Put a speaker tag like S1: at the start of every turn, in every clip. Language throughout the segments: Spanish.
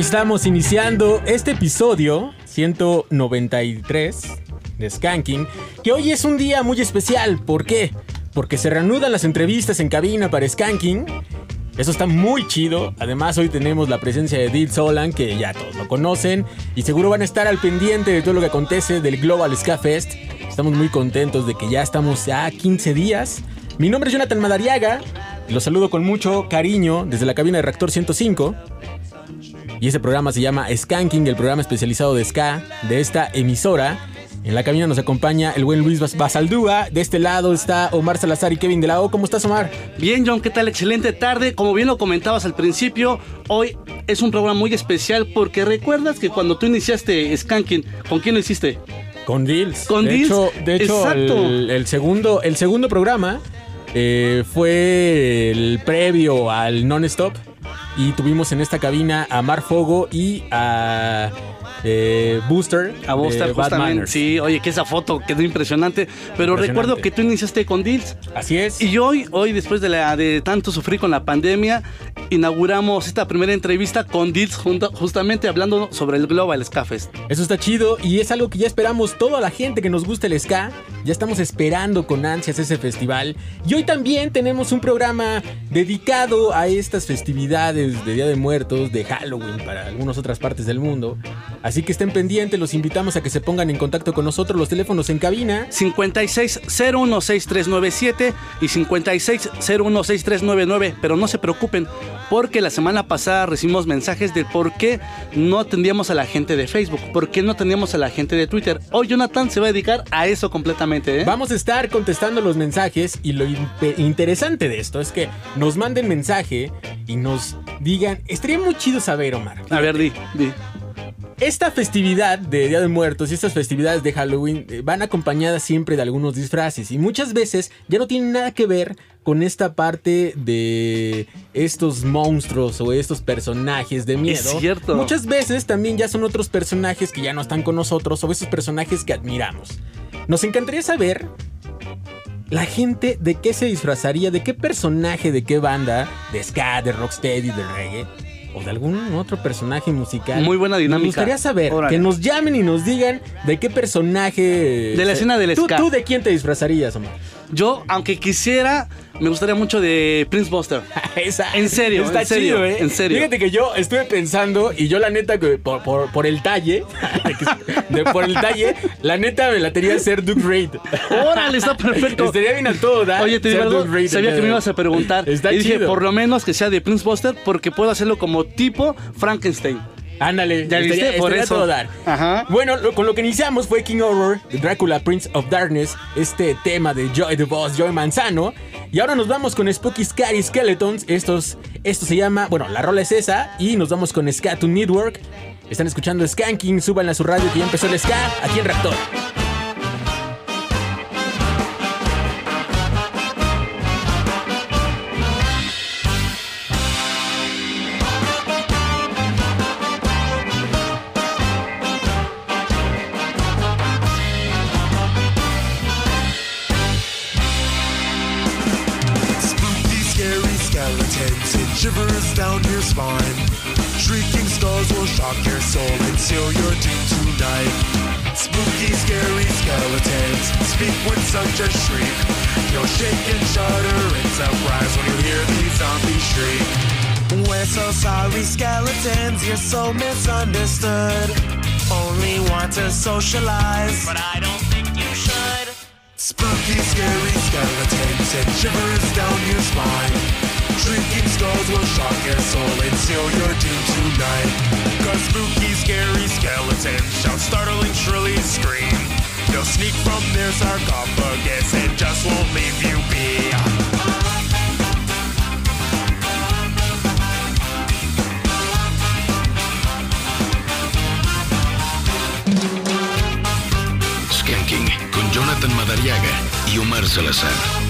S1: Estamos iniciando este episodio 193 de Skanking, que hoy es un día muy especial. ¿Por qué? Porque se reanudan las entrevistas en cabina para Skanking. Eso está muy chido. Además, hoy tenemos la presencia de Dil Solan, que ya todos lo conocen. Y seguro van a estar al pendiente de todo lo que acontece del Global Ska Fest. Estamos muy contentos de que ya estamos a 15 días. Mi nombre es Jonathan Madariaga. Los saludo con mucho cariño desde la cabina de Reactor 105. Y ese programa se llama Skanking, el programa especializado de Ska de esta emisora. En la cabina nos acompaña el buen Luis Basaldúa. De este lado está Omar Salazar y Kevin de la O. ¿Cómo estás, Omar?
S2: Bien, John, ¿qué tal? Excelente tarde. Como bien lo comentabas al principio, hoy es un programa muy especial porque recuerdas que cuando tú iniciaste Skanking, ¿con quién lo hiciste?
S1: Con Dills.
S2: Con
S1: de Hecho, de hecho, el, segundo, el segundo programa eh, fue el previo al Non-Stop. Y tuvimos en esta cabina a Mar Fogo y a eh, Booster.
S2: A Booster, justamente. Sí, oye, que esa foto quedó impresionante. Pero recuerdo que tú iniciaste con Deals.
S1: Así es.
S2: Y hoy, hoy después de, la, de tanto sufrir con la pandemia, inauguramos esta primera entrevista con Deals, justamente hablando sobre el Global Ska Fest.
S1: Eso está chido y es algo que ya esperamos toda la gente que nos gusta el ska. Ya estamos esperando con ansias ese festival. Y hoy también tenemos un programa dedicado a estas festividades de Día de Muertos, de Halloween para algunas otras partes del mundo. Así que estén pendientes, los invitamos a que se pongan en contacto con nosotros, los teléfonos en cabina.
S2: 56016397 y 56016399, pero no se preocupen porque la semana pasada recibimos mensajes de por qué no atendíamos a la gente de Facebook, por qué no atendíamos a la gente de Twitter. Hoy Jonathan se va a dedicar a eso completamente. ¿eh?
S1: Vamos a estar contestando los mensajes y lo interesante de esto es que nos manden mensaje y nos digan, estaría muy chido saber, Omar.
S2: A ver, di, di
S1: esta festividad de Día de Muertos y estas festividades de Halloween eh, van acompañadas siempre de algunos disfraces y muchas veces ya no tienen nada que ver con esta parte de estos monstruos o estos personajes de miedo.
S2: Es cierto.
S1: Muchas veces también ya son otros personajes que ya no están con nosotros o esos personajes que admiramos. Nos encantaría saber la gente de qué se disfrazaría, de qué personaje, de qué banda, de ska, de rocksteady, de reggae o de algún otro personaje musical.
S2: Muy buena dinámica.
S1: Me gustaría saber, que nos llamen y nos digan de qué personaje...
S2: De la escena del
S1: ¿Tú,
S2: ska.
S1: ¿Tú de quién te disfrazarías, Omar?
S2: Yo, aunque quisiera, me gustaría mucho de Prince Buster.
S1: Esa,
S2: en serio,
S1: está
S2: en serio,
S1: chido, ¿eh?
S2: En serio.
S1: Fíjate que yo estuve pensando y yo la neta que por, por, por el talle, de, por el talle, la neta me la tenía ser Duke Raid.
S2: Órale, está perfecto.
S1: Estaría bien a todo.
S2: Oye, te digo sabía que me ibas a preguntar.
S1: Está
S2: y dije,
S1: chido.
S2: por lo menos que sea de Prince Buster porque puedo hacerlo como tipo Frankenstein.
S1: Ándale,
S2: Ya viste,
S1: estaría-
S2: por
S1: estaría
S2: eso.
S1: todo dar.
S2: Ajá.
S1: Bueno, lo- con lo que iniciamos fue King Horror de Drácula Prince of Darkness, este tema de Joy the Boss, Joy Manzano. Y ahora nos vamos con Spooky Scary Skeletons. Estos, esto se llama, bueno, la rola es esa. Y nos vamos con Scatoon Network. Están escuchando Skanking, súbanle a su radio que ya empezó el ska aquí en Raptor.
S3: Such a shriek. You'll shake and shudder in surprise when you hear these zombies shriek. We're so sorry, skeletons, you're so misunderstood. Only want to socialize, but I don't think you should. Spooky, scary skeletons and shivers down your spine. Shrieking skulls will shock your soul and seal your doom tonight. Cause spooky, scary skeletons shout startling, shrilly scream. They'll sneak from their sarcophagus and just won't leave you be.
S4: Skanking con Jonathan Madariaga y Omar Salazar.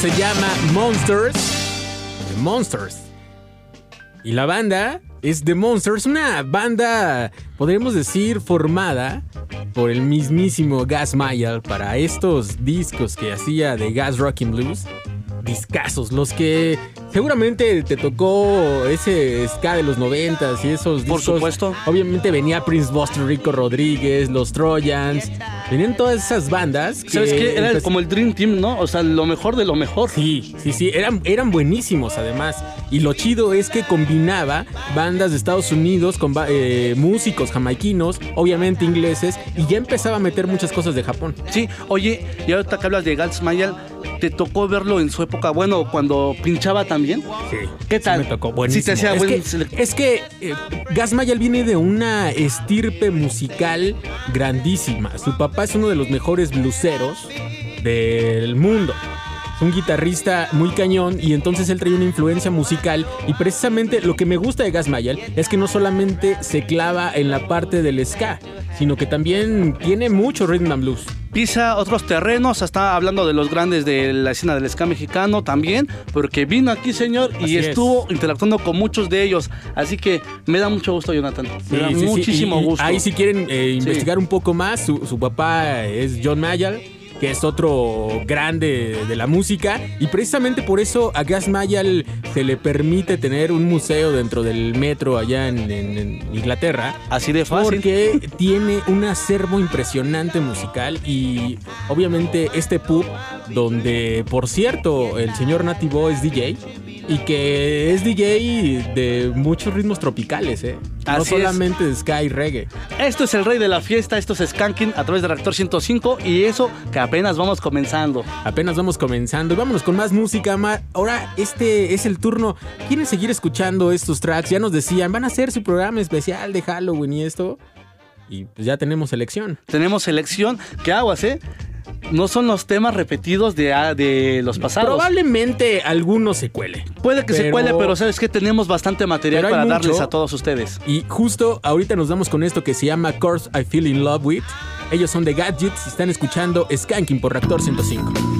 S1: Se llama Monsters. The Monsters. Y la banda es The Monsters, una banda, podríamos decir, formada por el mismísimo Gas Mayall para estos discos que hacía de Gas Rockin' Blues. Discazos, los que seguramente te tocó ese ska de los noventas y esos
S2: Por
S1: discos.
S2: supuesto.
S1: Obviamente venía Prince Buster, Rico Rodríguez, los Trojans. Venían todas esas bandas.
S2: ¿Sabes qué? Era como el Dream Team, ¿no? O sea, lo mejor de lo mejor.
S1: Sí, sí, sí, eran, eran buenísimos además. Y lo chido es que combinaba bandas de Estados Unidos con eh, músicos jamaiquinos, obviamente ingleses, y ya empezaba a meter muchas cosas de Japón.
S2: Sí, oye, y ahorita que hablas de Gals Mayall, ¿te tocó verlo en su época? Bueno, cuando pinchaba también.
S1: Sí.
S2: ¿Qué
S1: Sí
S2: tal?
S1: me tocó
S2: Sí
S1: buenísimo.
S2: te hacía
S1: es,
S2: buen
S1: que, es que eh, Mayall viene de una estirpe musical grandísima. Su papá es uno de los mejores del mundo. Un guitarrista muy cañón y entonces él trae una influencia musical y precisamente lo que me gusta de Gas Mayall es que no solamente se clava en la parte del ska, sino que también tiene mucho rhythm and blues.
S2: Pisa otros terrenos, está hablando de los grandes de la escena del ska mexicano también, porque vino aquí, señor, y
S1: es.
S2: estuvo interactuando con muchos de ellos. Así que me da mucho gusto, Jonathan. Me da
S1: Sí, sí, sí.
S2: muchísimo
S1: y
S2: gusto.
S1: Ahí si quieren eh, investigar un poco más, su, su papá es John Mayall, que es otro grande de la música. Y precisamente por eso a Gas Mayall se le permite tener un museo dentro del metro allá en, en- en Inglaterra.
S2: Así de fácil.
S1: Porque tiene un acervo impresionante musical y obviamente este pub donde, por cierto, el señor Nativo es DJ y que es DJ de muchos ritmos tropicales, ¿eh? no
S2: Así
S1: solamente de Sky Reggae.
S2: Esto es el rey de la fiesta, esto es Skanking a través de Reactor 105 y eso que apenas vamos comenzando.
S1: Apenas vamos comenzando y vámonos con más música. Ma- Ahora este es el turno. ¿Quieren seguir escuchando estos tracks? Ya nos decían, van a hacer su programa especial de Halloween y esto. Y pues ya tenemos elección.
S2: Tenemos selección, ¿qué aguas, eh? No son los temas repetidos de, ah, de los pasados.
S1: Probablemente alguno se cuele.
S2: Puede que se
S1: pero-
S2: cuele, pero sabes que tenemos bastante material para
S1: mucho.
S2: darles a todos ustedes.
S1: Y justo ahorita nos damos con esto que se llama Course I Feel in Love With. Ellos son de Gadgets y están escuchando Skanking por Reactor 105.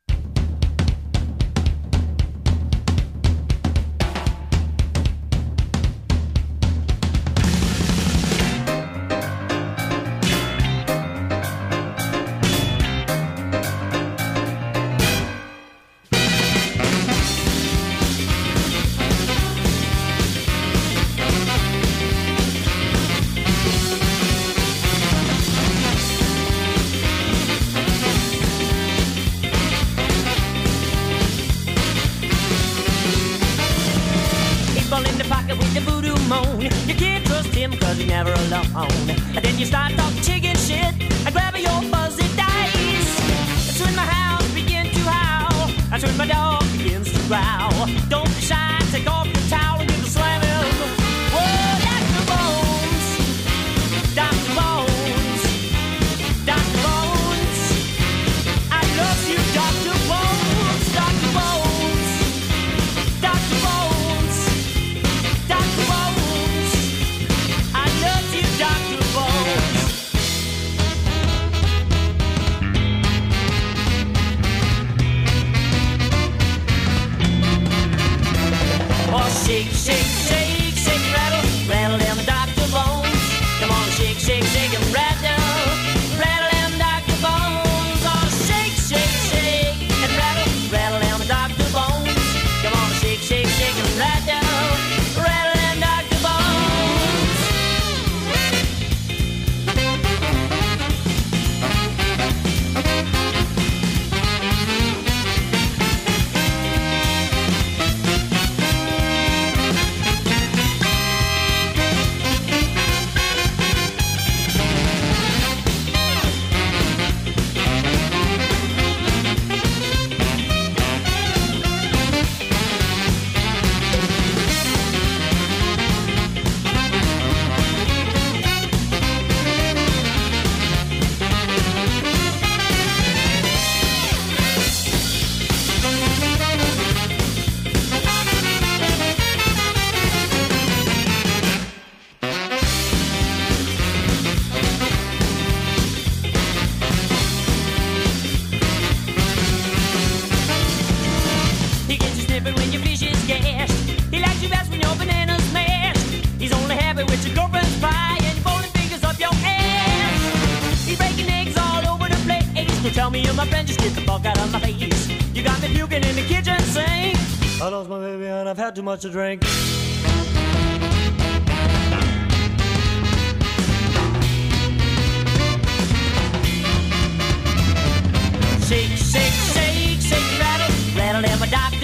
S5: He gets you sniffing when your fish is gassed. He likes you best when your banana's mashed. He's only happy with your girlfriend's pie and your bowling fingers up your ass. He's breaking eggs all over the place. Don't tell me you're my friend, just get the fuck out of my face. You got me puking in the kitchen sink. I lost my baby and I've had too much to drink. Shake, shake, shake, shake, rattle, rattle them Dr. Bones.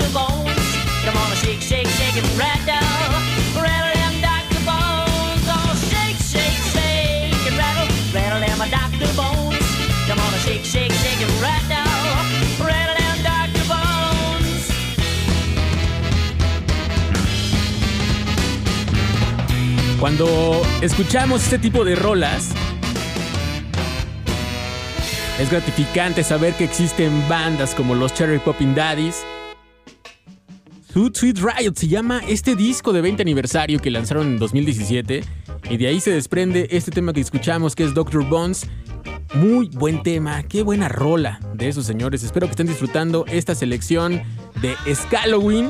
S1: Cuando escuchamos este tipo de rolas, es gratificante saber que existen bandas como los Cherry Poppin' Daddies. Sweet Riot se llama este disco de 20 aniversario que lanzaron en 2017 y de ahí se desprende este tema que escuchamos que es Dr. Bones. Muy buen tema, qué buena rola de esos señores. Espero que estén disfrutando esta selección de Scalloween.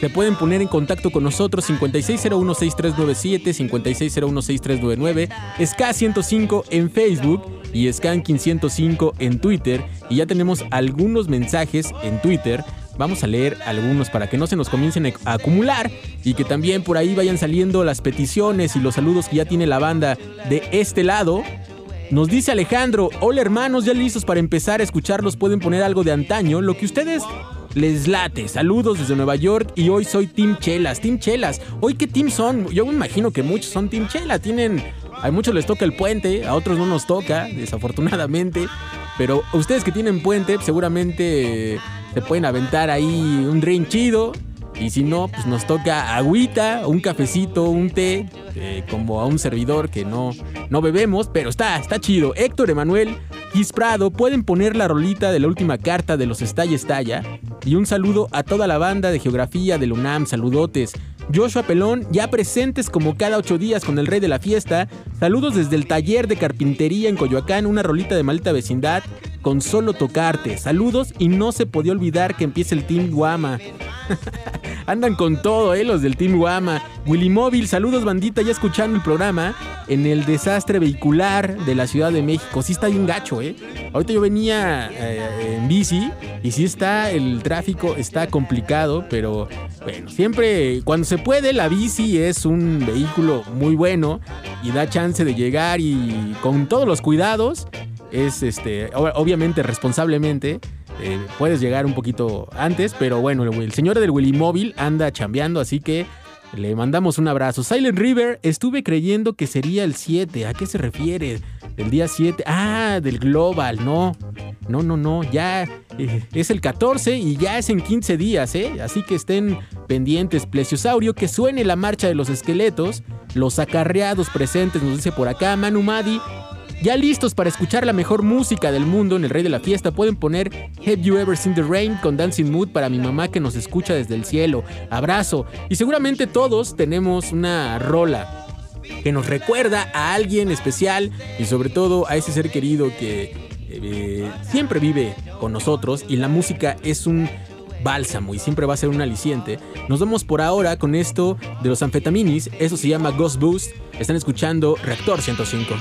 S1: Se pueden poner en contacto con nosotros 56016397, 56016399, SK105 en Facebook y Skanking105 en Twitter. Y ya tenemos algunos mensajes en Twitter. Vamos a leer algunos para que no se nos comiencen a acumular y que también por ahí vayan saliendo las peticiones y los saludos que ya tiene la banda de este lado. Nos dice Alejandro, hola hermanos, ya listos para empezar a escucharlos, pueden poner algo de antaño, lo que ustedes les late. Saludos desde Nueva York y hoy soy Team Chelas, Team Chelas. Hoy qué team son? Yo me imagino que muchos son Team Chela, tienen a muchos les toca el puente, a otros no nos toca, desafortunadamente, pero ustedes que tienen puente seguramente se pueden aventar ahí un drink chido. Y si no, pues nos toca agüita, un cafecito, un té, eh, como a un servidor que no, no bebemos, pero está, está chido. Héctor Emanuel Gis Prado, pueden poner la rolita de la última carta de los Estalla Estalla. Y un saludo a toda la banda de geografía del UNAM, saludotes. Joshua Pelón, ya presentes como cada ocho días con el rey de la fiesta. Saludos desde el taller de carpintería en Coyoacán, una rolita de malita vecindad con solo tocarte. Saludos y no se podía olvidar que empiece el Team Guama. Andan con todo, eh, los del Team Guama. Willy Móvil, saludos bandita, ya escuchando el programa en el desastre vehicular de la Ciudad de México. Sí está bien gacho, eh. Ahorita yo venía eh, en bici y sí está, el tráfico está complicado, pero bueno, siempre cuando se puede, la bici es un vehículo muy bueno y da chance de llegar y con todos los cuidados es este, ob- obviamente responsablemente. eh, puedes llegar un poquito antes, pero bueno, el, el señor del Willy Móvil anda chambeando, así que le mandamos un abrazo. Silent River, estuve creyendo que sería el 7. ¿A qué se refiere? El día 7. Ah, del Global, no. No, no, no, ya eh, es el 14 y ya es en 15 días, ¿eh? Así que estén pendientes, Plesiosaurio, que suene la marcha de los esqueletos, los acarreados presentes, nos dice por acá Manu Madi. Ya listos para escuchar la mejor música del mundo en el Rey de la Fiesta, pueden poner Have You Ever Seen the Rain con Dancing Mood para mi mamá que nos escucha desde el cielo. Abrazo. Y seguramente todos tenemos una rola que nos recuerda a alguien especial y sobre todo a ese ser querido que eh, siempre vive con nosotros y la música es un bálsamo y siempre va a ser un aliciente. Nos vemos por ahora con esto de los anfetaminis, eso se llama Ghost Boost. Están escuchando Reactor 105.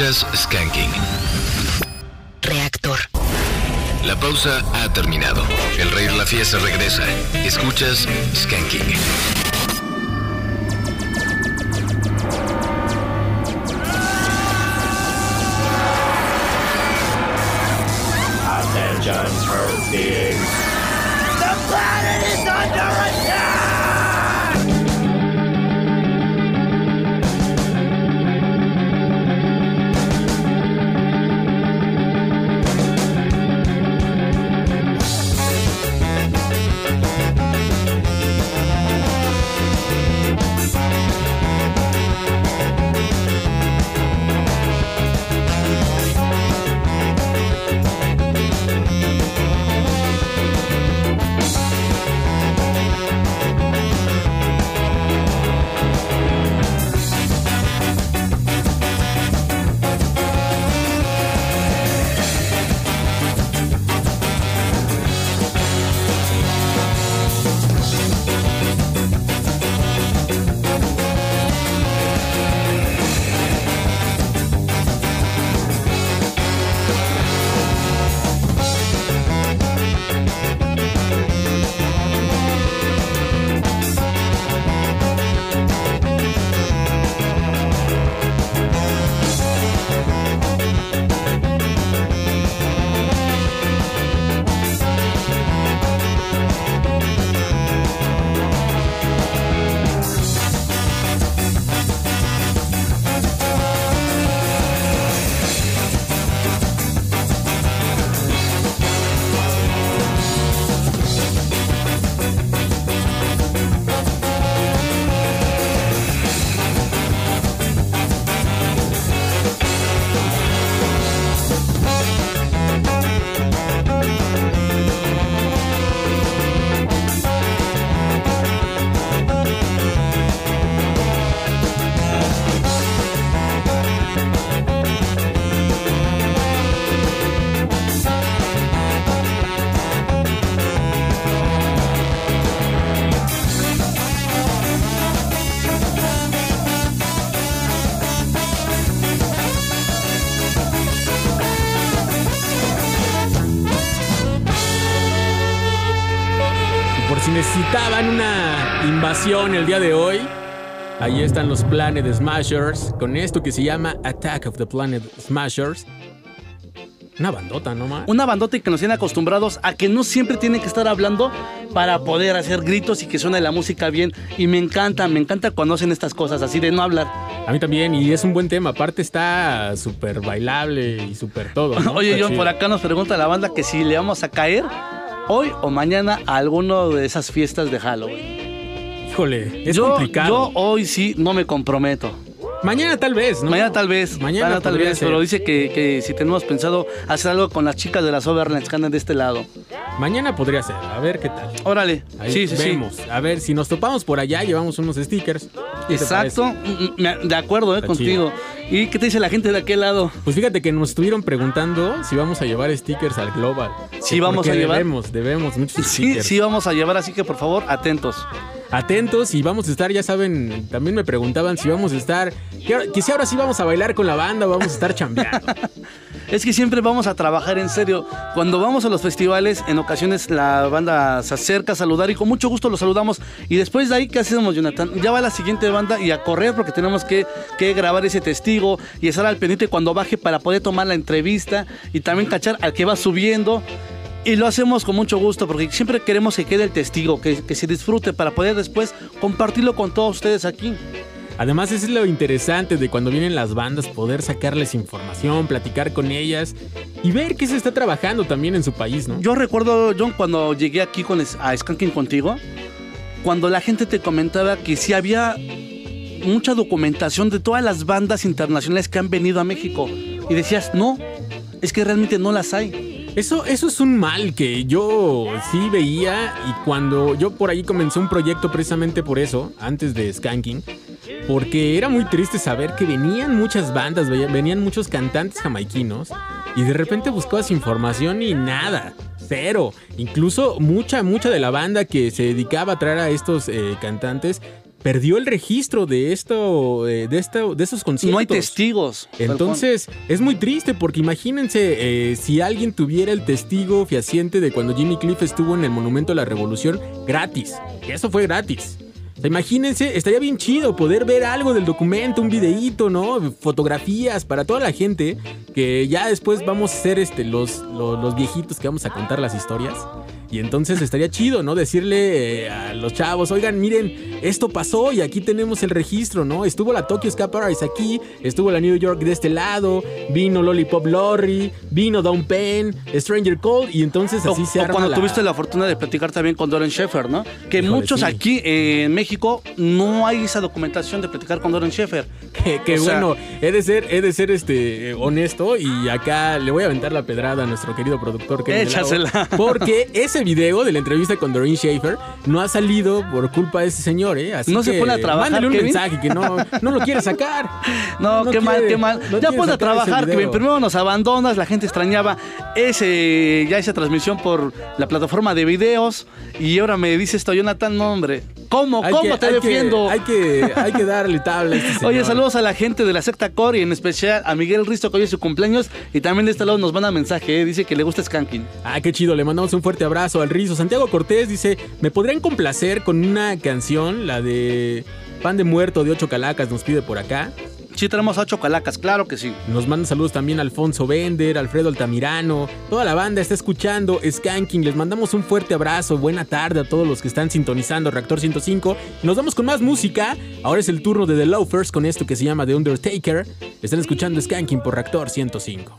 S4: Escuchas Skanking.
S6: Reactor.
S4: La pausa ha terminado. El rey de la fiesta regresa. Escuchas Skanking.
S1: El día de hoy, ahí están los Planet Smashers con esto que se llama Attack of the Planet Smashers. Una bandota, ¿no más?
S2: Una bandota y que nos tiene acostumbrados a que no siempre tienen que estar hablando para poder hacer gritos y que suene la música bien. Y me encanta, me encanta cuando hacen estas cosas, así de no hablar.
S1: A mí también, y es un buen tema. Aparte está súper bailable y súper todo. ¿no?
S2: Oye, John, por acá nos pregunta la banda que si le vamos a caer hoy o mañana a alguno de esas fiestas de Halloween.
S1: Híjole, es
S2: yo,
S1: complicado.
S2: yo hoy sí no me comprometo.
S1: Mañana tal vez, ¿no?
S2: Mañana tal vez,
S1: Mañana
S2: mañana, tal vez,
S1: ser.
S2: pero dice que, que si tenemos pensado hacer algo con las chicas de las Overlands que andan de este lado.
S1: Mañana podría ser. A ver qué tal.
S2: Órale,
S1: Ahí
S2: sí, sí, sí.
S1: vemos. A ver, si nos topamos por allá, llevamos unos stickers. ¿Qué te
S2: Exacto? Mm, mm, de acuerdo eh,
S1: Está
S2: contigo. ¿Y qué te dice la gente de aquel lado?
S1: Pues fíjate que nos estuvieron preguntando si vamos a llevar stickers al Global.
S2: Sí, vamos a llevar.
S1: Debemos, debemos muchos
S2: Sí,
S1: stickers.
S2: sí vamos a llevar, así que por favor, atentos.
S1: Atentos y vamos a estar, ya saben, también me preguntaban si vamos a estar, que, que si ahora sí vamos a bailar con la banda o vamos a estar chambeando.
S2: Es que siempre vamos a trabajar en serio. Cuando vamos a los festivales, en ocasiones la banda se acerca a saludar y con mucho gusto los saludamos. Y después de ahí, ¿qué hacemos, Jonathan? Ya va la siguiente banda y a correr porque tenemos que, que grabar ese testigo y estar al pendiente cuando baje para poder tomar la entrevista y también cachar al que va subiendo. Y lo hacemos con mucho gusto porque siempre queremos que quede el testigo, que, que se disfrute para poder después compartirlo con todos ustedes aquí.
S1: Además, eso es lo interesante de cuando vienen las bandas, poder sacarles información, platicar con ellas y ver qué se está trabajando también en su país, ¿no?
S2: Yo recuerdo, John, cuando llegué aquí con, a Skanking contigo, cuando la gente te comentaba que sí había mucha documentación de todas las bandas internacionales que han venido a México. Y decías, no, es que realmente no las hay.
S1: Eso, eso es un mal que yo sí veía y cuando yo por ahí comencé un proyecto precisamente por eso, antes de Skanking, porque era muy triste saber que venían muchas bandas, venían muchos cantantes jamaiquinos y de repente buscabas información y nada, cero. Incluso mucha, mucha de la banda que se dedicaba a traer a estos eh, cantantes perdió el registro de esto, eh, de esto, de esos conciertos.
S2: No hay testigos.
S1: Entonces, es muy triste porque imagínense eh, si alguien tuviera el testigo fehaciente de cuando Jimmy Cliff estuvo en el Monumento a la Revolución gratis. Que eso fue gratis. O sea, imagínense, estaría bien chido poder ver algo del documento, un videíto, ¿no? Fotografías para toda la gente que ya después vamos a ser este, los, los, los viejitos que vamos a contar las historias. Y entonces estaría chido, ¿no? Decirle eh, a los chavos, oigan, miren, esto pasó y aquí tenemos el registro, ¿no? Estuvo la Tokyo Paradise aquí, estuvo la New York de este lado, vino Lollipop Lorry, vino Down Pen, Stranger Cold, y entonces
S2: O,
S1: así se
S2: o
S1: arma
S2: cuando
S1: la-
S2: tuviste la fortuna de platicar también con Doran Sheffer, ¿no? Que
S1: Híjole,
S2: muchos
S1: sí.
S2: aquí eh, en México no hay esa documentación de platicar con Doran Sheffer.
S1: Que, que
S2: O sea,
S1: bueno, he de ser, he de ser este eh, honesto y acá le voy a aventar la pedrada a nuestro querido productor Delao,
S2: Échasela.
S1: Porque ese video de la entrevista con Doreen Schaefer no ha salido por culpa de ese señor, ¿eh? Así
S2: No se
S1: que
S2: pone a trabajar,
S1: Mándale un
S2: Kevin.
S1: mensaje que no, no lo quiere sacar.
S2: No,
S1: No
S2: qué mal, qué mal.
S1: no
S2: ya puedes a trabajar. Kevin. Primero nos abandonas, la gente extrañaba ese, ya esa transmisión por la plataforma de videos. Y ahora me dice esto, Jonathan, no, hombre. ¿Cómo?
S1: Hay
S2: ¿Cómo
S1: que-
S2: te
S1: hay que-
S2: defiendo?
S1: hay, que, hay que darle tabla a este señor.
S2: Oye, saludos a la gente de la secta Core y en especial a Miguel Risto que hoy es su cumpleaños. Y también de este lado nos manda mensaje, ¿eh? dice que le gusta Skanking.
S1: Ah, qué chido, le mandamos un fuerte abrazo al Rizo. Santiago Cortés dice, ¿me podrían complacer con una canción? La de Pan de Muerto de Ocho Calacas nos pide por acá.
S2: Sí, tenemos a ocho calacas, claro que sí.
S1: Nos manda saludos también Alfonso Bender, Alfredo Altamirano. Toda la banda está escuchando Skanking. Les mandamos un fuerte abrazo. Buena tarde a todos los que están sintonizando Reactor 105. Nos vamos con más música. Ahora es el turno de The Loafers con esto que se llama The Undertaker. Están escuchando Skanking por Reactor 105.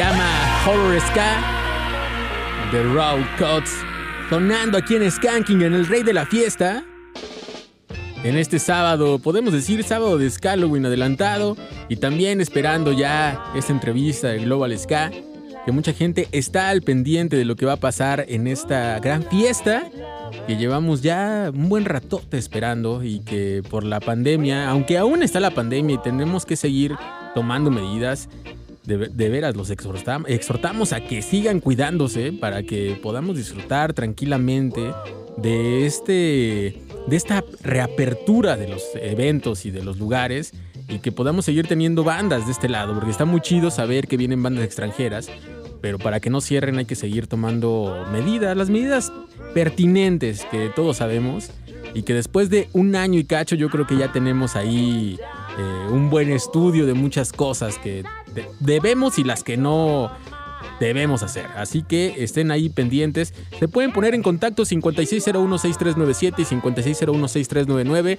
S1: Llama Horror Ska de Raw Cuts. Sonando aquí en Skanking, en el rey de la fiesta. En este sábado, podemos decir sábado de Halloween adelantado. Y también esperando ya esta entrevista de Global Ska. que mucha gente está al pendiente de lo que va a pasar en esta gran fiesta que llevamos ya un buen ratote esperando y que por la pandemia, aunque aún está la pandemia y tenemos que seguir tomando medidas, de, veras los exhortam- exhortamos a que sigan cuidándose para que podamos disfrutar tranquilamente de este de esta reapertura de los eventos y de los lugares y que podamos seguir teniendo bandas de este lado, porque está muy chido saber que vienen bandas extranjeras, pero para que no cierren hay que seguir tomando medidas, las medidas pertinentes que todos sabemos y que después de un año y cacho yo creo que ya tenemos ahí eh, un buen estudio de muchas cosas que debemos y las que no debemos hacer. Así que estén ahí pendientes. Se pueden poner en contacto 56016397 y 56016399.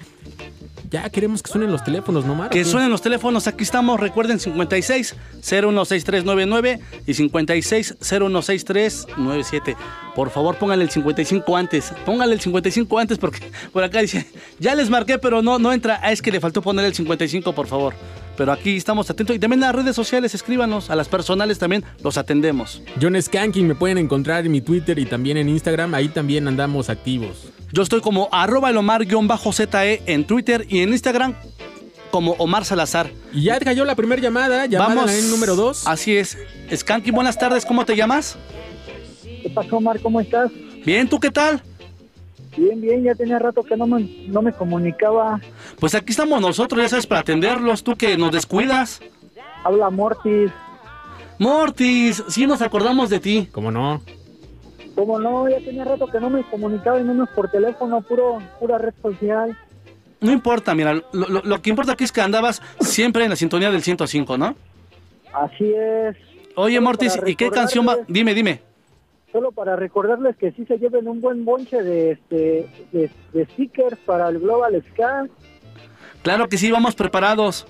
S1: Ya queremos que suenen los teléfonos, ¿no, Mar?
S2: Que suenen los teléfonos, aquí estamos, recuerden 56 016399 y 56 016397. Por favor, pónganle el 55 antes. Pónganle el 55 antes porque por acá dice, ya les marqué, pero no, no entra. Ah, es que le faltó poner el 55, por favor. Pero aquí estamos atentos. Y también en las redes sociales, escríbanos. A las personales también los atendemos.
S1: John Skanking me pueden encontrar en mi Twitter y también en Instagram. Ahí también andamos activos.
S2: Yo estoy como arroba el Omar-ZE en Twitter y en Instagram como Omar Salazar.
S1: Y ya cayó la primera llamada, llamada
S2: Vamos.
S1: en número 2.
S2: Así es. Skanky, buenas tardes, ¿cómo te llamas?
S7: ¿Qué pasó, Omar? ¿Cómo estás?
S2: Bien, ¿tú qué tal?
S7: Bien, bien, ya tenía rato que no me, no me comunicaba.
S2: Pues aquí estamos nosotros, ya sabes, para atenderlos. Tú que nos descuidas.
S7: Habla Mortis.
S2: Mortis, sí nos acordamos de ti.
S1: ¿Cómo no?
S7: ¿Cómo no? Ya tenía rato que no me comunicaba y menos por teléfono, puro, pura red social.
S2: No importa, mira, lo, lo- lo que importa aquí es que andabas siempre en la sintonía del 105, ¿no?
S7: Así es.
S2: Oye, Mortis, ¿y qué canción va? Dime, dime.
S7: Solo para recordarles que sí se lleven un buen bonche de, este, de, de stickers para el Global Ska,
S2: Claro que sí, vamos preparados.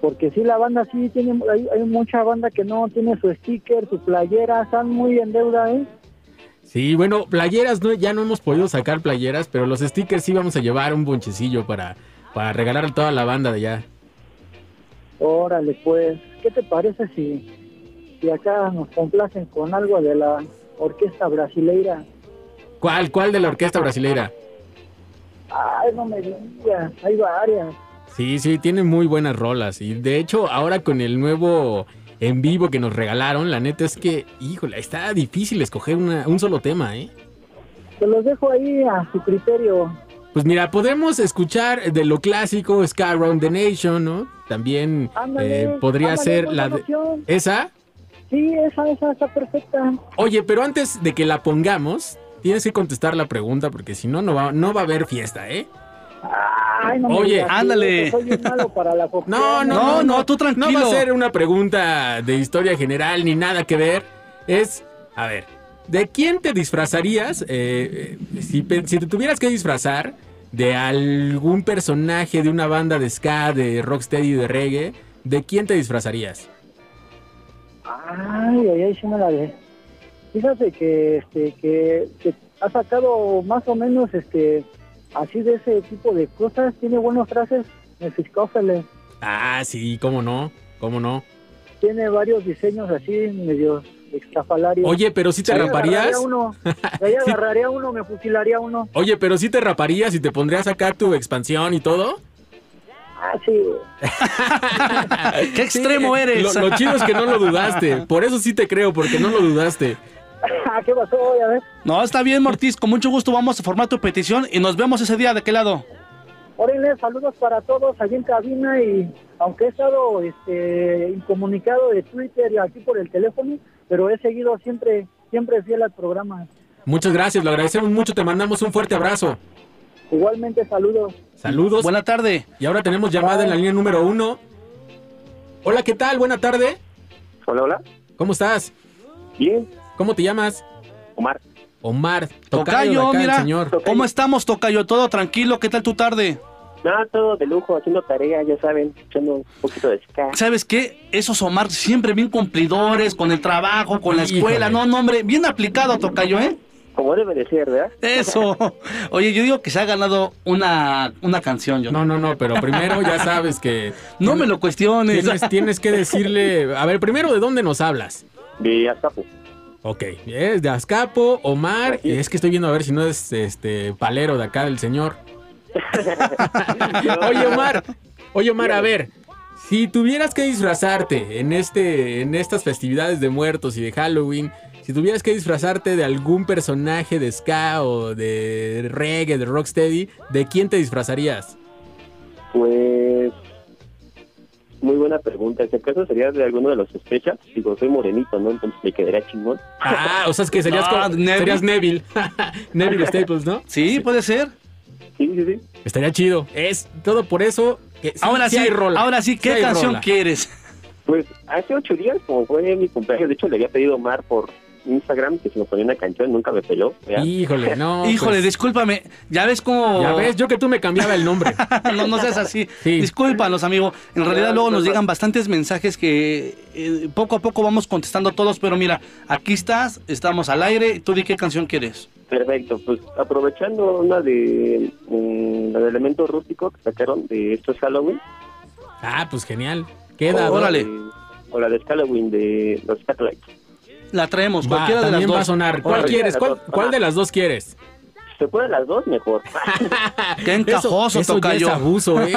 S7: porque sí la banda sí tiene, hay, hay mucha banda que no tiene su sticker, su playera, están muy en deuda, ¿eh?
S1: Sí, bueno, playeras no, ya no hemos podido sacar playeras, pero los stickers sí vamos a llevar un bonchecillo para, para regalar a toda la banda de allá.
S7: Órale, pues, ¿qué te parece si, si acá nos complacen con algo de la orquesta brasileira?
S1: ¿Cuál, cuál de la orquesta brasileira?
S7: Ay, no me digas, hay varias.
S1: Sí, sí, tiene muy buenas rolas. Y de hecho, ahora con el nuevo en vivo que nos regalaron, la neta es que, híjole, está difícil escoger una- un solo tema, ¿eh?
S7: Se los dejo ahí a su criterio.
S1: Pues mira, podemos escuchar de lo clásico Sky Around the Nation, ¿no? También
S7: Ándale,
S1: eh, podría
S7: ándale,
S1: ser la de... ¿Esa?
S7: Sí, esa, esa está perfecta.
S1: Oye, pero antes de que la pongamos, tienes que contestar la pregunta porque si no, no va, no va a haber fiesta, ¿eh?
S7: Ay, no me
S1: Oye,
S7: digas
S2: ándale.
S7: eso, Soy bien malo para la cocción.
S1: No, no,
S2: No,
S1: no,
S2: no, tú tranquilo.
S1: No va a ser una pregunta de historia general ni nada que ver. Es, a ver, ¿de quién te disfrazarías? eh, eh, si, si te tuvieras que disfrazar de algún personaje de una banda de ska, de rocksteady, de reggae, ¿de quién te disfrazarías?
S7: Ay, ay, ay, sí me la de. Fíjate que, este, que, que ha sacado más o menos, este, así de ese tipo de cosas. Tiene buenas frases. Mefistófeles.
S1: Ah, sí, cómo no, cómo no.
S7: Tiene varios diseños así, medio extrafalarios.
S1: Oye, pero si te
S7: ahí
S1: raparías.
S7: uno, ahí agarraría uno, me fusilaría uno.
S1: Oye, pero si te raparías y te pondrías acá tu expansión y todo.
S7: Ah, sí.
S2: ¿Qué extremo
S1: Sí,
S2: eres?
S1: Lo, lo chido es que no lo dudaste. Por eso sí te creo, porque no lo dudaste.
S7: Ah, ¿Qué pasó? Ya ves.
S2: No, está bien, Mortis. Con mucho gusto vamos a formar tu petición y nos vemos ese día. ¿De qué lado?
S7: Órale, saludos para todos allí en cabina y aunque he estado este, incomunicado de Twitter y aquí por el teléfono, pero he seguido siempre, siempre fiel al programa.
S1: Muchas gracias, lo agradecemos mucho. Te mandamos un fuerte abrazo.
S7: Igualmente saludos.
S1: Saludos.
S2: Buena tarde.
S1: Y ahora tenemos llamada en la línea número uno. Hola, ¿qué tal? Buena tarde.
S8: Hola, hola.
S1: ¿Cómo estás?
S8: Bien,
S1: ¿Cómo te llamas?
S8: Omar.
S1: Omar. Tocayo, acá,
S2: mira.
S1: señor.
S2: ¿Cómo estamos, Tocayo? ¿Todo tranquilo? ¿Qué tal tu tarde?
S8: Nada, todo de lujo, haciendo tarea, ya saben, echando un poquito de ska.
S2: ¿Sabes qué? Esos Omar siempre bien cumplidores con el trabajo, con la escuela.
S1: Híjole.
S2: No, no, hombre, bien aplicado, Tocayo, ¿eh?
S8: Como debe de ser, ¿verdad?
S2: Eso. Oye, yo digo que se ha ganado una, una canción, yo.
S1: No, no, no, pero primero ya sabes que
S2: No me lo cuestiones.
S1: tienes, tienes que decirle... A ver, primero, ¿de dónde nos hablas?
S8: De Azcapo.
S1: Ok, es de Azcapo, Omar, y es que estoy viendo a ver si no es este palero de acá del señor. Oye, Omar, oye, Omar, a ver, si tuvieras que disfrazarte en este, en estas festividades de muertos y de Halloween, si tuvieras que disfrazarte de algún personaje de ska o de reggae, de rocksteady, ¿de quién te disfrazarías?
S8: Pues. Muy buena pregunta. Si acaso sería de alguno de los sospechas, digo, soy morenito, ¿no? Entonces me quedaría chingón.
S1: Ah, o sea, es que serías,
S2: No,
S1: como-
S2: Neville.
S1: serías Neville. Neville Staples, ¿no?
S2: Sí, puede ser.
S8: Sí, sí, sí.
S1: Estaría chido. Es todo por eso. Que sí-
S2: ahora sí,
S1: rola.
S2: ahora sí, ¿qué canción
S1: rola.
S2: quieres?
S8: Pues hace ocho días, como fue mi cumpleaños, de hecho le había pedido a Omar por Instagram que si me ponía una canción, nunca me peló. ¿verdad?
S1: Híjole, no.
S2: Híjole,
S1: pues,
S2: discúlpame. Ya ves cómo.
S1: Ya ves, yo que tú me cambiaba el nombre.
S2: no, no seas así.
S1: Sí.
S2: Discúlpanos, amigo. En realidad
S8: No,
S2: luego
S8: no,
S2: nos
S8: no.
S2: llegan bastantes mensajes que eh, poco a poco vamos contestando todos, pero mira, aquí estás, estamos al aire. Tú di qué canción quieres.
S8: Perfecto, pues aprovechando una de la de elemento rústico que sacaron de esto es Halloween.
S1: Ah, pues genial. Queda.
S2: órale.
S8: la de- o la de Halloween de los Catlights.
S2: La traemos,
S1: Va,
S2: cualquiera de las
S1: también
S2: dos.
S1: va a sonar. ¿Cuál quieres? ¿Cuál, cuál de las dos quieres?
S8: Se pueden las dos mejor.
S2: Qué encajoso,
S1: eso, eso ya
S2: tocayo.
S1: es abuso, ¿eh?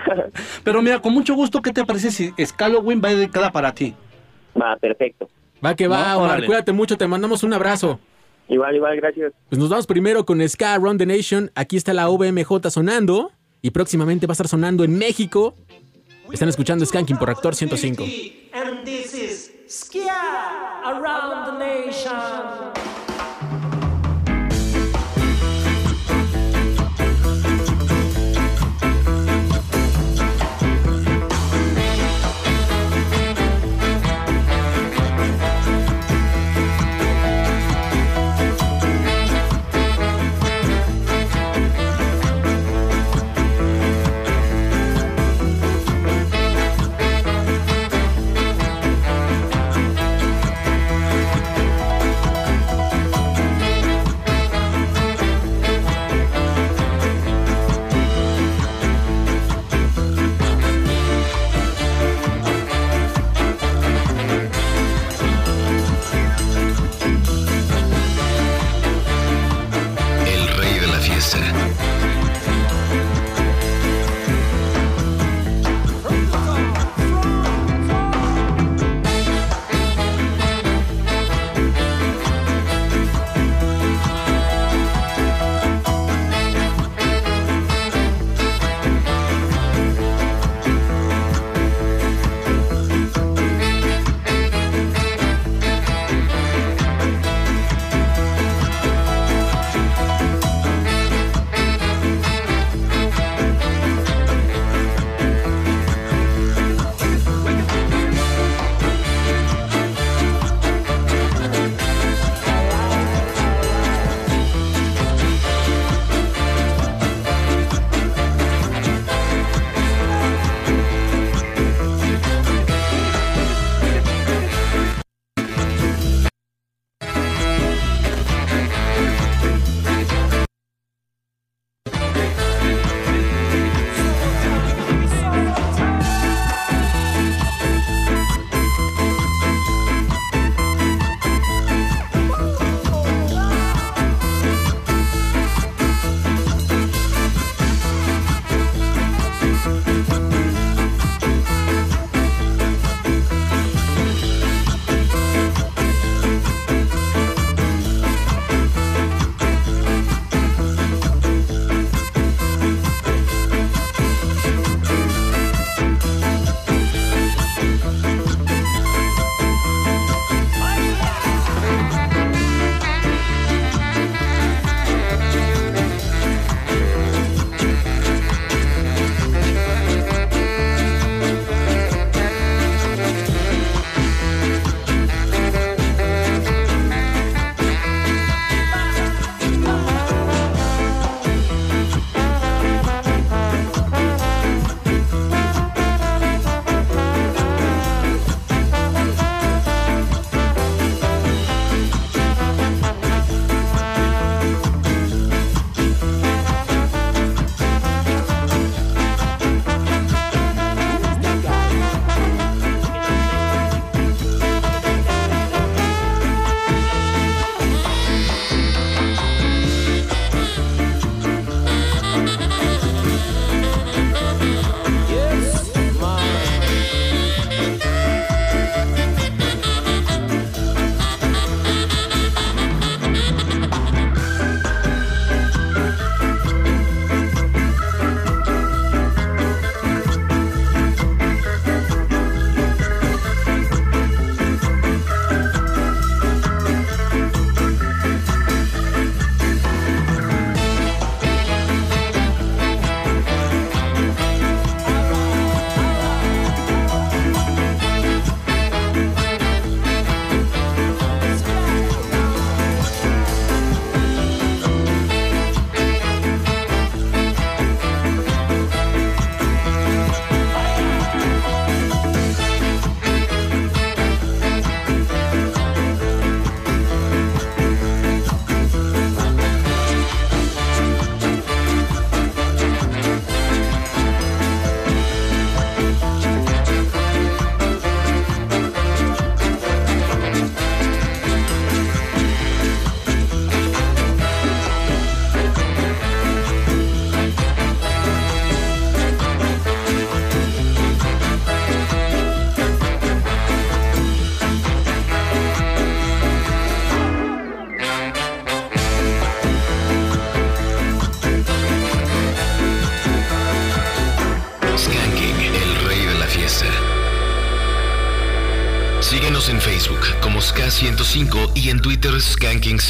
S2: Pero mira, con mucho gusto, ¿qué te parece si Halloween va dedicada para ti?
S8: Va, perfecto.
S1: Va que va,
S2: No,
S1: Omar. Cuídate mucho, te mandamos un abrazo.
S8: Igual, igual, gracias.
S1: Pues nos vamos primero con Ska Around the Nation. Aquí está la OBMJ sonando. Y próximamente va a estar sonando en México. Están escuchando Skanking por Actor 105.
S5: And this is around the nation.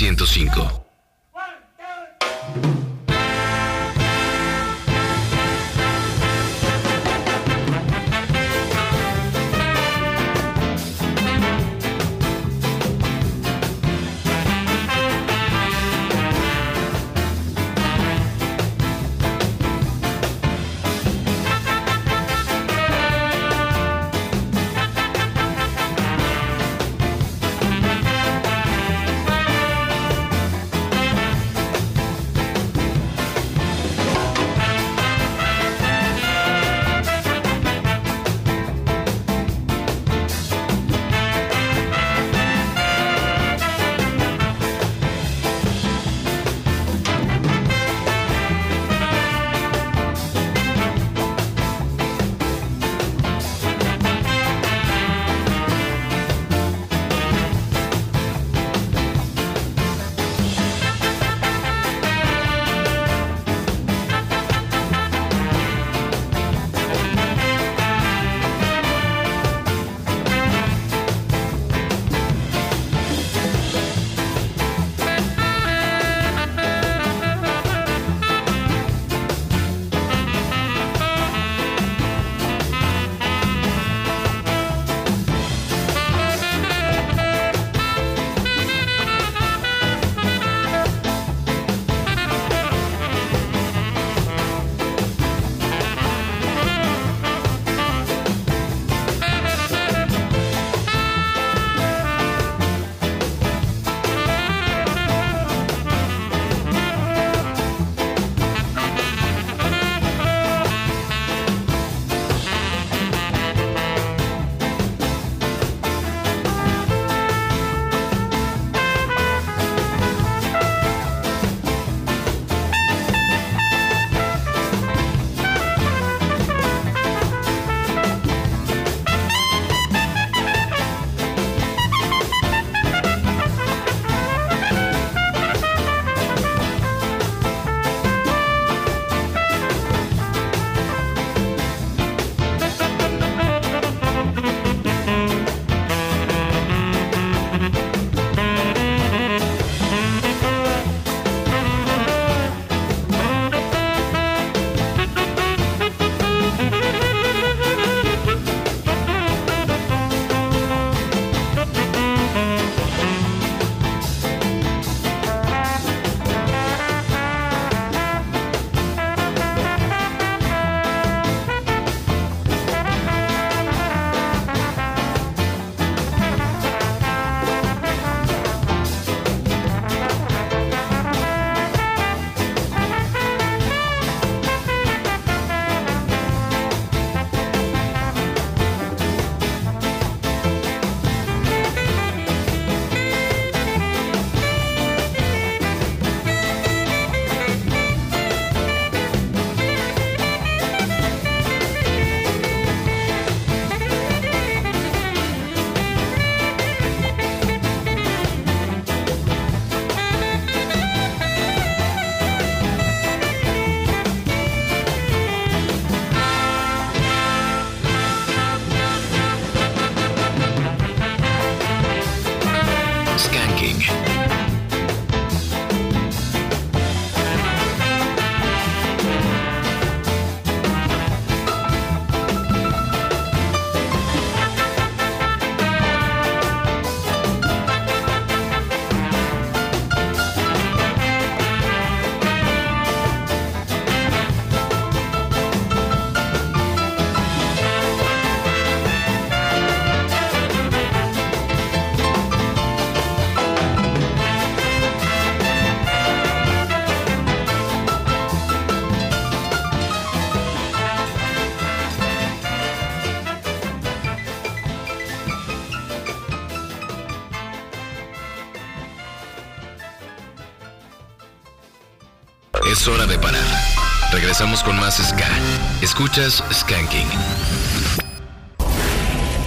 S9: Skanking105. Con más Ska. Escuchas Skanking.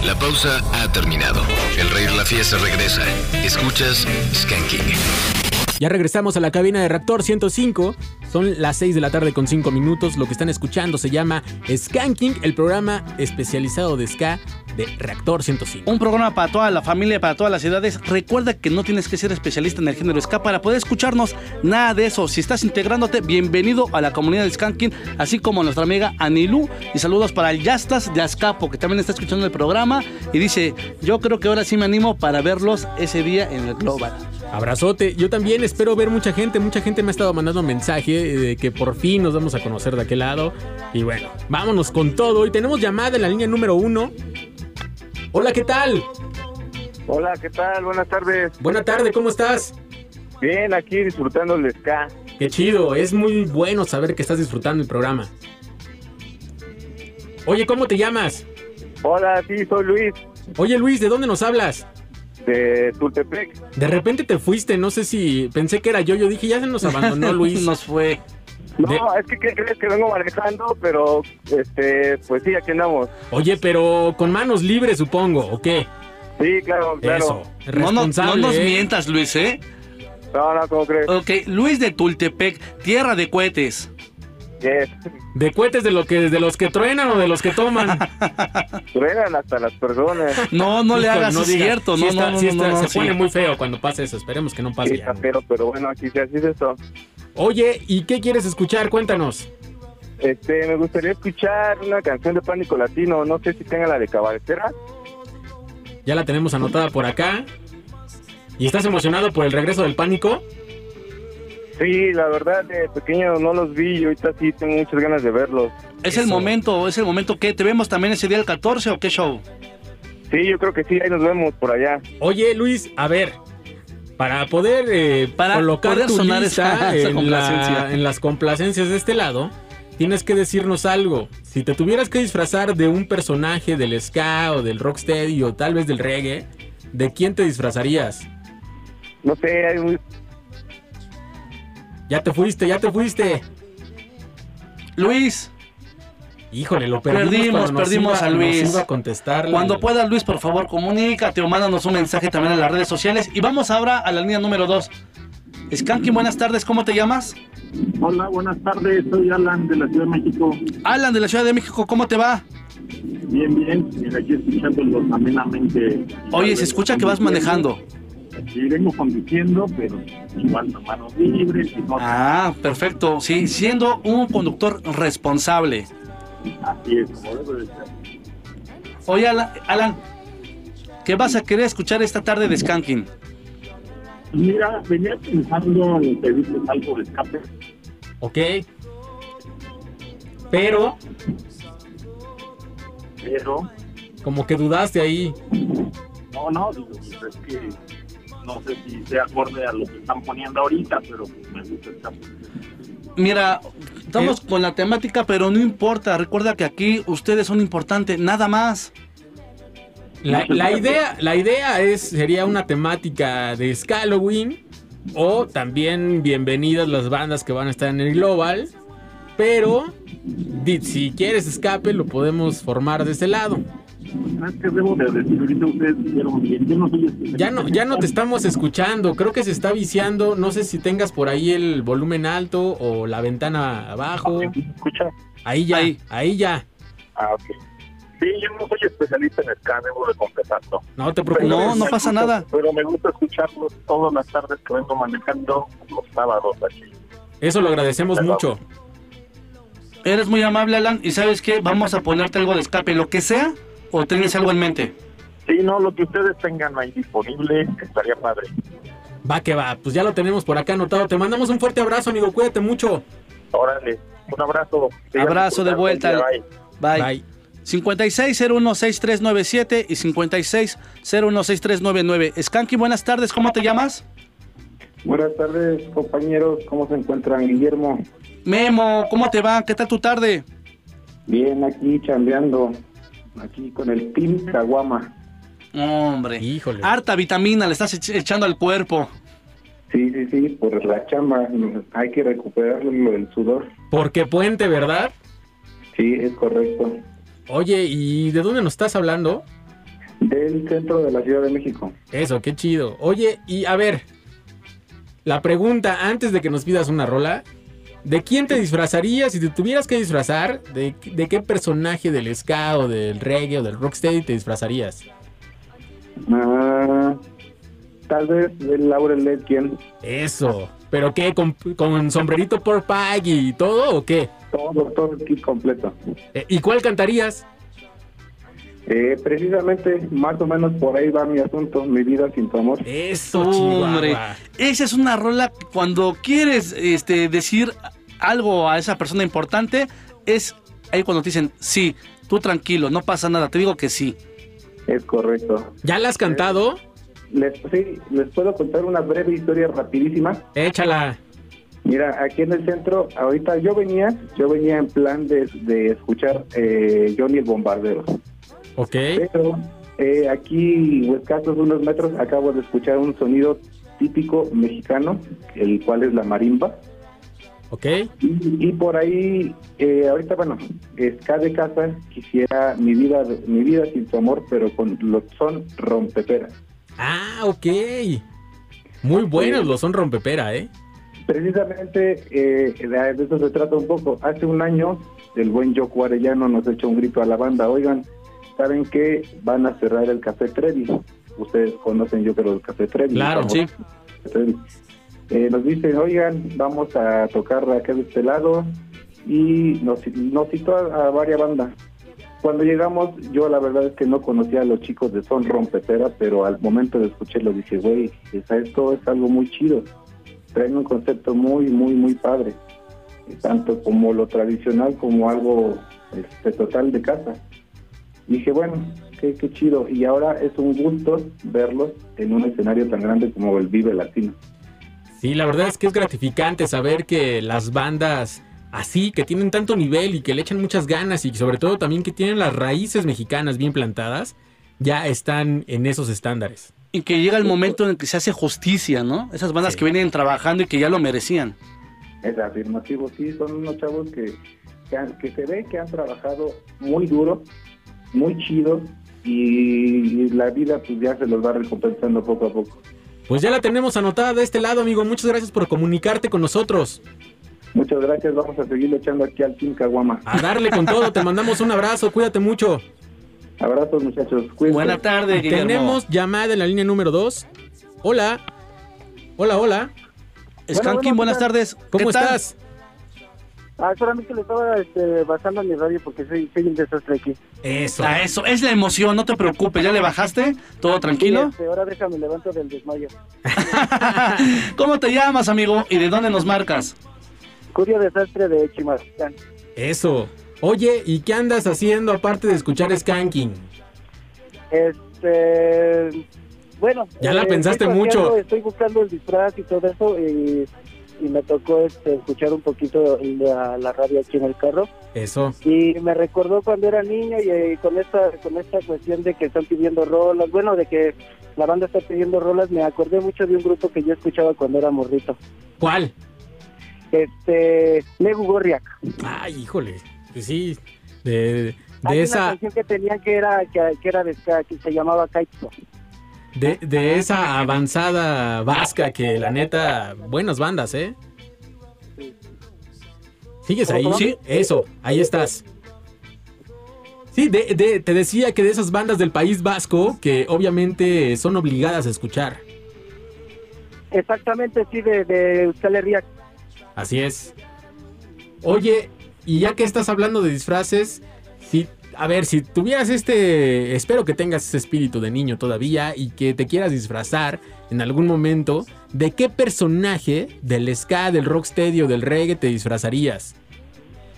S9: La pausa ha terminado. El rey la fiesta regresa. Escuchas Skanking.
S1: Ya regresamos a la cabina de Reactor 105. Son las 6 de la tarde con 5 minutos. Lo que están escuchando se llama Skanking, el programa especializado de ska de Reactor 105.
S2: Un programa para toda la familia, para todas las edades. Recuerda que no tienes que ser especialista en el género ska para poder escucharnos. Nada de eso. Si estás integrándote, bienvenido a la comunidad de Skanking, así como nuestra amiga Anilú. Y saludos para el Yastas de Azcapo, que también está escuchando el programa. Y dice, yo creo que ahora sí me animo para verlos ese día en el Global.
S1: Abrazote. Yo también espero ver mucha gente. Mucha gente me ha estado mandando mensaje de que por fin nos vamos a conocer de aquel lado. Y bueno, vámonos con todo. Y tenemos llamada en la línea número uno. Hola, ¿qué tal?
S10: Hola, ¿qué tal? Buenas tardes.
S1: Buena tarde, ¿cómo estás?
S10: Bien, aquí disfrutando el ska.
S1: Qué chido, es muy bueno saber que estás disfrutando el programa. Oye, ¿cómo te llamas?
S10: Hola, sí, soy Luis,
S1: Oye, Luis, ¿de dónde nos hablas?
S10: de Tultepec.
S1: De repente te fuiste, no sé si pensé que era yo, yo dije, ya se nos abandonó Luis.
S2: Nos fue.
S10: No, es que ¿qué crees que vengo manejando, pero este, pues sí, aquí andamos.
S1: Oye, pero con manos libres, supongo, ¿o qué?
S10: Sí, claro, claro.
S1: Eso,
S2: No, no-
S1: responsable.
S2: no nos
S1: ¿eh?
S2: mientas, Luis, ¿eh?
S10: No, no, ¿cómo crees?
S2: Ok, Luis de Tultepec, tierra de cohetes.
S10: Yes.
S1: ¿De cohetes de, lo que, de los que truenan o de los que toman?
S10: Truenan hasta las personas.
S2: No, no le hagas, es
S1: digas.
S2: cierto. No,
S1: está-
S2: no, no, no, no,
S1: se
S2: sí.
S1: pone muy feo cuando pasa eso. Esperemos que no pase
S10: Sí,
S1: ya.
S10: pero, pero bueno, aquí sí, así es esto.
S1: Oye, ¿y qué quieres escuchar? Cuéntanos.
S10: Este, me gustaría escuchar una canción de Pánico Latino. No sé si tenga la de Cabaretera.
S1: Ya la tenemos anotada por acá. ¿Y estás emocionado por el regreso del pánico?
S10: Sí, la verdad, de pequeño no los vi y ahorita sí tengo muchas ganas de verlos.
S2: Es el momento, es el momento que te vemos también ese día el 14 o qué show.
S10: Sí, yo creo que sí, ahí nos vemos por allá.
S1: Oye, Luis, a ver. Para poder eh,
S2: Para
S1: colocar
S2: poder
S1: tu
S2: sonar
S1: lista
S2: esa- esa
S1: en, la- en las complacencias de este lado, tienes que decirnos algo. Si te tuvieras que disfrazar de un personaje del ska o del rocksteady o tal vez del reggae, ¿de quién te disfrazarías?
S10: No sé, hay un-
S1: Ya te fuiste, ya te fuiste.
S2: Luis,
S1: Híjole, lo perdimos.
S2: perdimos,
S1: nos
S2: perdimos
S1: iba-
S2: a
S1: nos
S2: Luis.
S1: iba a contestar.
S2: Cuando puedas, Luis, por favor, comunícate o mándanos un mensaje también en las redes sociales. Y vamos ahora a la línea número 2. Skanky, buenas tardes, ¿cómo te llamas?
S11: Hola, buenas tardes. Soy Alan de la Ciudad de México.
S2: Alan de la Ciudad de México, ¿cómo te va?
S11: Bien, bien. Aquí escuchándolos amenamente.
S2: Oye, se escucha que vas manejando.
S11: Vengo conduciendo, pero igual con manos libres y no.
S2: Ah, perfecto. Sí, siendo un conductor responsable.
S11: Así es, como debe de ser.
S2: Oye, Alan, ¿qué vas a querer escuchar esta tarde de Skanking?
S11: Mira, venía pensando en pedirles algo de escape.
S1: Ok. Pero,
S11: Pero,
S1: como que dudaste ahí.
S11: no, no, digo, pues es que no sé si sea acorde a lo que están poniendo ahorita, pero me gusta escape.
S2: Mira, estamos con la temática, pero no importa. Recuerda que aquí ustedes son importantes, nada más.
S1: La, la idea, la idea es, sería una temática de Halloween o también bienvenidas las bandas que van a estar en el Global. Pero si quieres escape, lo podemos formar de ese lado.
S11: Es que debo de decir, ahorita ustedes dijeron bien, yo no soy especialista
S1: Ya no, ya no te estamos escuchando. Creo que se está viciando. No sé si tengas por ahí el volumen alto o la ventana abajo.
S11: ¿Escucha?
S1: Ahí ya, ahí, ya.
S11: Ah, ok. Sí, yo no soy especialista en ska, debo de confesarlo.
S1: No te preocupes.
S2: No, no pasa
S11: gusta-
S2: nada.
S11: Pero me gusta escucharlos todas las tardes que vengo manejando los sábados aquí.
S1: Eso lo agradecemos mucho.
S2: Eres muy amable, Alan, y ¿sabes qué? Vamos a ponerte algo de escape, lo que sea, o tienes algo en mente.
S11: Sí, no, lo que ustedes tengan ahí disponible estaría padre.
S1: Va que va, pues ya lo tenemos por acá anotado. Te mandamos un fuerte abrazo, amigo. Cuídate mucho.
S11: Órale, un abrazo.
S2: Abrazo de vuelta.
S11: bye.
S2: Bye. 56016397 y 56016399. Skanky, buenas tardes, ¿cómo te llamas?
S12: Buenas tardes, compañeros. ¿Cómo se encuentran, Guillermo?
S2: Memo, ¿cómo te va? ¿Qué tal tu tarde?
S12: Bien, aquí chambeando. Aquí con el Team Caguama.
S2: Hombre,
S1: Híjole.
S2: harta vitamina le estás ech- echando al cuerpo.
S12: Sí, sí, sí, por la chamba. Hay que recuperar lo del sudor.
S1: Porque puente, ¿verdad?
S12: Sí, es correcto.
S1: Oye, ¿y de dónde nos estás hablando?
S12: Del centro de la Ciudad de México.
S1: Eso, qué chido. Oye, y a ver, la pregunta antes de que nos pidas una rola. ¿De quién te disfrazarías si te tuvieras que disfrazar? ¿De, de qué personaje del ska o del reggae o del rocksteady te disfrazarías?
S12: Ah, tal vez de Laurel Ledkin.
S1: Eso. ¿Pero qué? ¿Con, con sombrerito por pie y todo o qué?
S12: Todo, todo el kit completo.
S1: Eh, ¿Y cuál cantarías?
S12: Eh, precisamente, más o menos por ahí va mi asunto, mi vida sin tu amor.
S1: Eso,
S2: Hombre, esa es una rola que cuando quieres este, decir algo a esa persona importante, es ahí cuando te dicen, sí, tú tranquilo, no pasa nada, te digo que sí.
S12: Es correcto.
S1: ¿Ya la has cantado?
S12: Les, sí, les puedo contar una breve historia rapidísima.
S1: Échala.
S12: Mira, aquí en el centro, ahorita yo venía, yo venía en plan de, de escuchar eh, Johnny el Bombardero.
S1: Ok.
S12: Pero eh, aquí, escasos unos metros, acabo de escuchar un sonido típico mexicano, el cual es la marimba.
S1: Ok.
S12: Y, y por ahí, eh, ahorita, bueno, ska de casa, quisiera mi vida, mi vida sin tu amor, pero con los son rompeperas.
S1: Ah, ok. Muy buenos los son rompepera, ¿eh?
S12: Precisamente eh, de eso se trata un poco. Hace un año, el buen Yoko Arellano nos echó un grito a la banda. Oigan, ¿saben qué? Van a cerrar el Café Trevi. Ustedes conocen, yo creo, el Café Trevi.
S2: Claro, sí.
S12: Trevi. Eh, nos dicen, oigan, vamos a tocar acá de este lado. Y nos, nos citó a, varias bandas. Cuando llegamos, yo la verdad es que no conocía a los chicos de Son Rompepera, pero al momento de escucharlo dije, güey, esto es algo muy chido. Traen un concepto muy, muy, muy padre. Tanto como lo tradicional como algo este, total de casa. Dije, bueno, qué, qué chido. Y ahora es un gusto verlos en un escenario tan grande como el Vive Latino.
S1: Sí, la verdad es que es gratificante saber que las bandas así, que tienen tanto nivel y que le echan muchas ganas y sobre todo también que tienen las raíces mexicanas bien plantadas, ya están en esos estándares.
S2: Y que llega el momento en el que se hace justicia, ¿no? Esas bandas que vienen trabajando y que ya lo merecían.
S12: Es afirmativo, sí, son unos chavos que, que, han- que se ve que han trabajado muy duro, muy chido, y la vida pues ya se los va recompensando poco a poco.
S1: Pues ya la tenemos anotada de este lado, amigo. Muchas gracias por comunicarte con nosotros.
S12: Muchas gracias, vamos a seguir echando aquí al Team Caguama.
S1: A darle con todo, te mandamos un abrazo, cuídate mucho.
S12: Abrazos muchachos, cuídense.
S2: Buena tarde, Guillermo.
S1: Tenemos llamada en la línea número 2. Hola. Hola, hola.
S2: Skanking, buenas tardes.
S1: ¿Cómo estás?
S7: Ah, solamente le estaba este, basando en mi radio porque soy, soy un desastre aquí.
S1: Eso.
S2: Ah, eso, es la emoción, no te preocupes, ¿ya le bajaste? ¿Todo tranquilo?
S7: Este, ahora déjame levanto del desmayo.
S2: ¿Cómo te llamas, amigo? ¿Y de dónde nos marcas?
S7: Curio desastre de Chimalhuacán.
S1: Eso. Oye, ¿y qué andas haciendo aparte de escuchar Skanking?
S7: Este, bueno.
S1: Ya la pensaste
S7: estoy
S1: mucho.
S7: Estoy buscando el disfraz y todo eso y, y me tocó este, escuchar un poquito la, la radio aquí en el carro.
S1: Eso.
S7: Y me recordó cuando era niño y, eh, con esta con esta cuestión de que están pidiendo rolas, bueno, de que la banda está pidiendo rolas, me acordé mucho de un grupo que yo escuchaba cuando era morrito.
S1: ¿Cuál?
S7: Este, Legu Gorriak.
S1: Ay, híjole. Pues sí. De,
S7: Hay
S1: de
S7: una
S1: esa,
S7: canción que tenían que era que, que era de que se llamaba Kaito.
S1: De, de esa avanzada vasca que la neta, buenas bandas, ¿eh? ¿Sigues ahí? Sí, eso, ahí estás. Sí, de, de- te decía que de esas bandas del País Vasco que obviamente son obligadas a escuchar.
S7: Exactamente, sí, de, de Euskal Herria.
S1: Así es. Oye, y ya que estás hablando de disfraces, si, a ver, si tuvieras este, espero que tengas ese espíritu de niño todavía y que te quieras disfrazar en algún momento, ¿de qué personaje del ska, del rocksteady o del reggae te disfrazarías?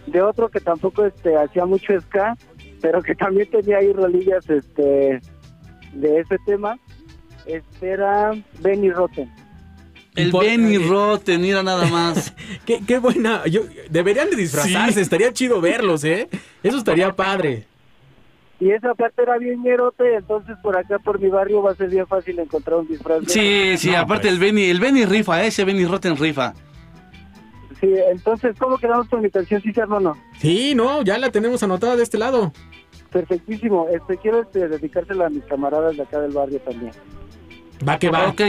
S7: de otro que tampoco este hacía mucho ska, pero que también tenía ahí rolillas este de ese tema. Este era Benny Rotten.
S2: El
S1: Por-
S2: Benny
S1: eh,
S2: Rotten, mira nada más.
S1: Qué, qué buena, yo, deberían de disfrazarse,
S2: Sí.
S1: estaría chido verlos, ¿eh? Eso estaría padre.
S7: Y esa parte era bien ñerote, entonces por acá por mi barrio va a ser bien fácil encontrar un disfraz. de-
S2: Sí, sí,
S1: No,
S2: aparte
S1: pues.
S2: el Benny, el Benny rifa, ese Benny Rotten rifa.
S7: Sí, entonces, ¿cómo quedamos con mi canción? ¿Sí se arma o no?
S1: Sí, no, ya la tenemos anotada de este lado.
S7: Perfectísimo. Este, quiero este, dedicársela a mis camaradas de acá del barrio también.
S1: Va que va.
S2: Ok,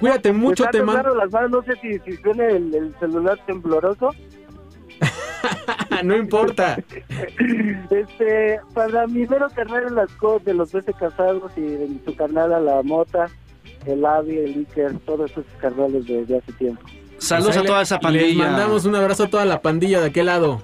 S1: Cuídate mucho, te mando.
S13: las manos, no sé si, si suena el, el celular tembloroso.
S1: no importa.
S13: Este, para mi mero carnal las cosas de los 12 casados y en su carnal a la mota, el Avi, el Iker, todos esos carnales de, de hace tiempo.
S2: Saludos a toda esa
S1: Les
S2: pandilla.
S1: mandamos un abrazo a toda la pandilla de aquel lado.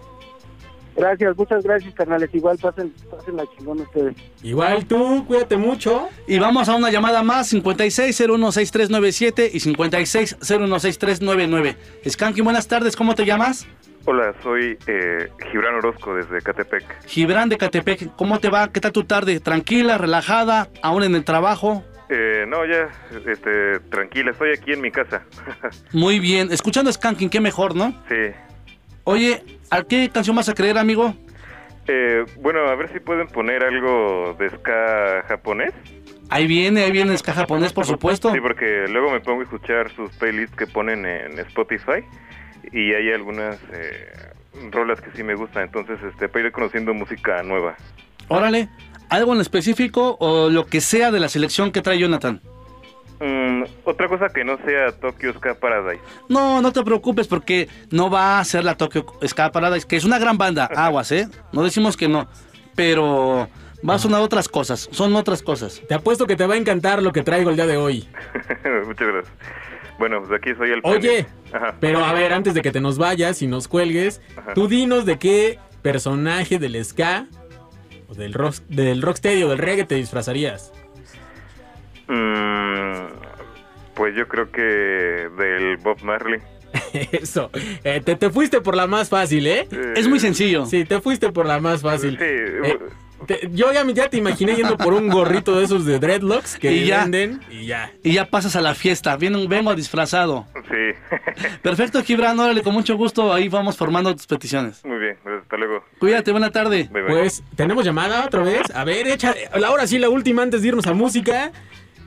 S13: Gracias, muchas gracias, carnales. Igual pasen, pasen la chingón ustedes.
S1: Igual tú, cuídate mucho.
S2: Y vamos a una llamada más, 56016397 y 56016399. Skanky, buenas tardes, ¿cómo te llamas?
S14: Hola, soy eh, Gibran Orozco desde Catepec.
S2: Gibran de Catepec, ¿cómo te va? ¿Qué tal tu tarde? ¿Tranquila, relajada, aún en el trabajo?
S14: Eh, no, ya, este, tranquila, estoy aquí en mi casa.
S2: Muy bien, escuchando Skanking, qué mejor, ¿no?
S14: sí.
S2: Oye, ¿a qué canción vas a creer, amigo?
S14: Eh, bueno, a ver si pueden poner algo de ska japonés.
S2: Ahí viene, ahí viene ska japonés, por supuesto.
S14: Sí, porque luego me pongo a escuchar sus playlists que ponen en Spotify y hay algunas eh, rolas que sí me gustan, entonces este, para ir conociendo música nueva.
S2: Órale, ¿algo en específico o lo que sea de la selección que trae Jonathan?
S14: Mm, otra cosa que no sea Tokyo Ska Paradise.
S2: No, no te preocupes porque no va a ser la Tokyo Ska Paradise, que es una gran banda, aguas, ¿eh? No decimos que no, pero va a sonar otras cosas, son otras cosas.
S1: Te apuesto que te va a encantar lo que traigo el día de hoy.
S14: Muchas gracias. Bueno, pues aquí soy el...
S1: Oye,
S14: Ajá.
S1: pero a ver, antes de que te nos vayas y nos cuelgues, tú dinos de qué personaje del ska o del rock, del rocksteady o del reggae te disfrazarías.
S14: Mm, pues yo creo que del Bob Marley.
S1: Eso, eh, te, te fuiste por la más fácil, ¿eh?
S2: Es muy sencillo.
S1: Sí, te fuiste por la más fácil.
S14: Sí,
S1: Eh, te- yo ya, ya te imaginé yendo por un gorrito de esos de dreadlocks que
S2: Y ya.
S1: venden y ya.
S2: Y ya pasas a la fiesta, Ven- vengo disfrazado.
S14: Sí.
S2: Perfecto, Gibran, órale, con mucho gusto, ahí vamos formando tus peticiones.
S14: Muy bien, pues hasta luego.
S2: Cuídate, buena tarde.
S1: Pues, ¿tenemos llamada otra vez? A ver, echa, ahora sí, la última antes de irnos a música.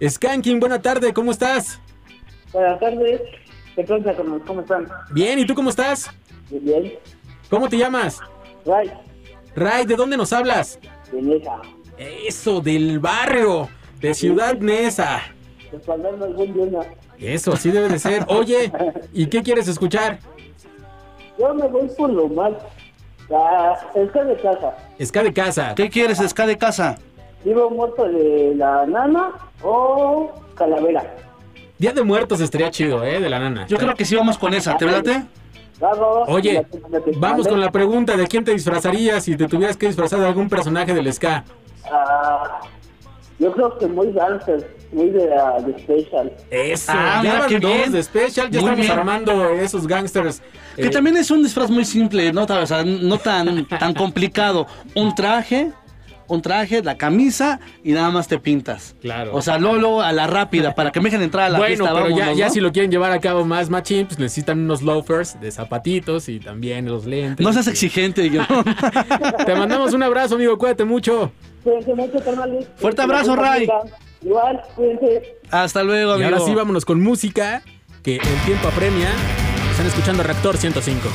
S1: Skanking, buena tarde, ¿cómo estás?
S15: Buenas tardes. ¿Qué pasa, carnal? ¿Cómo están?
S1: Bien, ¿y tú cómo estás?
S15: Bien, bien.
S1: ¿Cómo te llamas?
S15: Ray,
S1: Ray, ¿de dónde nos hablas?
S15: de Nesa.
S1: Eso, del barrio, de Ciudad Neza.
S15: Respaldando algún día.
S1: Eso, así debe de ser. Oye, ¿y qué quieres escuchar?
S15: Yo me voy por lo más. La ska de casa.
S1: Ska de casa.
S2: ¿Qué quieres, Ska de casa?
S15: Vivo muerto de la nana o calavera.
S1: Día de Muertos estaría chido, ¿eh? De la nana.
S2: Yo creo que sí vamos con esa, ¿te late?
S1: Oye, vamos con la pregunta de quién te disfrazarías si te tuvieras que disfrazar de algún personaje del ska.
S15: Ah, yo creo que muy gangster, muy de, ah, de special.
S1: Eso,
S2: Ah,
S1: ya
S2: mira,
S1: van
S2: qué
S1: dos
S2: bien.
S1: de Special, ya
S2: Muy
S1: estamos
S2: bien.
S1: armando esos gangsters.
S2: Que
S1: Eh,
S2: también es un disfraz muy simple, ¿no? O sea, no tan, tan complicado. Un traje, un traje, la camisa y nada más te pintas.
S1: Claro.
S2: O sea, Lolo a la rápida para que me dejen entrar a la
S1: bueno,
S2: fiesta.
S1: pero ya,
S2: vámonos,
S1: ya
S2: ¿no?
S1: si lo quieren llevar a cabo más machín, pues necesitan unos loafers de zapatitos y también los lentes.
S2: No seas exigente, yo.
S1: Te mandamos un abrazo, amigo, cuídate mucho.
S15: Cuídense mucho, carnales.
S2: Fuerte abrazo, Ray.
S15: Igual, cuídense.
S2: Hasta luego,
S1: Y
S2: amigo.
S1: ahora sí, vámonos con música, que el tiempo apremia. Están escuchando Reactor 105.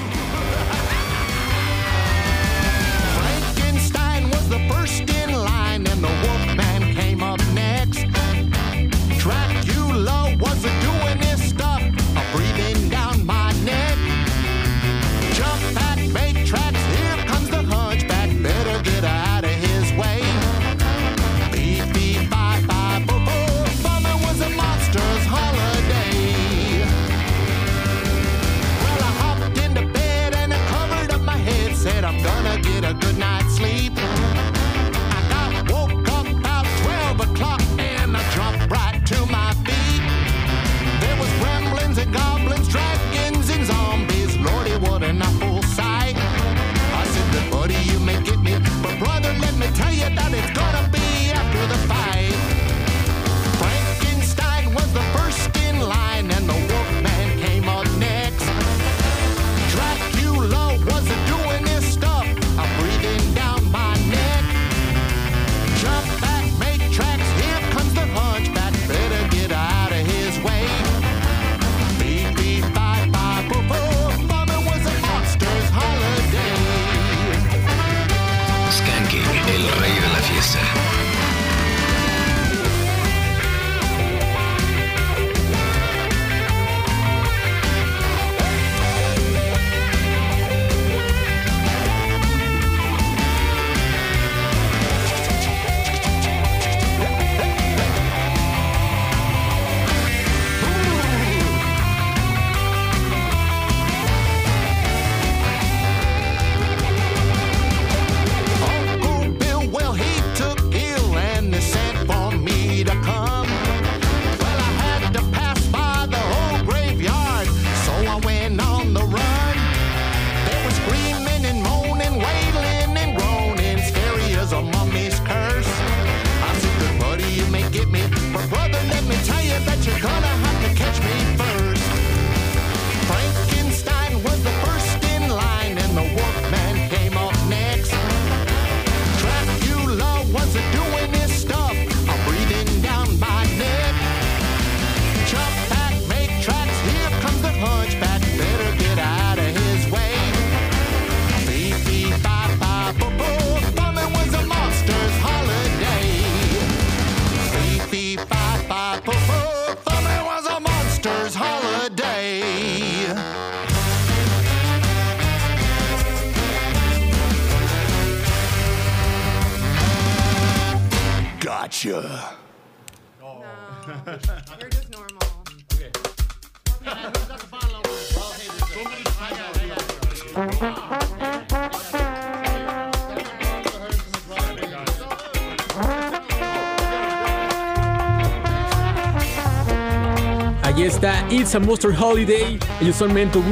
S16: A
S1: Monster Holiday. Ellos son Mento.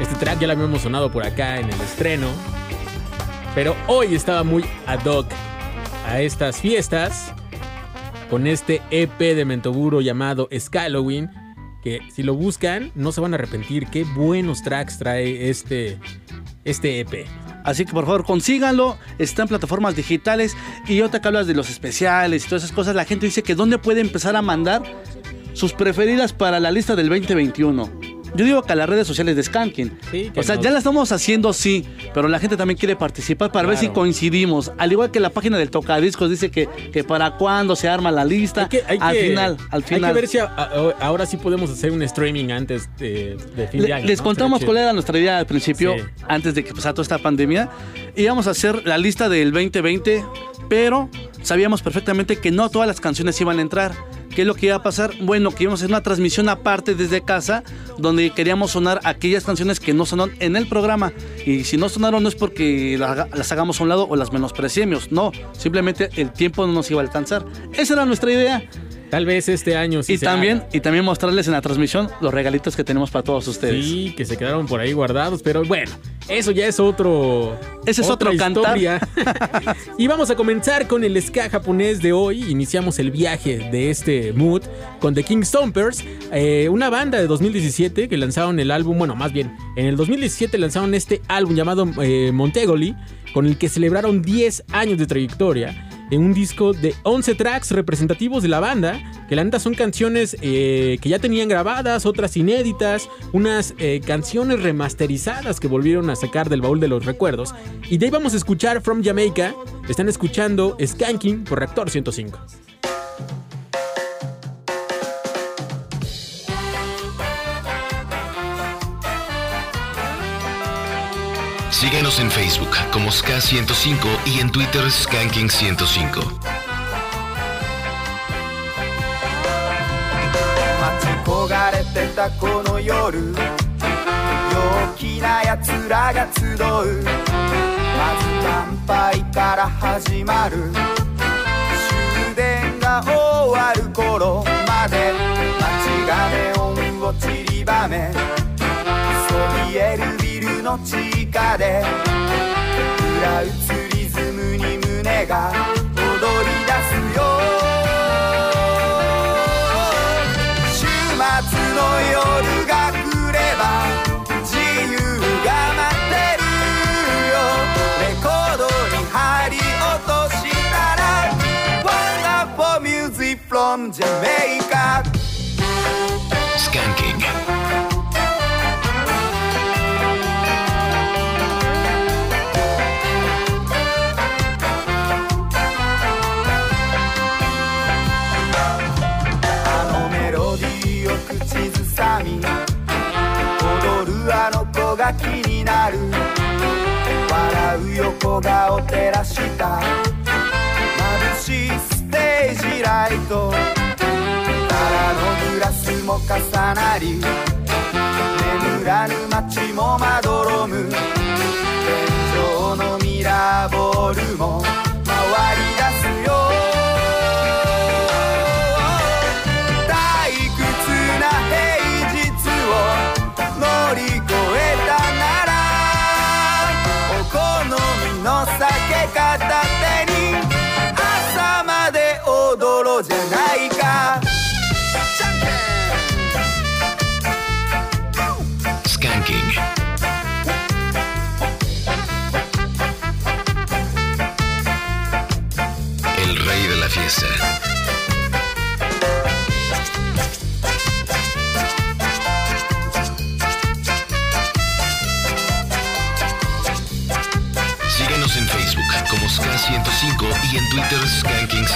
S1: Este track ya lo habíamos sonado por acá en el estreno. Pero hoy estaba muy ad hoc a estas fiestas con este EP de Mentoguro llamado Skylowin. Que si lo buscan, no se van a arrepentir. Qué buenos tracks trae este, este EP.
S2: Así que por favor consíganlo, está en plataformas digitales y ahorita que hablas de los especiales y todas esas cosas, la gente dice que dónde puede empezar a mandar sus preferidas para la lista del 2021. Yo digo que a las redes sociales de Skanking. o sea,
S1: nos-
S2: ya la estamos haciendo, sí, pero la gente también quiere participar para ver si
S1: Claro.
S2: coincidimos. Al igual que la página del Tocadiscos dice que, que para cuándo se arma la lista. al
S1: que-
S2: final, al
S1: Hay
S2: final.
S1: que ver si a- a- ahora sí podemos hacer un streaming antes de, de fin de año.
S2: les
S1: ¿no?
S2: contamos cuál era nuestra idea al principio,
S1: Sí.
S2: antes de que pasara toda esta pandemia. Íbamos a hacer la lista del 2020, pero sabíamos perfectamente que no todas las canciones iban a entrar. ¿Qué es lo que iba a pasar? Bueno, que íbamos a hacer una transmisión aparte desde casa, donde queríamos sonar aquellas canciones que no sonaron en el programa. Y si no sonaron no es porque la- las hagamos a un lado o las menospreciemos, no, simplemente el tiempo no nos iba a alcanzar. Esa era nuestra idea.
S1: Tal vez este año sí
S2: y
S1: se
S2: también
S1: haga.
S2: y también mostrarles en la transmisión los regalitos que tenemos para todos ustedes.
S1: Sí, que se quedaron por ahí guardados, pero bueno, eso ya es otro.
S2: Ese es otro cantar.
S1: y vamos a comenzar con el ska japonés de hoy. Iniciamos el viaje de este mood con The King Stompers, eh, una banda de 2017 que lanzaron el álbum, bueno, más bien, en el 2017 lanzaron este álbum llamado eh, Montegoli, con el que celebraron 10 años de trayectoria. En un disco de 11 tracks representativos de la banda, que la neta son canciones eh, que ya tenían grabadas, otras inéditas, unas eh, canciones remasterizadas que volvieron a sacar del baúl de los recuerdos. Y de ahí vamos a escuchar From Jamaica. Están escuchando Skanking por Reactor 105.
S4: Síguenos en Facebook como Ska105 y en Twitter Skanking105.
S17: 待ち焦がれてたこの夜陽気な奴らが集うまず乾杯から始まる終電が終わる頃まで街がネオンを散りばめそびえ るビルの地下で。裏打つリズムに胸が踊り出すよ。週末の夜が来れば自由が待ってるよ。レコードに貼り落としたら Wonderful music from Jamaica が気になる。笑う横顔照らした。眩しいステージライト。空のグラスも重なり。眠らぬ街もまどろむ。天井のミラーボールも回り出す。
S4: Síguenos en Facebook como Ska105 y en Twitter Skanking105.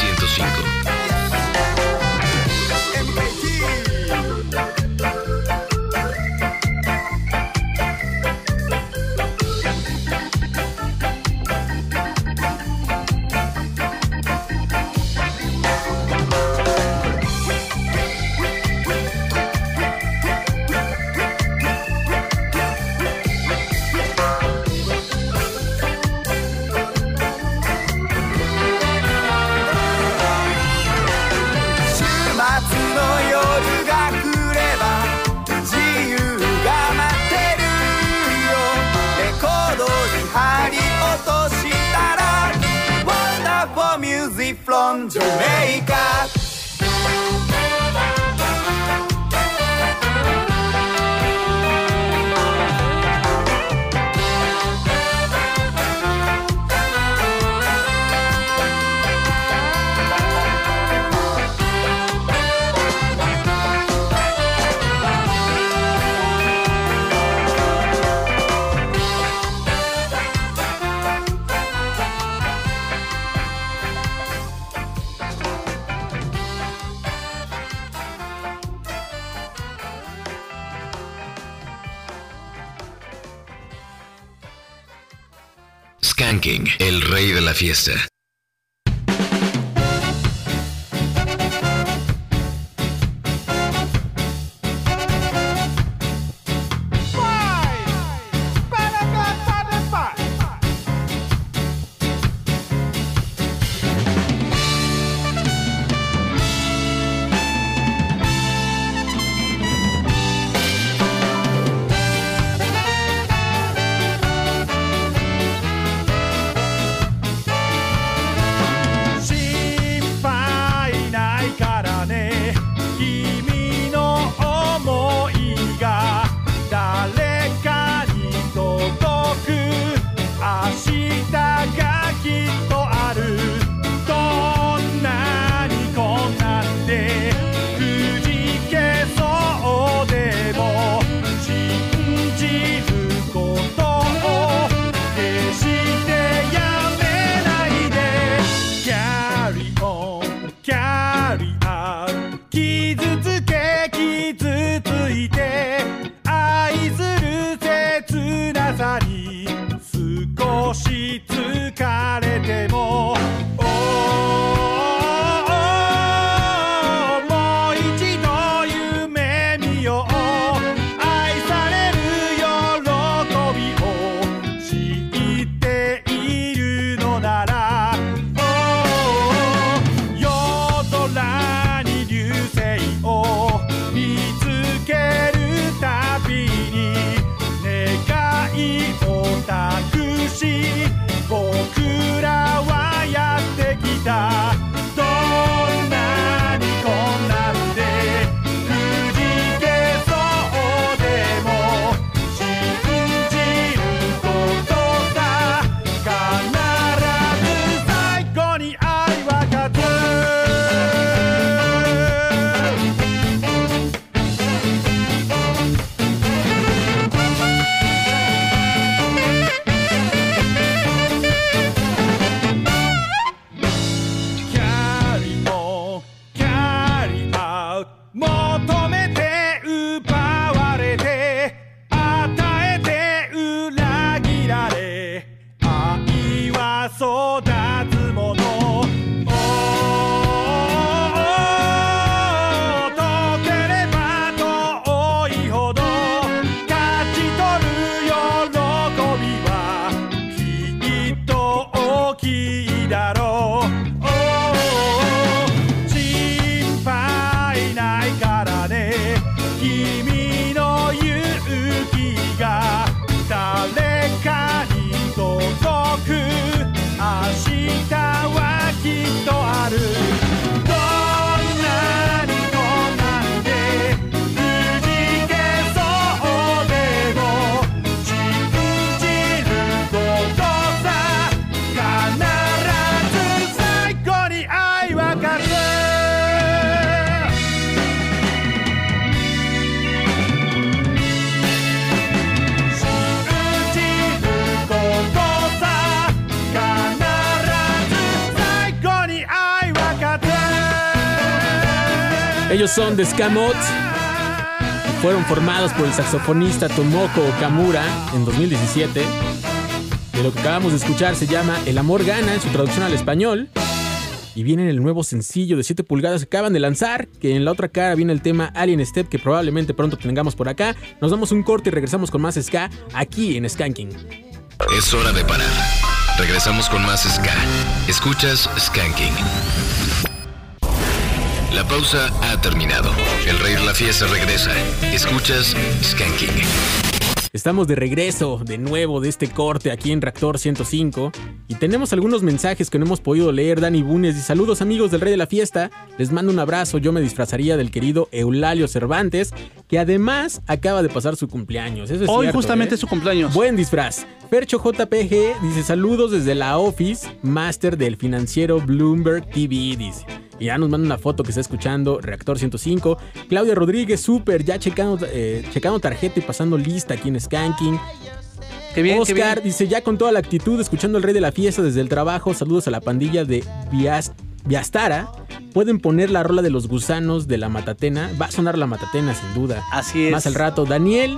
S4: fiesta.
S1: Scamot fueron formados por el saxofonista Tomoko Okamura en 2017. De lo que acabamos de escuchar se llama El amor gana en su traducción al español. Y viene el nuevo sencillo de 7 pulgadas que acaban de lanzar, que en la otra cara viene el tema Alien Step que probablemente pronto tengamos por acá. Nos damos un corte y regresamos con más ska aquí en Skanking.
S4: Es hora de parar. Regresamos con más ska. Escuchas Skanking. La pausa ha terminado. El rey de la fiesta regresa. Escuchas Skanking.
S1: Estamos de regreso de nuevo de este corte aquí en Reactor 105 y tenemos algunos mensajes que no hemos podido leer. Dani Bunes y saludos amigos del Rey de la Fiesta, les mando un abrazo, yo me disfrazaría del querido Eulalio Cervantes, que además acaba de pasar su cumpleaños. Eso es
S2: Hoy justamente
S1: ¿eh?
S2: es su cumpleaños.
S1: Buen disfraz. Percho JPG dice saludos desde la office, máster del financiero Bloomberg TV, dice. Y ya nos manda una foto que está escuchando Reactor 105. Claudia Rodríguez, súper, ya checando, eh, checando tarjeta y pasando lista aquí en Skanking.
S2: Qué bien, qué
S1: Oscar
S2: bien.
S1: dice ya con toda la actitud, escuchando el rey de la fiesta desde el trabajo. Saludos a la pandilla de Vias- Viastara. Pueden poner la rola de los gusanos de la matatena. Va a sonar la matatena, sin duda.
S2: Así es.
S1: Más al rato. Daniel,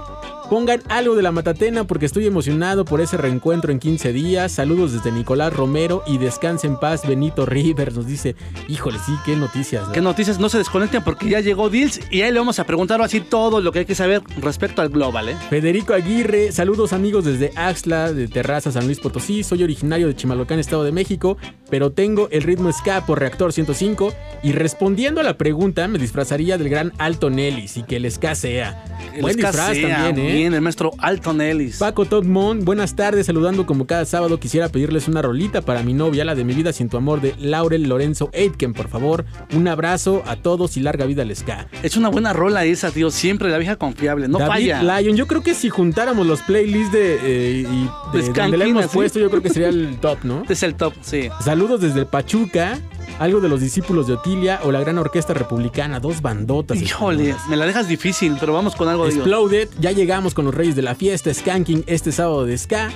S1: pongan algo de la matatena porque estoy emocionado por ese reencuentro en 15 días. Saludos desde Nicolás Romero y descanse en paz Benito Rivers. Nos dice, híjole, sí, qué noticias. ¿no?
S2: ¿Qué noticias no se desconecten? Porque ya llegó Dils y ahí le vamos a preguntar así todo lo que hay que saber respecto al Global, ¿eh?
S1: Federico Aguirre, saludos amigos desde Axla, de Terraza, San Luis Potosí. Soy originario de Chimalhuacán, Estado de México, pero tengo el ritmo ska por Reactor 105. Y respondiendo a la pregunta, me disfrazaría del gran Alton Ellis y que el ska sea.
S2: El
S1: Buen disfraz
S2: sea,
S1: también, ¿eh?
S2: Bien, el maestro Alton Ellis.
S1: Paco Todmont, buenas tardes, saludando como cada sábado. Quisiera pedirles una rolita para mi novia, la de mi vida sin tu amor, de Laurel Lorenzo Aitken, por favor. Un abrazo a todos y larga vida al ska.
S2: Es una buena rola esa, tío. Siempre la vieja confiable. No
S1: David
S2: falla.
S1: Lyon, yo creo que si juntáramos los playlists de, eh, y de,
S2: De
S1: donde
S2: Skanking,
S1: le hemos puesto, yo creo que sería el top, ¿no?
S2: Es el top, sí.
S1: Saludos desde Pachuca, algo de los discípulos de Otilia o la gran orquesta republicana, dos bandotas.
S2: Híjole, me la dejas difícil, pero vamos con algo de.
S1: Exploded, ya llegamos con los reyes de la fiesta, Skanking este sábado de Ska.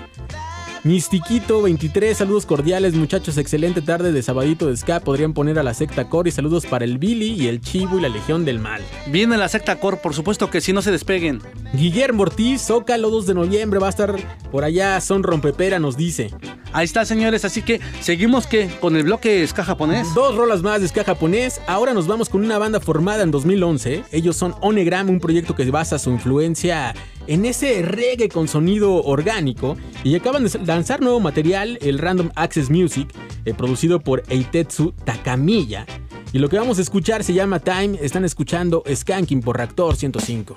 S1: Mistiquito 23, saludos cordiales muchachos, excelente tarde de sabadito de Ska, podrían poner a la secta core y saludos para el Billy y el Chivo y la Legión del Mal.
S2: Viene la secta core, por supuesto que sí, no se despeguen.
S1: Guillermo Ortiz, Zócalo 2 de noviembre, va a estar por allá, son rompepera, nos dice.
S2: Ahí está, señores, así que seguimos que con el bloque ska japonés.
S1: Dos rolas más de ska japonés. Ahora nos vamos con una banda formada en 2011. Ellos son Onegram, un proyecto que basa su influencia en ese reggae con sonido orgánico. Y acaban de lanzar nuevo material, el Random Access Music, eh, producido por Eitetsu Takamiya. Y lo que vamos a escuchar se llama Time. Están escuchando Skanking por Reactor 105.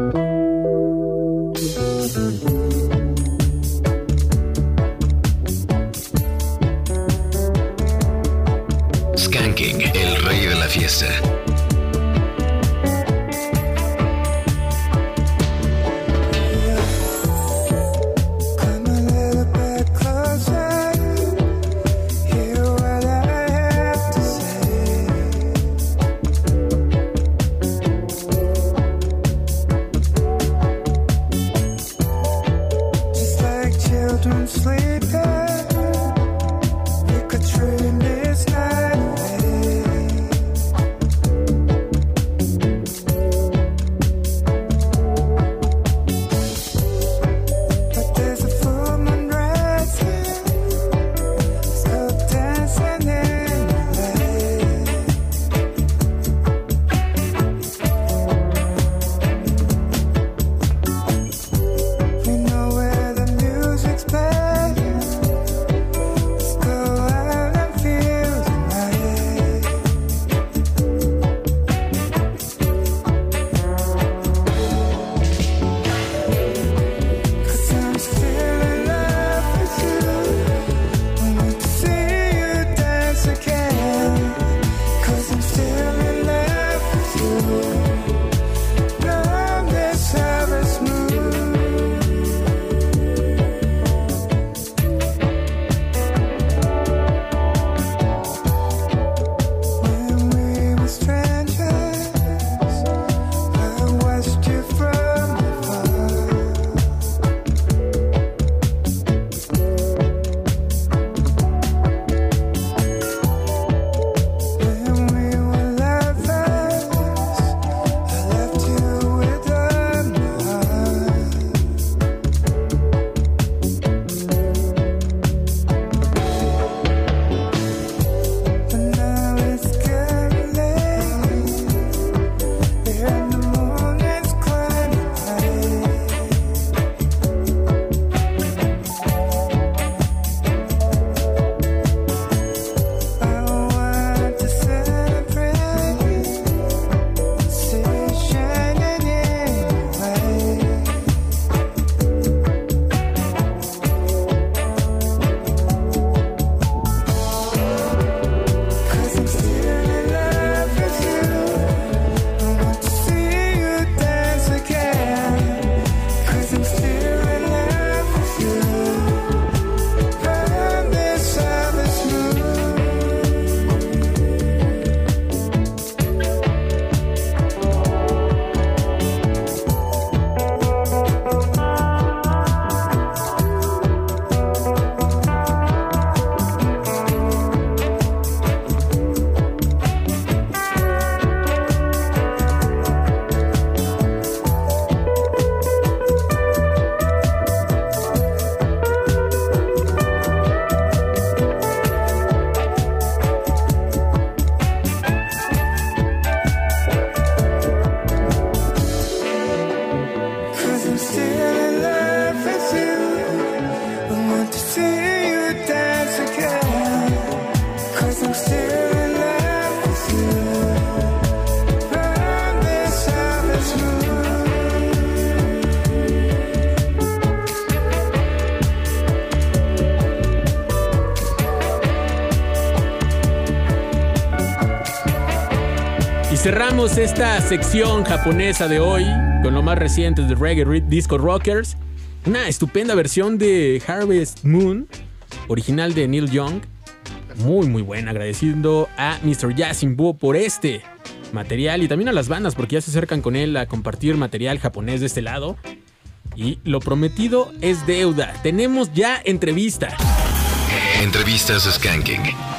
S1: Cerramos esta sección japonesa de hoy con lo más reciente de Reggae Disco Rockers. Una estupenda versión de Harvest Moon, original de Neil Young. Muy, muy buena. Agradeciendo a Mr. Yasimbo por este material y también a las bandas porque ya se acercan con él a compartir material japonés de este lado. Y lo prometido es deuda. Tenemos ya entrevista.
S4: Entrevistas Skanking.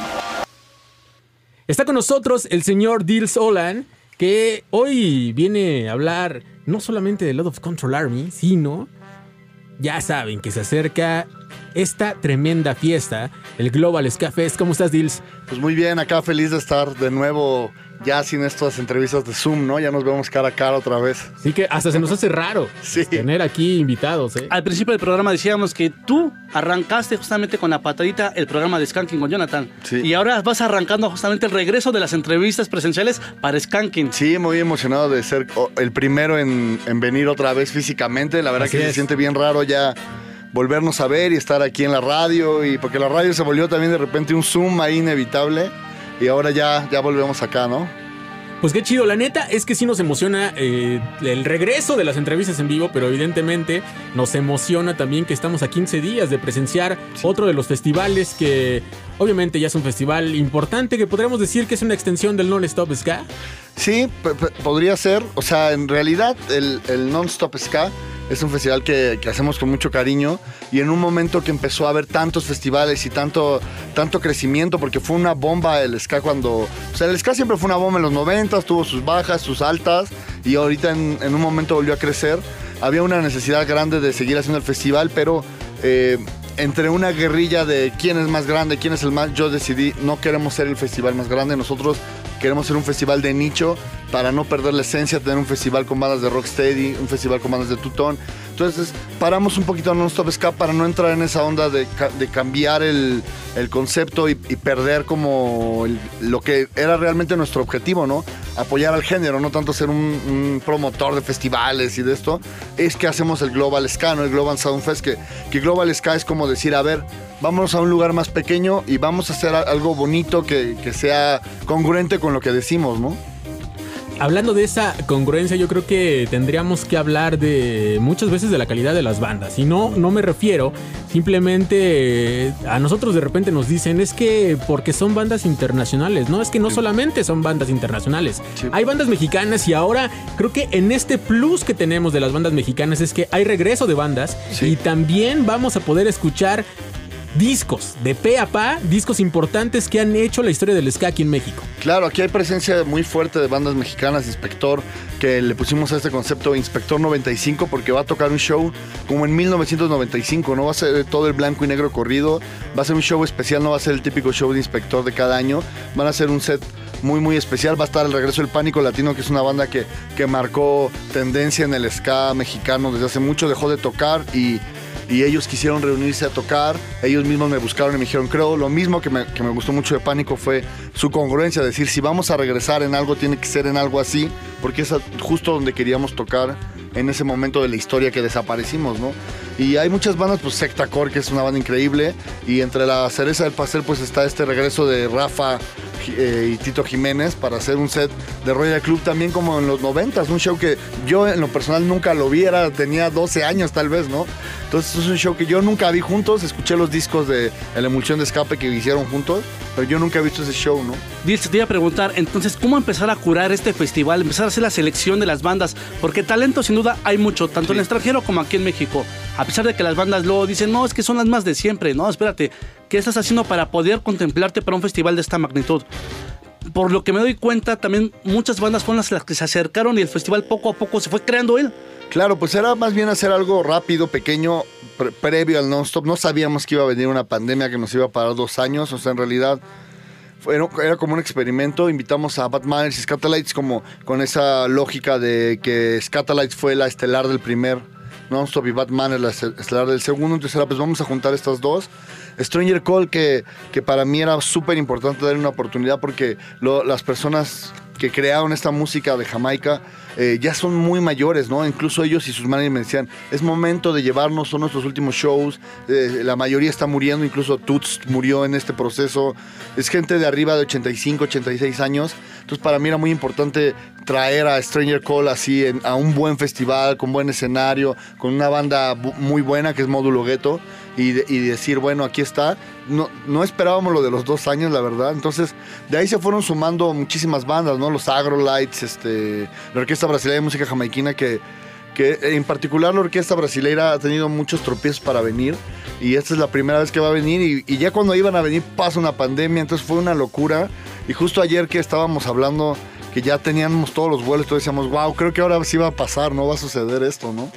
S1: Con nosotros el señor Dils Olan, que hoy viene a hablar no solamente de Lord of Control Army, sino ya saben que se acerca esta tremenda fiesta, el Global Ska. ¿Cómo estás, Dils?
S18: Pues muy bien, acá feliz de estar de nuevo ya sin estas entrevistas de Zoom, ¿no? Ya nos vemos cara a cara otra vez.
S1: Sí que hasta se nos hace raro tener aquí invitados, ¿eh?
S2: Al principio del programa decíamos que tú arrancaste justamente con la patadita el programa de Skanking con Jonathan. Y ahora vas arrancando justamente el regreso de las entrevistas presenciales para Skanking.
S18: Sí, muy emocionado de ser oh, el primero en, en venir otra vez físicamente. La verdad
S2: Así
S18: que se siente bien raro ya volvernos a ver y estar aquí en la radio. Y porque la radio se volvió también de repente un Zoom ahí inevitable. Y ahora ya, ya volvemos acá, ¿no?
S1: Pues qué chido, la neta es que sí nos emociona eh, el regreso de las entrevistas en vivo, pero evidentemente nos emociona también que estamos a 15 días de presenciar otro de los festivales que obviamente ya es un festival importante que podríamos decir que es una extensión del Non-Stop Ska.
S18: Sí, podría ser. O sea, en realidad el, el Non-Stop Ska es un festival que, que hacemos con mucho cariño y en un momento que empezó a haber tantos festivales y tanto, tanto crecimiento, porque fue una bomba el ska cuando... O sea, el ska siempre fue una bomba en los 90, tuvo sus bajas, sus altas y ahorita en, en un momento volvió a crecer. Había una necesidad grande de seguir haciendo el festival, pero... eh, entre una guerrilla de quién es más grande, quién es el más, yo decidí no queremos ser el festival más grande, nosotros queremos ser un festival de nicho para no perder la esencia, tener un festival con bandas de rocksteady, un festival con bandas de tutón. Entonces paramos un poquito a Non-Stop para no entrar en esa onda de, ca- de cambiar el, concepto y, perder como lo que era realmente nuestro objetivo, ¿no? Apoyar al género, no tanto ser un, promotor de festivales y de esto. Es que hacemos el Global Ska, ¿no? El Global Sound Fest, que, Global Ska es como decir, a ver, vámonos a un lugar más pequeño y vamos a hacer algo bonito que, que sea congruente con lo que decimos, ¿no?
S1: Hablando de esa congruencia, yo creo que tendríamos que hablar de muchas veces de la calidad de las bandas. Y no, no me refiero simplemente eh, a nosotros de repente nos dicen es que porque son bandas internacionales. No, es que no solamente son bandas internacionales. Hay bandas mexicanas y ahora creo que en este plus que tenemos de las bandas mexicanas es que hay regreso de bandas y también vamos a poder escuchar discos de pe a pa, discos importantes que han hecho la historia del ska aquí en México.
S18: Claro, aquí hay presencia muy fuerte de bandas mexicanas, Inspector, que le pusimos a este concepto Inspector 95 porque va a tocar un show como en 1995, no va a ser todo el blanco y negro corrido, va a ser un show especial, no va a ser el típico show de Inspector de cada año, van a ser un set muy muy especial, va a estar el regreso del Pánico Latino, que es una banda que, que marcó tendencia en el ska mexicano desde hace mucho, dejó de tocar y y ellos quisieron reunirse a tocar. Ellos mismos me buscaron y me dijeron, creo, lo mismo que me, que me gustó mucho de Pánico fue su congruencia, decir, si vamos a regresar en algo, tiene que ser en algo así, porque es justo donde queríamos tocar en ese momento de la historia que desaparecimos, ¿no? Y hay muchas bandas, pues Secta Core, que es una banda increíble, y entre la cereza del pastel, pues está este regreso de Rafa eh, y Tito Jiménez para hacer un set de Royal Club también como en los 90, un show que yo en lo personal nunca lo vi, era, tenía 12 años tal vez, ¿no? Entonces es un show que yo nunca vi juntos, escuché los discos de la emulsión de escape que hicieron juntos, pero yo nunca he visto ese show, ¿no?
S2: Dice, te iba a preguntar, entonces, ¿cómo empezar a curar este festival? Empezar a hacer la selección de las bandas, porque talento sin duda hay mucho, tanto en el extranjero como aquí en México. A pesar de que las bandas luego dicen, no, es que son las más de siempre, no, espérate, ¿qué estás haciendo para poder contemplarte para un festival de esta magnitud? Por lo que me doy cuenta, también muchas bandas fueron las que se acercaron y el festival poco a poco se fue creando él.
S18: Claro, pues era más bien hacer algo rápido, pequeño, pre- previo al non-stop. No sabíamos que iba a venir una pandemia que nos iba a parar dos años. O sea, en realidad era, era como un experimento. Invitamos a Batman y Scatalites como con esa lógica de que Scatalites fue la estelar del primer non-stop y Batman es la este- estelar del segundo. Entonces era, pues vamos a juntar estas dos. Stranger Call, que, que para mí era súper importante darle una oportunidad porque las personas que crearon esta música de Jamaica eh, ya son muy mayores, ¿no? Incluso ellos y sus managers me decían, es momento de llevarnos, son nuestros últimos shows, eh, la mayoría está muriendo, incluso Toots murió en este proceso, es gente de arriba de 85, 86 años, entonces para mí era muy importante traer a Stranger Call así a un buen festival, con buen escenario, con una banda muy buena que es Módulo Gueto y, de- y decir, bueno, aquí está. No, no esperábamos lo de los dos años, la verdad. Entonces, de ahí se fueron sumando muchísimas bandas, ¿no? Los Agrolights, este, la Orquesta Brasileña de Música Jamaiquina, que, que en particular la Orquesta Brasileira ha tenido muchos tropiezos para venir. Y esta es la primera vez que va a venir. Y, y ya cuando iban a venir pasa una pandemia, entonces fue una locura. Y justo ayer que estábamos hablando que ya teníamos todos los vuelos, todos decíamos, wow, creo que ahora sí va a pasar, no va a suceder esto, ¿no?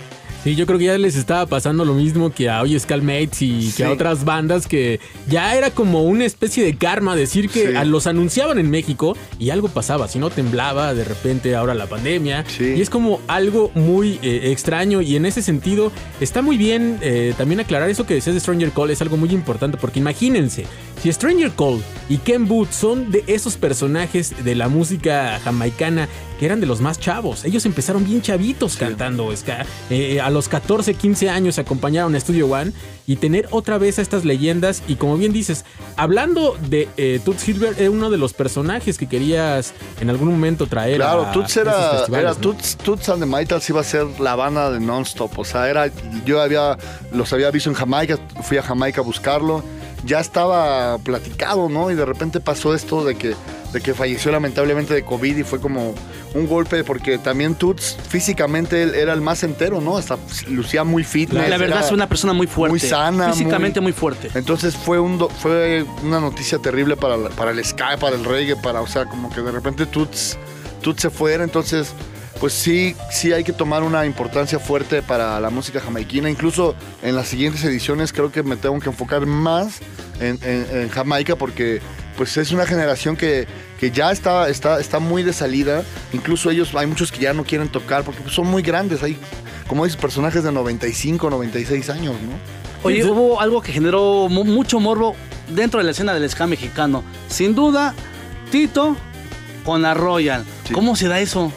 S1: Sí, yo creo que ya les estaba pasando lo mismo que a Oye Mates y que a otras bandas que ya era como una especie de karma decir que
S18: Sí.
S1: los anunciaban en México y algo pasaba, si no temblaba de repente ahora la pandemia. Y es como algo muy eh, extraño y en ese sentido está muy bien eh, también aclarar eso que decías de Stranger Call es algo muy importante porque imagínense si Stranger Call y Ken Booth son de esos personajes de la música jamaicana que eran de los más chavos. Ellos empezaron bien chavitos cantando ska. Eh, a los 14, 15 años se acompañaron a Studio One y tener otra vez a estas leyendas. Y como bien dices, hablando de eh, Toots Hilbert, era uno de los personajes que querías en algún momento traer.
S18: Claro,
S1: a
S18: Toots era,
S1: festivales,
S18: era
S1: ¿no?
S18: Toots, Toots and the Maytals iba a ser la banda de Nonstop. O sea, era, yo había, los había visto en Jamaica, fui a Jamaica a buscarlo. Ya estaba platicado, ¿no? Y de repente pasó esto de que, de que falleció lamentablemente de COVID y fue como un golpe porque también Toots físicamente él era el más entero, ¿no? Hasta lucía muy fitness.
S2: La verdad es una persona muy fuerte.
S18: Muy sana.
S2: Físicamente muy fuerte.
S18: Entonces fue, un do- fue una noticia terrible para, para el Sky, para el reggae, para, o sea, como que de repente Toots, Toots se fuera. Entonces, pues sí, sí hay que tomar una importancia fuerte para la música jamaiquina. Incluso en las siguientes ediciones creo que me tengo que enfocar más en, en- en Jamaica porque pues es una generación que, que ya está, está, está muy de salida. Incluso ellos, hay muchos que ya no quieren tocar porque pues, son muy grandes. Hay, como dices, personajes de 95, 96 años, ¿no?
S2: Oye, hubo algo que generó mu- mucho morbo dentro de la escena del ska mexicano. Sin duda, Tito con la Royal. ¿Cómo se da eso?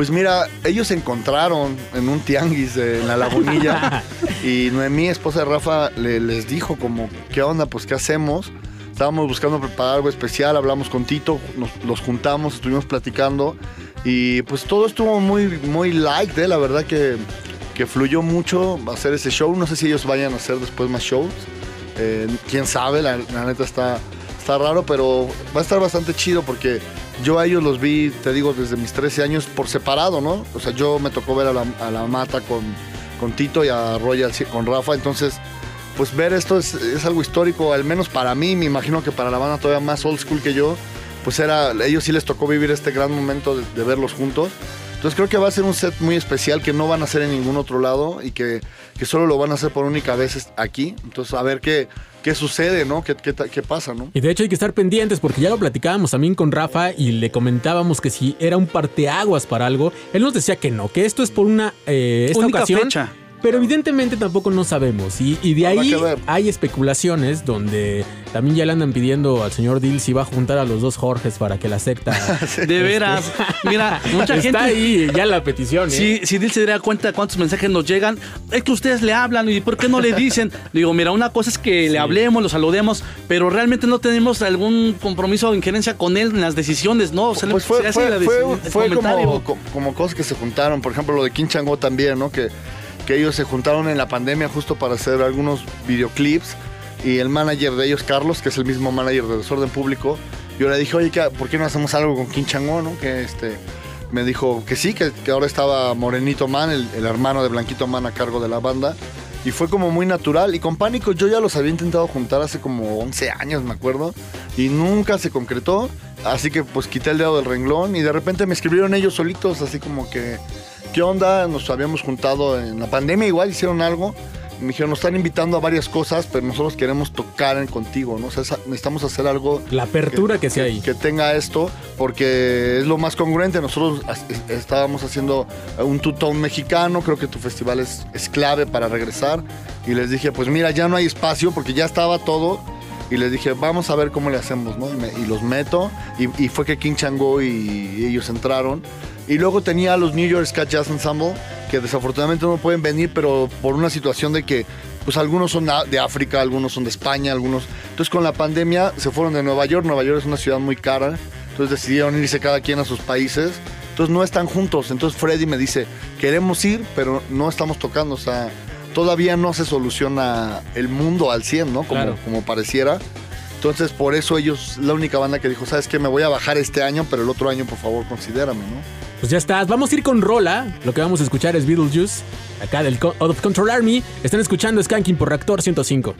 S18: Pues mira, ellos se encontraron en un tianguis en la lagunilla y Noemí, esposa de Rafa, le- les dijo como, ¿qué onda? Pues ¿qué hacemos? Estábamos buscando preparar algo especial, hablamos con Tito, nos, los juntamos, estuvimos platicando y pues todo estuvo muy, muy light, ¿eh? la verdad que, que fluyó mucho hacer ese show. No sé si ellos vayan a hacer después más shows. Eh, Quién sabe, la, la neta está, está raro, pero va a estar bastante chido porque yo a ellos los vi, te digo, desde mis 13 años por separado, ¿no? O sea, yo me tocó ver a la, a Mata con, con Tito y a Royal con Rafa, entonces, pues ver esto es, es algo histórico, al menos para mí, me imagino que para la banda todavía más old school que yo, pues era, ellos sí les tocó vivir este gran momento de verlos juntos. Entonces creo que va a ser un set muy especial que no van a hacer en ningún otro lado y que, que solo lo van a hacer por única vez aquí. Entonces a ver qué, qué sucede, ¿no? ¿Qué, qué, qué pasa, ¿no?
S1: Y de hecho hay que estar pendientes porque ya lo platicábamos también con Rafa y le comentábamos que si era un parteaguas para algo, él nos decía que no, que esto es por una eh, esta
S2: Única
S1: ocasión.
S2: fecha.
S1: Pero evidentemente tampoco no sabemos. Y, y de ahí hay especulaciones donde también ya le andan pidiendo al señor Dill si va a juntar a los dos Jorges para que la secta.
S2: De veras. Mira, mucha
S1: Está
S2: gente.
S1: ahí ya la petición. ¿eh?
S2: Si, si Dil se diera cuenta cuántos mensajes nos llegan, es que ustedes le hablan y ¿por qué no le dicen? Digo, mira, una cosa es que le hablemos, lo saludemos, pero realmente no tenemos algún compromiso o injerencia con él en las decisiones, ¿no? O sea,
S18: Pues
S2: se
S18: fue,
S2: hace
S18: fue,
S2: la
S18: fue- fue como, co- como cosas que se juntaron. Por ejemplo, lo de King Chango también, ¿no? Que, que ellos se juntaron en la pandemia justo para hacer algunos videoclips. Y el manager de ellos, Carlos, que es el mismo manager de Desorden Público, yo le dije, oye, ¿qué- ¿por qué no hacemos algo con King Chango, no? Que este, me dijo que sí, que, que ahora estaba Morenito Man, el, el hermano de Blanquito Man a cargo de la banda. Y fue como muy natural. Y con Pánico yo ya los había intentado juntar hace como 11 años, me acuerdo. Y nunca se concretó. Así que pues quité el dedo del renglón. Y de repente me escribieron ellos solitos, así como que, ¿qué onda? Nos habíamos juntado en la pandemia, igual hicieron algo. Y me dijeron, nos están invitando a varias cosas, pero nosotros queremos tocar en- contigo, ¿no? O sea, necesitamos hacer algo
S1: La apertura que, sea ahí.
S18: que tenga esto, porque es lo más congruente. Nosotros estábamos haciendo un two-tone mexicano, creo que tu festival es, es clave para regresar. Y les dije, pues mira, ya no hay espacio porque ya estaba todo. y les dije, vamos a ver cómo le hacemos, ¿no? Y, me- y los meto, y, y fue que King Chango y ellos entraron. Y luego tenía a los New York Ska Jazz Ensemble, que desafortunadamente no pueden venir, pero por una situación de que, pues algunos son de África, algunos son de España, algunos... Entonces con la pandemia se fueron de Nueva York, Nueva York es una ciudad muy cara, entonces decidieron irse cada quien a sus países. Entonces no están juntos. Entonces Freddy me dice, queremos ir, pero no estamos tocando. O sea, todavía no se soluciona el mundo al 100, ¿no? Como,
S1: Claro.
S18: como pareciera. Entonces por eso ellos, la única banda que dijo, sabes que me voy a bajar este año, pero el otro año por favor considérame, ¿no?
S1: Pues ya estás. Vamos a ir con Rola. Lo que vamos a escuchar es Beetlejuice. Acá del Out of Control Army. Están escuchando Skanking por Reactor 105.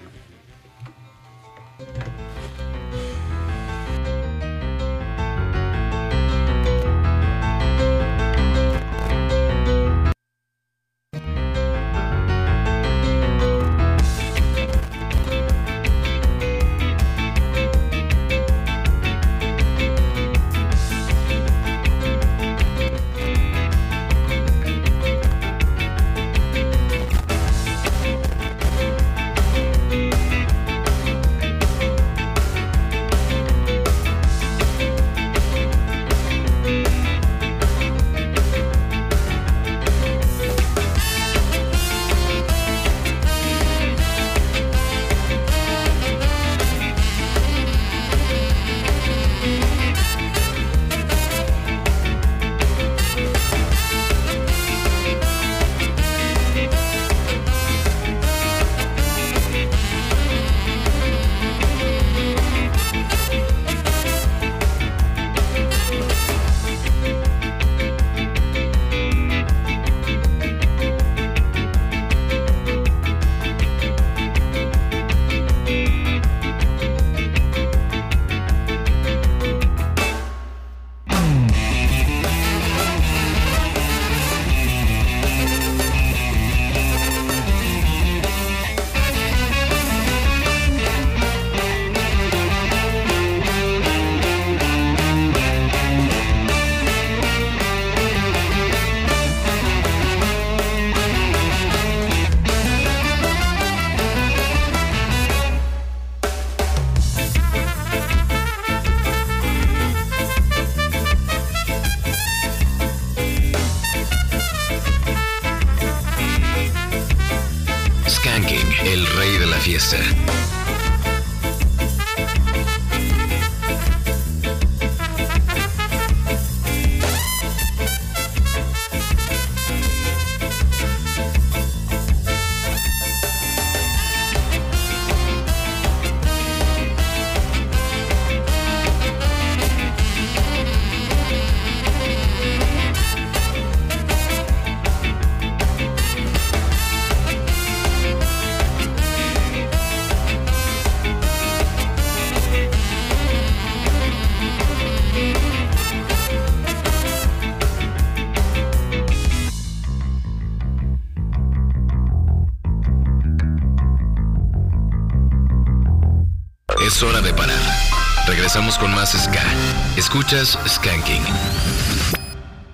S4: Escuchas Skanking.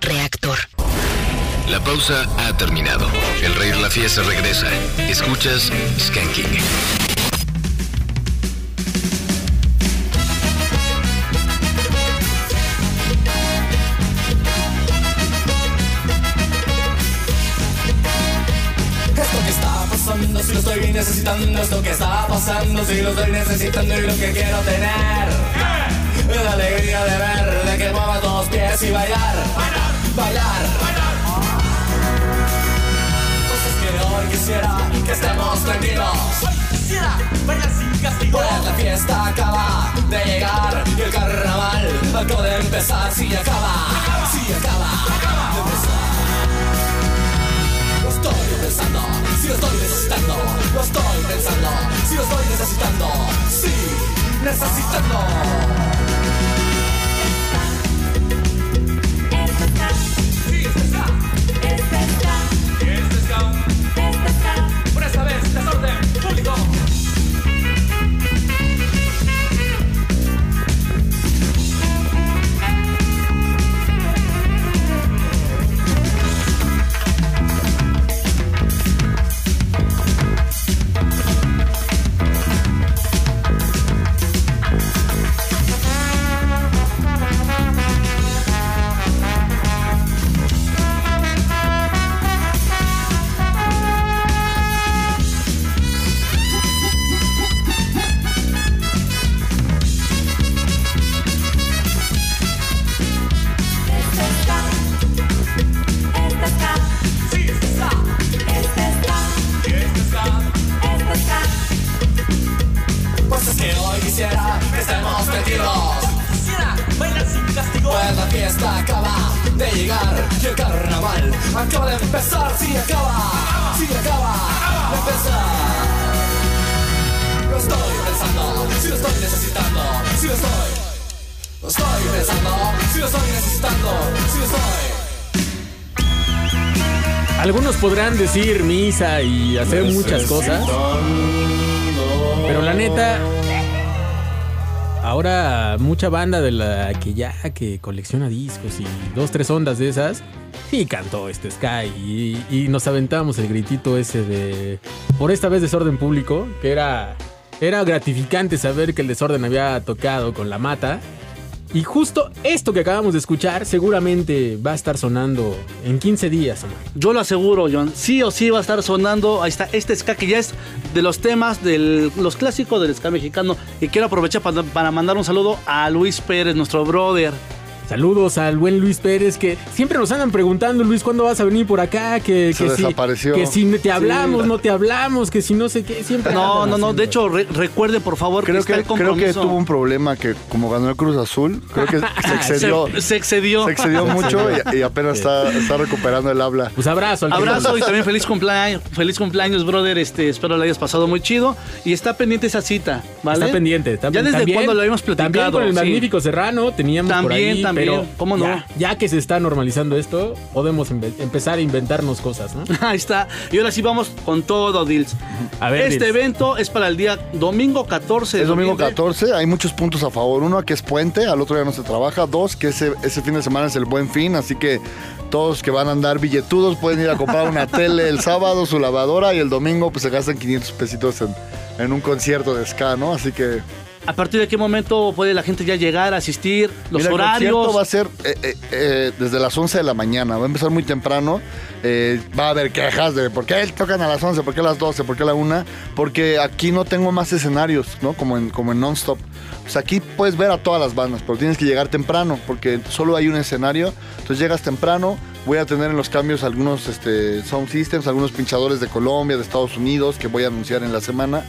S6: Reactor.
S4: La pausa ha terminado. El rey de la fiesta regresa. Escuchas Skanking.
S19: Esto que está pasando, si lo estoy necesitando, esto que está pasando, si lo estoy necesitando y lo que quiero tener. Es la alegría de ver, de que muevas dos pies y bailar. Bailar. Cosas que hoy quisiera que estemos tranquilos. Quisiera bailar sin castigo. Pues la fiesta acaba de llegar y el carnaval acaba de empezar. Si acaba, si acaba de empezar. Lo estoy pensando, si lo estoy necesitando, lo estoy pensando, si lo estoy necesitando, sí, necesitando. Por esta vez, desorden público.
S1: Podrán decir misa y hacer muchas cosas. Pero la neta, ahora mucha banda de la que ya que colecciona discos y dos, tres ondas de esas, sí cantó este Sky y, y nos aventamos el gritito ese de, por esta vez desorden público, que era, era gratificante saber que el desorden había tocado con la mata. Y justo esto que acabamos de escuchar seguramente va a estar sonando en 15 días, Omar.
S2: Yo lo aseguro, John. Sí o sí va a estar sonando. Ahí está este ska que ya es de los temas de los clásicos del ska mexicano. Y quiero aprovechar para, para mandar un saludo a Luis Pérez, nuestro brother.
S1: Saludos al buen Luis Pérez, que siempre nos andan preguntando, Luis, ¿cuándo vas a venir por acá? Que,
S18: Se
S1: que si-
S18: desapareció.
S1: que si te hablamos,
S18: Sí.
S1: no te hablamos, que si no sé qué, siempre.
S2: No, no, no. De hecho, re- recuerde por favor
S18: Creo
S2: está
S18: que,
S2: el
S18: creo que tuvo un problema que como ganó el Cruz Azul, creo que se excedió.
S2: Se, se excedió.
S18: Se excedió mucho y, y apenas
S1: Sí.
S18: está, está recuperando el habla.
S1: Pues abrazo al que-
S2: Abrazo y también feliz cumpleaños, feliz cumpleaños, brother. Este, espero lo hayas pasado muy chido. Y está pendiente esa cita, ¿vale?
S1: Está pendiente. Está
S2: ya desde
S1: también-
S2: cuando lo habíamos platicado.
S1: También con el
S2: sí.
S1: magnífico Serrano teníamos por
S2: También,
S1: ahí,
S2: también,
S1: pero
S2: ¿cómo no?
S1: Ya, ya que se está normalizando esto, podemos empe- empezar a inventarnos cosas, ¿no?
S2: Ahí está. Y ahora sí vamos con todo, Dils.
S1: A ver,
S2: este
S1: Dils.
S2: evento es para el día domingo 14 de
S18: Es domingo
S2: noviembre.
S18: 14, hay muchos puntos a favor. Uno, que es puente, al otro día no se trabaja. Dos, que ese, ese fin de semana es el buen fin, así que todos que van a andar billetudos pueden ir a comprar una tele el sábado, su lavadora, y el domingo pues se gastan 500 pesitos en, en un concierto de ska, ¿no? Así que...
S2: ¿A partir de qué momento puede la gente ya llegar, asistir? Los
S18: Mira, El
S2: horarios.
S18: concierto va a ser eh, eh, eh, desde las 11 de la mañana. Va a empezar muy temprano. Va a haber quejas de por qué tocan a las 11, por qué a las 12, por qué a la 1. Porque aquí no tengo más escenarios, ¿no? Como en, como en Non-Stop. O sea, aquí puedes ver a todas las bandas, pero tienes que llegar temprano porque solo hay un escenario. Entonces llegas temprano. Voy a tener en los cambios algunos este, sound systems, algunos pinchadores de Colombia, de Estados Unidos, que voy a anunciar en la semana.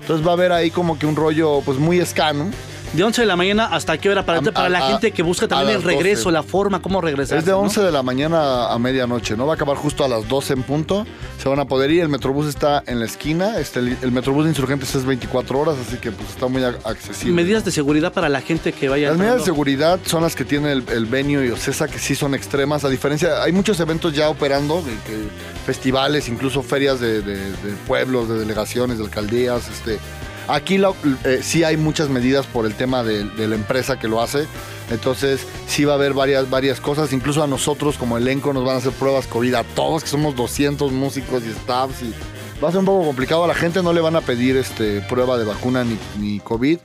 S18: Entonces va a haber ahí como que un rollo pues muy escano.
S2: De 11 de la mañana hasta qué hora para,
S18: A-
S2: para la gente que busca también el
S18: las 12.
S2: regreso, la forma, cómo regresar.
S18: Es de 11 de la mañana a medianoche, ¿no? Va a acabar justo a las 12 en punto. Se van a poder ir. El Metrobús está en la esquina. Este, el, el Metrobús de Insurgentes es 24 horas, así que pues está muy accesible.
S2: Medidas de seguridad para la gente que vaya
S18: Las medidas de seguridad son las que tiene el, el venue y Ocesa, que sí son extremas. A diferencia, hay muchos eventos ya operando, que- que- festivales, incluso ferias de, de- de pueblos, de delegaciones, de alcaldías. Este. Aquí eh, sí hay muchas medidas por el tema de, la empresa que lo hace. Entonces sí va a haber varias, varias cosas. Incluso a nosotros como elenco nos van a hacer pruebas COVID a todos, que somos 200 músicos y staffs. Va a ser un poco complicado. A la gente no le van a pedir este, prueba de vacuna ni, COVID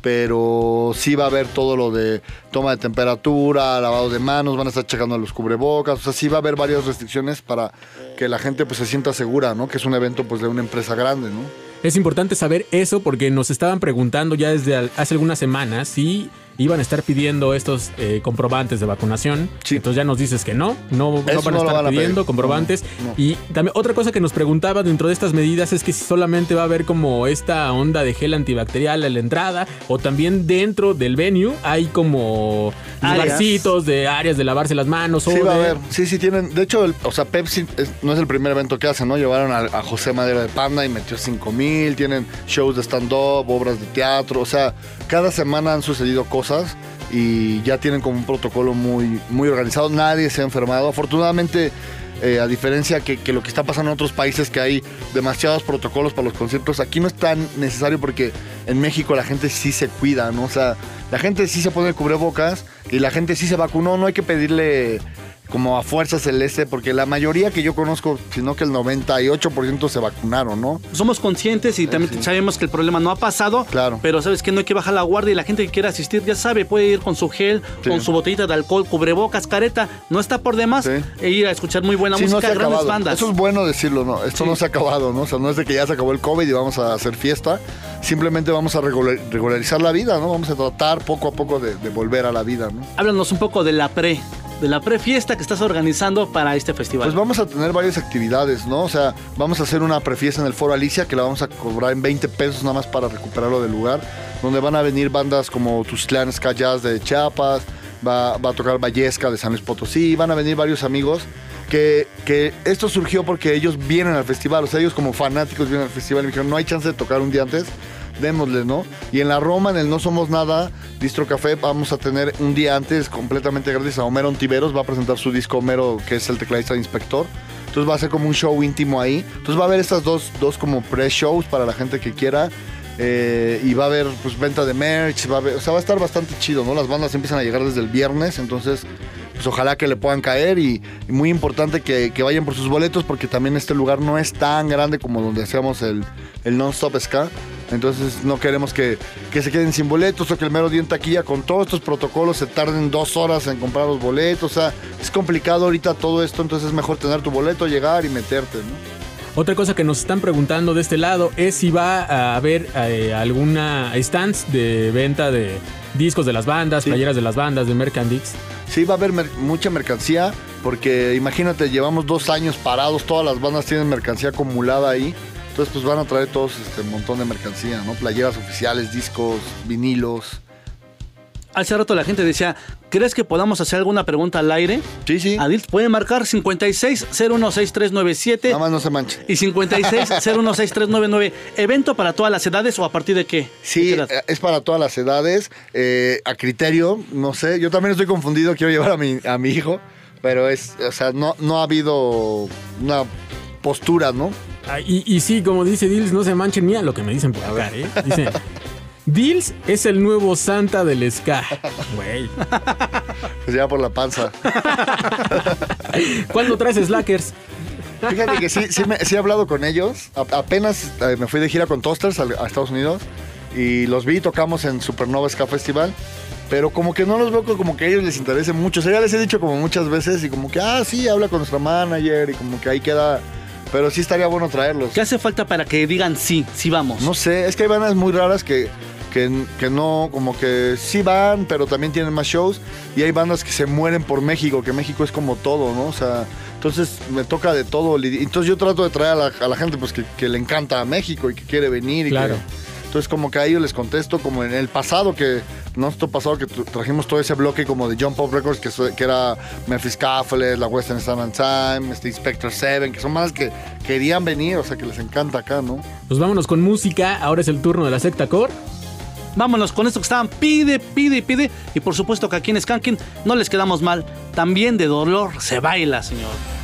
S18: pero sí va a haber todo lo de toma de temperatura, lavado de manos, van a estar checando los cubrebocas, o sea, sí va a haber varias restricciones para que la gente pues se sienta segura, ¿no? Que es un evento pues de una empresa grande, ¿no?
S1: Es importante saber eso porque nos estaban preguntando ya desde hace algunas semanas si iban a estar pidiendo estos eh, comprobantes de vacunación. Entonces ya nos dices que no, no, van a estar
S18: van a
S1: pidiendo comprobantes.
S18: No, no.
S1: Y también otra cosa que nos preguntaba dentro de estas medidas es que si solamente va a haber como esta onda de gel antibacterial a la entrada o también dentro del venue hay como lugarcitos de áreas de lavarse las manos.
S18: Sí
S1: o
S18: va a haber, sí, sí tienen, de hecho, el- o sea, Pepsi es- no es el primer evento que hacen, ¿no? Llevaron a, a José Madera de Panda y metió 5 mil, tienen shows de stand-up, obras de teatro, o sea, cada semana han sucedido cosas y ya tienen como un protocolo muy, muy organizado, nadie se ha enfermado, afortunadamente... eh, a diferencia que, que lo que está pasando en otros países que hay demasiados protocolos para los conciertos, aquí no es tan necesario porque en México la gente sí se cuida, ¿no? O sea, la gente sí se pone el cubrebocas y la gente sí se vacunó, no hay que pedirle como a fuerza celeste, porque la mayoría que yo conozco, sino que el 98% se vacunaron, ¿no?
S2: Somos conscientes y también sabemos que el problema no ha pasado.
S18: Claro.
S2: Pero sabes que no hay que bajar la guardia y la gente que quiera asistir ya sabe, puede ir con su gel,
S18: Sí.
S2: con su botellita de alcohol, cubrebocas, careta. No está por demás e ir a escuchar muy buena
S18: no
S2: música,
S18: ha
S2: grandes
S18: acabado.
S2: bandas.
S18: Eso es bueno decirlo, ¿no? Esto no se ha acabado, ¿no? O sea, no es de que ya se acabó el COVID y vamos a hacer fiesta. Simplemente vamos a regular- regularizar la vida, ¿no? Vamos a tratar poco a poco de, de volver a la vida, ¿no?
S2: Háblanos un poco de la pre, de la pre-fiesta que estás organizando para este festival.
S18: Pues vamos a tener varias actividades, ¿no? O sea, vamos a hacer una prefiesta en el Foro Alicia que la vamos a cobrar en 20 pesos nada más para recuperarlo del lugar, donde van a venir bandas como Ska Jazz de Chiapas, va, va a tocar Vallesca de San Luis Potosí, van a venir varios amigos. Que, que esto surgió porque ellos vienen al festival, o sea, ellos como fanáticos vienen al festival y me dijeron, no hay chance de tocar un día antes, démosle, ¿no? Y en la Roma, en el No Somos Nada, Distro Café, vamos a tener un día antes completamente gratis a Homero Ontiveros, va a presentar su disco Homero, que es el tecladista de Inspector. Entonces va a ser como un show íntimo ahí. Entonces va a haber estas dos, dos como pre-shows para la gente que quiera. Eh, y va a haber pues venta de merch, va a haber- o sea, va a estar bastante chido, ¿no? Las bandas empiezan a llegar desde el viernes, entonces pues ojalá que le puedan caer y, muy importante que, que vayan por sus boletos porque también este lugar no es tan grande como donde hacíamos el, el Non-Stop Ska. Entonces no queremos que, que se queden sin boletos o que el mero día en taquilla con todos estos protocolos se tarden dos horas en comprar los boletos. O sea, es complicado ahorita todo esto, entonces es mejor tener tu boleto, llegar y meterte, ¿no?
S1: Otra cosa que nos están preguntando de este lado es si va a haber eh, alguna stands de venta de discos de las bandas, playeras de las bandas, de Mercandix.
S18: Sí, va a haber mer- mucha mercancía, porque imagínate, llevamos dos años parados, todas las bandas tienen mercancía acumulada ahí. Entonces, pues van a traer todos este montón de mercancía, ¿no? Playeras oficiales, discos, vinilos.
S2: Hace rato la gente decía, ¿crees que podamos hacer alguna pregunta al aire?
S18: Sí, sí.
S2: Adil, pueden marcar 56016397.
S18: Nada más no se manche.
S2: Y 56016399. ¿Evento para todas las edades o a partir de qué?
S18: Sí, eh, es para todas las edades, eh, a criterio, no sé. Yo también estoy confundido, quiero llevar a mi, a mi hijo, pero es, o sea, no, no ha habido una postura, ¿no?
S1: Ah, y, y sí, como dice Dils, no se manchen, mira lo que me dicen por acá, ¿eh? Dicen, Dils es el nuevo santa del ska. Güey.
S18: Pues ya por la panza.
S1: ¿Cuándo traes slackers?
S18: Fíjate que sí, sí, me- sí he hablado con ellos. A- apenas eh, me fui de gira con Toasters a, a Estados Unidos y los vi, tocamos en Supernova Ska Festival. Pero como que no los veo como que a ellos les interese mucho. O sea, ya les he dicho como muchas veces y como que, ah, sí, habla con nuestra manager y como que ahí queda. Pero sí estaría bueno traerlos.
S2: ¿Qué hace falta para que digan sí, sí vamos?
S18: No sé, es que hay bandas muy raras que, que, que no, como que sí van, pero también tienen más shows. Y hay bandas que se mueren por México, que México es como todo, ¿no? O sea, entonces me toca de todo. Entonces yo trato de traer a la, a la gente pues que, que le encanta a México y que quiere venir. Y
S1: Claro.
S18: que- entonces como que a ellos les contesto, como en el pasado, que nuestro pasado que trajimos todo ese bloque como de Jump Pop Records, que, que era Memphis Caffles, la Western Standard Time, este Inspector 7, que son bandas que querían venir, o sea, que les encanta acá, ¿no?
S1: Pues vámonos con música. Ahora es el turno de la secta core.
S2: Vámonos con esto que estaban pide, pide pide. Y por supuesto que aquí en Skanking no les quedamos mal. También de dolor se baila, señor.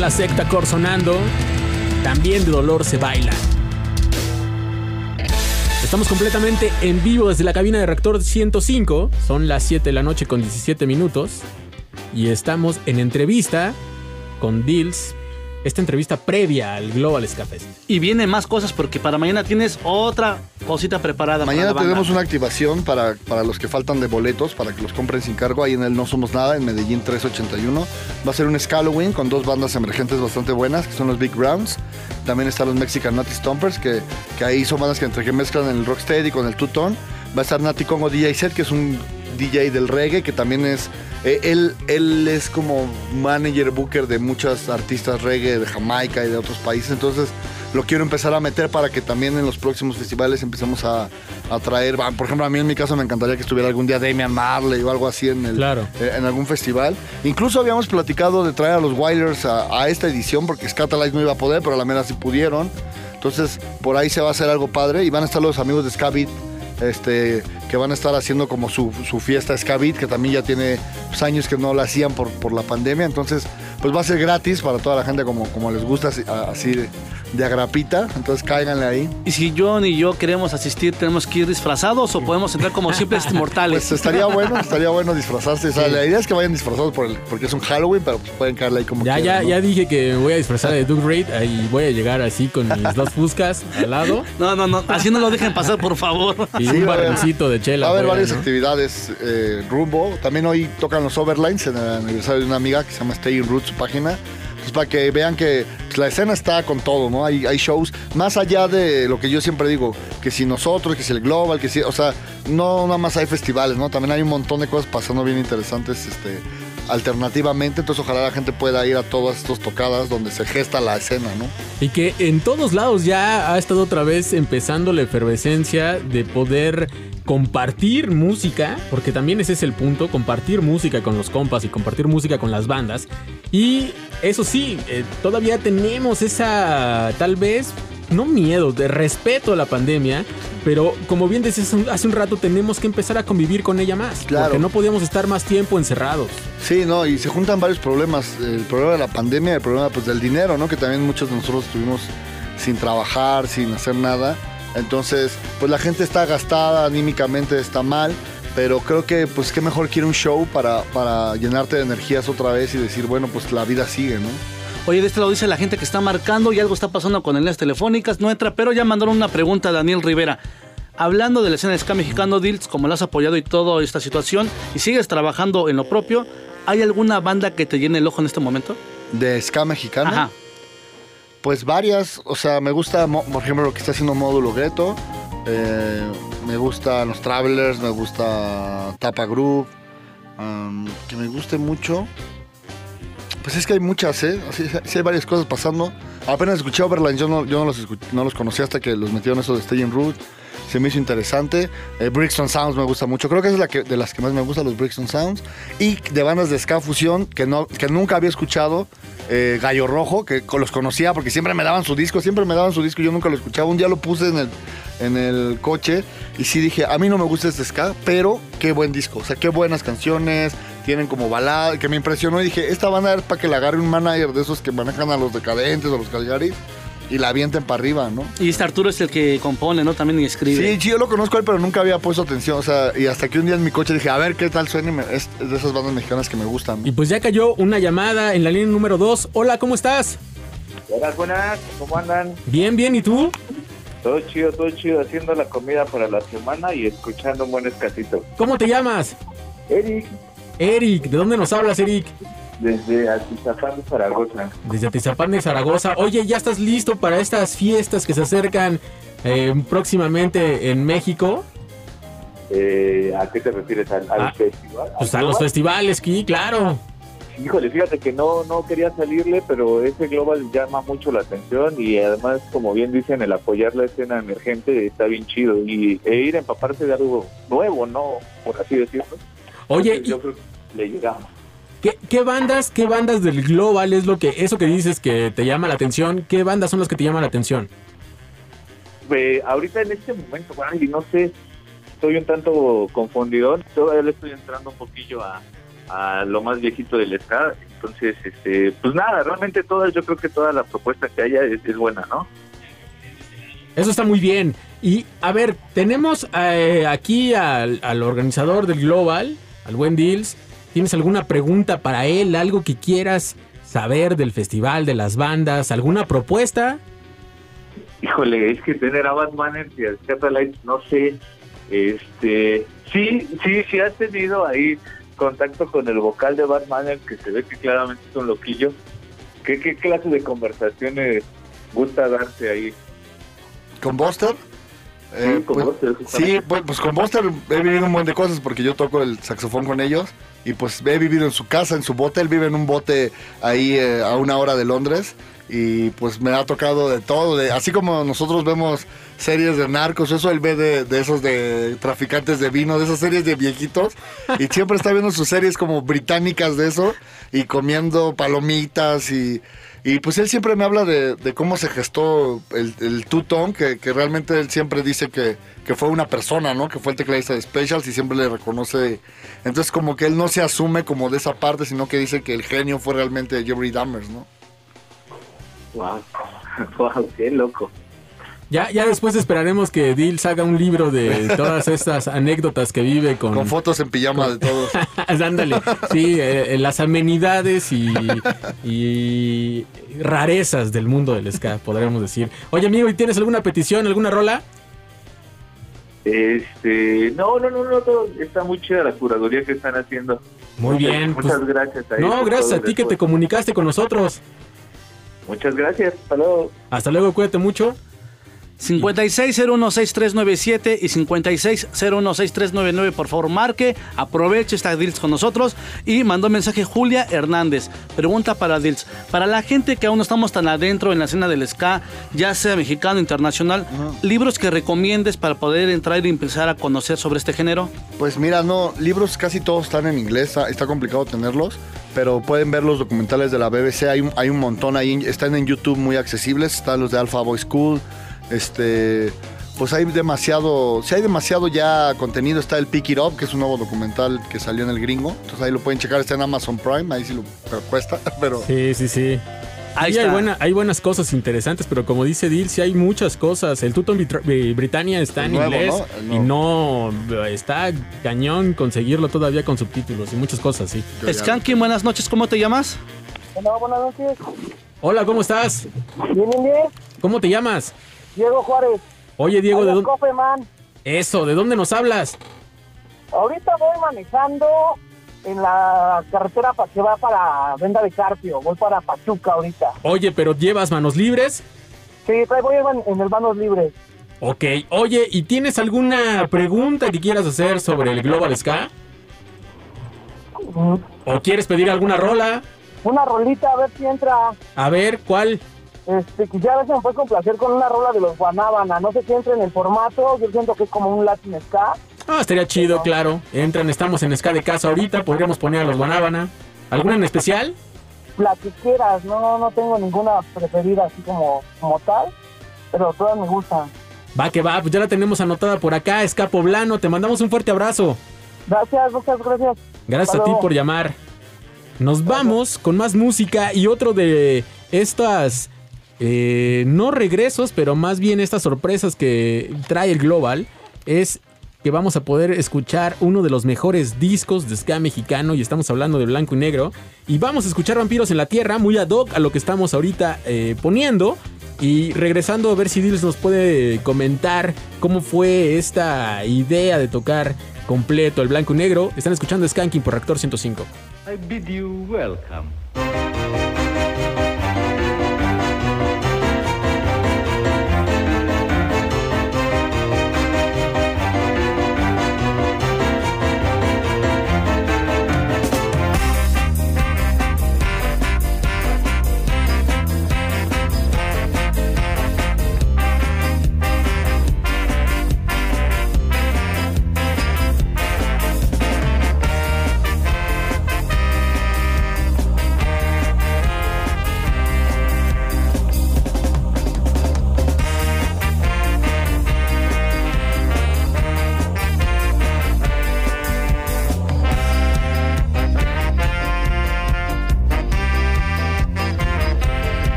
S4: La
S3: secta
S1: Core sonando. También de dolor se baila. Estamos completamente en vivo desde la cabina de Reactor 105. Son las 7 de la noche con 17 minutos. Y estamos en entrevista con Dills. Esta entrevista previa al Global Ska Fest.
S2: Y vienen más cosas porque para mañana tienes otra cosita preparada.
S18: Mañana
S2: para la banda.
S18: tenemos una activación para, para los que faltan de boletos, para que los compren sin cargo. Ahí en el No Somos Nada, en Medellín 381. Va a ser un Halloween con dos bandas emergentes bastante buenas, que son los Big Browns. También están los Mexican Nutty Stompers, que, que ahí son bandas que entre que mezclan el rocksteady con el two-tone. Va a estar Nati Congo DJ Set, que es un DJ del reggae, que también es... eh, él, él es como manager, booker de muchas artistas reggae de Jamaica y de otros países. Entonces lo quiero empezar a meter para que también en los próximos festivales empecemos a, a traer... Por ejemplo, a mí en mi caso me encantaría que estuviera algún día Damian Marley o algo así en, el,
S1: Claro.
S18: eh, en algún festival. Incluso habíamos platicado de traer a los Wilders a, a esta edición porque Scatalize no iba a poder, pero a la mera sí pudieron. Entonces, por ahí se va a hacer algo padre y van a estar los amigos de Scabit este, que van a estar haciendo como su, su fiesta Scabit, que también ya tiene pues, años que no la hacían por, por la pandemia. Entonces, pues va a ser gratis para toda la gente como, como les gusta, así, de, de agrapita. Entonces, cáiganle ahí.
S2: Y si John y yo queremos asistir, ¿tenemos que ir disfrazados o podemos entrar como simples mortales?
S18: Pues estaría bueno, estaría bueno disfrazarse. O sea,
S1: Sí.
S18: la idea es que vayan disfrazados por el- porque es un Halloween, pero pues pueden caerle ahí como
S1: Ya, ya, ya dije que me voy a disfrazar de Duke Raid y voy a llegar así con mis dos fuscas al lado
S2: No, no, no, así no lo dejen pasar, por favor.
S1: y
S18: Sí,
S1: un barrilcito de chela.
S18: Va a haber varias
S1: ¿no?
S18: actividades eh, rumbo. También hoy tocan los Overlines en el aniversario de una amiga que se llama Stay in Roots, página. Pues para que vean que la escena está con todo, ¿no? Hay, hay shows más allá de lo que yo siempre digo, que si nosotros, que si el Global, que si, o sea, no nada más hay festivales, ¿no? También hay un montón de cosas pasando bien interesantes, este, alternativamente. Entonces ojalá la gente pueda ir a todas estas tocadas donde se gesta la escena, ¿no?
S1: Y que en todos lados ya ha estado otra vez empezando la efervescencia de poder compartir música, porque también ese es el punto, compartir música con los compas y compartir música con las bandas. Y eso sí, eh, todavía tenemos esa tal vez no miedo, de respeto a la pandemia, pero como bien decías hace un rato, tenemos que empezar a convivir con ella más.
S18: Claro.
S1: Porque no podíamos estar más tiempo encerrados.
S18: Sí, no, y se juntan varios problemas. El problema de la pandemia, el problema pues del dinero, ¿no? Que también muchos de nosotros estuvimos sin trabajar, sin hacer nada. Entonces, pues la gente está gastada, anímicamente está mal. Pero creo que, pues, qué mejor quiere un show para, para llenarte de energías otra vez y decir, bueno, pues la vida sigue, ¿no?
S2: Oye, de este lado dice la gente que está marcando y algo está pasando con líneas telefónicas. No entra, pero ya mandaron una pregunta a Daniel Rivera. Hablando de la escena de ska mexicano, Dils, como la has apoyado y toda esta situación, y sigues trabajando en lo propio, ¿hay alguna banda que te llene el ojo en este momento?
S18: ¿De ska mexicano?
S2: Ajá.
S18: Pues varias, o sea, me gusta, por ejemplo, lo que está haciendo Módulo Gueto. eh, me gustan los Travelers, me gusta Tapa Group. que me guste mucho. Pues es que hay muchas, ¿eh? Sí, sí hay varias cosas pasando. Apenas escuché Overland, yo no, yo no los, no los conocí hasta que los metieron eso de Staying Root. Se me hizo interesante. Eh, Brixton Sounds me gusta mucho. Creo que es la que, de las que más me gusta, los Brixton Sounds. Y de bandas de ska fusión que, no, que nunca había escuchado. eh, Gallo Rojo, que los conocía porque siempre me daban su disco, siempre me daban su disco yo nunca lo escuchaba. Un día lo puse en el, en el coche y sí dije, a mí no me gusta este ska, pero qué buen disco. O sea, qué buenas canciones, tienen como balada, que me impresionó y dije, esta banda es para que la agarre un manager de esos que manejan a los decadentes o los Calgary y la avienten para arriba, ¿no?
S2: Y este Arturo es el que compone, ¿no? También y escribe.
S18: Sí, sí, yo lo conozco a él, pero nunca había puesto atención. O sea, y hasta que un día en mi coche dije, a ver qué tal suena. y me- es, de esas bandas mexicanas que me gustan.
S1: Y pues ya cayó una llamada en la línea número 2. Hola, ¿cómo estás?
S10: Buenas, buenas, ¿cómo andan?
S1: Bien, bien, ¿y tú?
S10: Todo chido, todo chido, haciendo la comida para la semana y escuchando un buen escasito.
S1: ¿Cómo te llamas?
S10: Eric,
S1: Eric, ¿de dónde nos hablas, Eric?
S10: Desde Atizapán, Zaragoza.
S1: Desde Atizapán de Zaragoza. Oye, ¿ya estás listo para estas fiestas que se acercan eh, próximamente en México?
S10: Eh, ¿A qué te refieres? ¿Al, al
S1: Ah,
S10: festival?
S1: Pues
S10: ¿Al
S1: a los festivales, sí, claro.
S10: Híjole, fíjate que no, no quería salirle, pero ese global llama mucho la atención y además, como bien dicen, el apoyar la escena emergente está bien chido y e ir a empaparse de algo nuevo, ¿no? Por así decirlo.
S1: Oye,
S10: Entonces, yo creo que le llegamos.
S1: ¿Qué, qué bandas, qué bandas del Global es lo que, eso que dices que te llama la atención? ¿Qué bandas son las que te llaman la atención?
S10: Eh, ahorita en este momento, ay, no sé, estoy un tanto confundido. Todavía le estoy entrando un poquillo a, a lo más viejito del ska. Entonces, este, pues nada, realmente todas, yo creo que toda la propuesta que haya es, es buena, ¿no?
S1: Eso está muy bien. Y a ver, tenemos eh, aquí al, al organizador del Global, al buen Deals. ¿Tienes alguna pregunta para él? ¿Algo que quieras saber del festival, de las bandas? ¿Alguna propuesta?
S10: Híjole, es que tener a Batman y a Scatalites, no sé, este, sí, sí, sí has tenido ahí contacto con el vocal de Batman, que se ve que claramente es un loquillo. ¿Qué, qué clase de conversaciones gusta darse ahí?
S18: ¿Con Buster? Eh,
S10: con
S18: pues,
S10: Buster,
S18: sí, pues, pues con Buster he vivido un montón de cosas porque yo toco el saxofón con ellos y pues he vivido en su casa, en su bote, él vive en un bote ahí eh, a una hora de Londres y pues me ha tocado de todo, de, así como nosotros vemos series de narcos, eso él ve de, de esos de traficantes de vino, de esas series de viejitos y siempre está viendo sus series como británicas de eso y comiendo palomitas y... Y pues él siempre me habla de, cómo se gestó el, el que realmente él siempre dice que, que fue una persona, ¿no? Que fue el tecladista de Specials y siempre le reconoce. Entonces como que él no se asume como de esa parte, sino que dice que el genio fue realmente Jeffrey Dahmer, ¿no?
S10: Wow, wow, qué loco.
S1: Ya, ya después esperaremos que Deals haga un libro de todas estas anécdotas que vive con...
S18: Con fotos en pijama de todos.
S1: Ándale, sí, eh, las amenidades y, y rarezas del mundo del ska, podríamos decir. Oye, amigo, ¿y tienes alguna petición, alguna rola?
S10: Este, no, no, no, no, todo, está muy chida la curaduría que están haciendo.
S1: Muy bien.
S10: Muchas
S1: pues-
S10: gracias. ahí
S1: No, gracias a ti que te comunicaste con nosotros.
S10: Muchas gracias, hasta luego.
S1: Hasta luego, cuídate mucho.
S2: 56016397 y 56016399, por favor, marque, aproveche esta Dils con nosotros y mandó mensaje Julia Hernández. Pregunta para Dils. Para la gente que aún no estamos tan adentro en la escena del ska, ya sea mexicano, internacional, libros que recomiendes para poder entrar y empezar a conocer sobre este género.
S18: Pues mira, no, libros casi todos están en inglés, está, está complicado tenerlos, pero pueden ver los documentales de la BBC, hay un, hay un montón ahí, están en YouTube muy accesibles, están los de Alpha Boy School, este, pues hay demasiado, si hay demasiado ya contenido, está el Pick It Up, que es un nuevo documental que salió en el gringo, entonces ahí lo pueden checar, está en Amazon Prime, ahí sí lo pero cuesta, pero...
S1: Sí, sí, sí.
S18: Ahí
S1: Sí, hay, buena- hay buenas cosas interesantes, pero como dice Dil, sí hay muchas cosas. El Tuton eh, Britannia está
S18: El
S1: en
S18: nuevo,
S1: inglés
S18: ¿no?
S1: Y no eh, está cañón conseguirlo todavía con subtítulos y muchas cosas, sí.
S2: Skanky, buenas noches, ¿cómo te llamas?
S13: Hola, buenas noches.
S1: Hola, ¿cómo estás?
S13: Bien, bien, bien.
S1: ¿Cómo te llamas?
S13: Diego Juárez.
S1: Oye, Diego, ¿de dónde?
S13: Cofeman.
S1: Eso, ¿de dónde nos hablas?
S13: Ahorita voy manejando en la carretera que va para Venda de Carpio. Voy para Pachuca ahorita.
S1: Oye, pero ¿llevas manos libres?
S13: Sí, voy en, en el Manos Libres.
S1: Ok, oye, ¿y tienes alguna pregunta que quieras hacer sobre el Global Ska? ¿O quieres pedir alguna rola?
S13: Una rolita, a ver si entra.
S1: A ver, ¿cuál?
S13: Este, quisiera ver si me puede complacer con una rola de los Guanábana. No sé si entra en el formato. Yo siento que es como un Latin Ska.
S1: Ah, estaría chido, claro. Entran, estamos en Ska de casa ahorita, podríamos poner a los Guanábana. ¿Alguna en especial?
S13: La que quieras. No, no tengo ninguna preferida así como, como tal. Pero todas me gustan.
S1: Va que va, pues ya la tenemos anotada por acá, Ska Poblano, te mandamos un fuerte abrazo.
S13: Gracias, muchas gracias.
S1: Gracias
S13: Hasta
S1: a ti por llamar. Nos vamos con más música y otro de estas, eh, no regresos, pero más bien estas sorpresas que trae el Global, es que vamos a poder escuchar uno de los mejores discos de ska mexicano y estamos hablando de blanco y negro. Y vamos a escuchar Vampiros en la Tierra, muy ad hoc a lo que estamos ahorita eh, poniendo. Y regresando a ver si Dils nos puede comentar cómo fue esta idea de tocar completo el blanco y negro. Están escuchando Skanking por Reactor 105.
S20: I bid you welcome.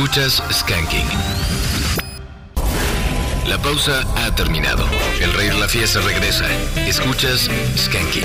S4: Escuchas Skanking. La pausa ha terminado. El rey de la fiesta regresa. Escuchas Skanking.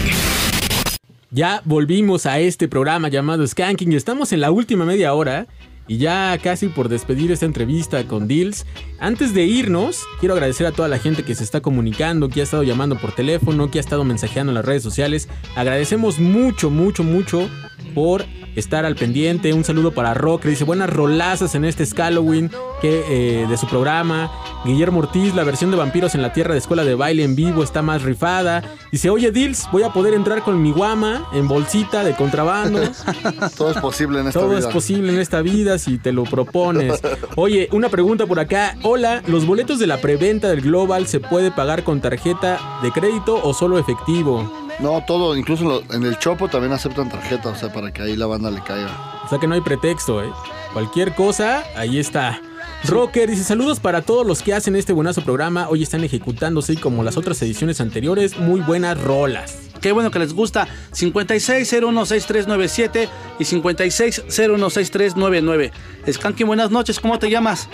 S1: Ya volvimos a este programa llamado Skanking estamos en la última media hora y ya casi por despedir esta entrevista con Dills. Antes de irnos, quiero agradecer a toda la gente que se está comunicando, que ha estado llamando por teléfono, que ha estado mensajeando en las redes sociales. Agradecemos mucho, mucho, mucho por estar al pendiente. Un saludo para Rock, que dice buenas rolazas en este Halloween que, eh, de su programa. Guillermo Ortiz, la versión de Vampiros en la Tierra de Escuela de Baile en vivo está más rifada. Dice, oye Dills, voy a poder entrar con mi guama en bolsita de contrabando.
S18: Todo es posible en esta
S1: Todo
S18: vida.
S1: es posible en esta vida si te lo propones. Oye, una pregunta por acá. Hola, ¿los boletos de la preventa del Global se puede pagar con tarjeta de crédito o solo efectivo?
S18: No, todo, incluso en, lo- en el Chopo también aceptan tarjeta, o sea, para que ahí la banda le caiga.
S1: O sea que no hay pretexto, ¿eh? Cualquier cosa, ahí está. Rocker dice saludos para todos los que hacen este buenazo programa. Hoy están ejecutándose como las otras ediciones anteriores. Muy buenas rolas.
S2: Qué bueno que les gusta. 56016397 y 56016399. Skanky, buenas noches. ¿Cómo te llamas?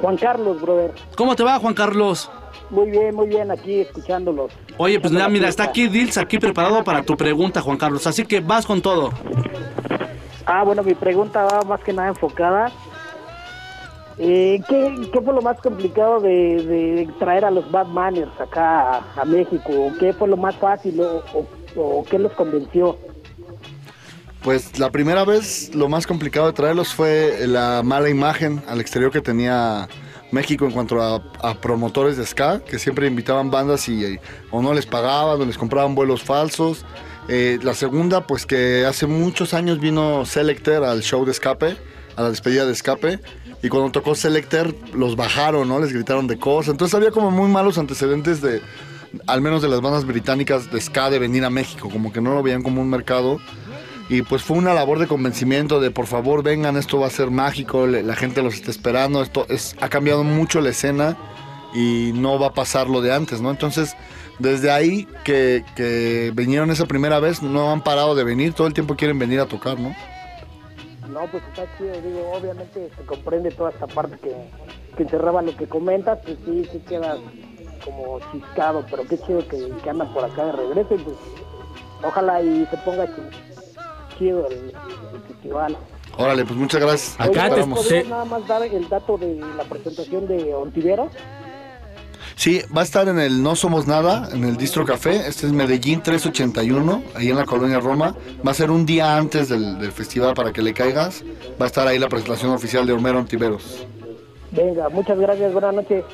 S13: Juan Carlos, brother.
S2: ¿Cómo te va, Juan Carlos?
S13: Muy bien, muy bien, aquí escuchándolos.
S2: Oye, pues mira, mira, está aquí Dils, aquí preparado para tu pregunta, Juan Carlos. Así que vas con todo.
S13: Ah, bueno, mi pregunta va más que nada enfocada. Eh, ¿qué, qué fue lo más complicado de, de traer a los Bad Manners acá a, a México? ¿Qué fue lo más fácil o, o- o qué los convenció?
S18: Pues la primera vez lo más complicado de traerlos fue la mala imagen al exterior que tenía México en cuanto a, promotores de ska, que siempre invitaban bandas y, y- o no les pagaban o les compraban vuelos falsos. Eh, la segunda, pues que hace muchos años vino Selecter al show de escape, a la despedida de escape, y cuando tocó Selecter los bajaron, ¿no? Les gritaron de cosas. Entonces había como muy malos antecedentes de, al menos de las bandas británicas de ska de venir a México, como que no lo veían como un mercado. Y pues fue una labor de convencimiento de por favor vengan, esto va a ser mágico, la gente los está esperando, esto es, ha cambiado mucho la escena y no va a pasar lo de antes, ¿no? Entonces, desde ahí que, que vinieron esa primera vez, no han parado de venir, todo el tiempo quieren venir a tocar, ¿no?
S13: No, pues está chido, digo, obviamente se comprende toda esta parte que, que encerraba lo que comentas, pues sí, sí queda como chiscado, pero qué chido que, que andan por acá de regreso y pues ojalá y se ponga chi- chido el, el festival.
S18: Órale, pues muchas gracias. Aquí
S13: Oye. ¿podrías nada más dar el dato de la presentación de Ontiveros?
S18: Sí, va a estar en el No Somos Nada, en el Distro Café. Este es Medellín 381, ahí en la colonia Roma. Va a ser un día antes del, del festival para que le caigas. Va a estar ahí la presentación oficial de Homero Antiveros.
S13: Venga, muchas gracias, buenas noches.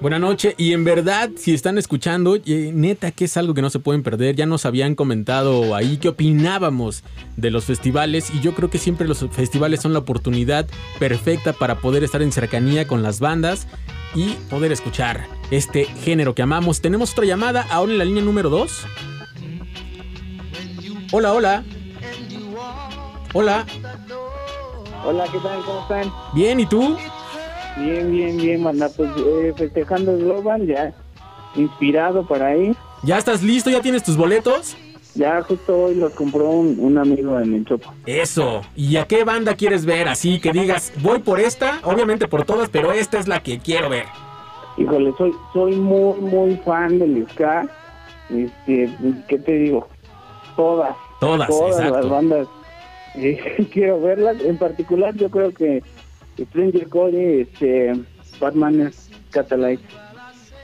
S1: Buenas noches. Y en verdad, si están escuchando, eh, neta que es algo que no se pueden perder. Ya nos habían comentado ahí qué opinábamos de los festivales. Y yo creo que siempre los festivales son la oportunidad perfecta para poder estar en cercanía con las bandas y poder escuchar este género que amamos. Tenemos otra llamada ahora en la línea número 2. Hola, hola. Hola.
S13: Hola, ¿qué tal? ¿Cómo están?
S1: Bien, ¿y tú?
S13: Bien, bien, bien, manda, pues eh, festejando el Global, ya inspirado para ir.
S1: ¿Ya estás listo? ¿Ya tienes tus boletos?
S13: Ya justo hoy los compró un, un amigo en el Chopo.
S1: Eso. ¿Y a qué banda quieres ver? Así que digas, voy por esta, obviamente por todas, pero esta es la que quiero ver.
S13: Híjole, soy soy muy, muy fan del ska. Este, ¿qué te digo? Todas.
S1: Todas,
S13: Todas
S1: exacto.
S13: las bandas. eh, quiero verlas. En particular, yo creo que Stranger Cody, este, Batman Catalyte.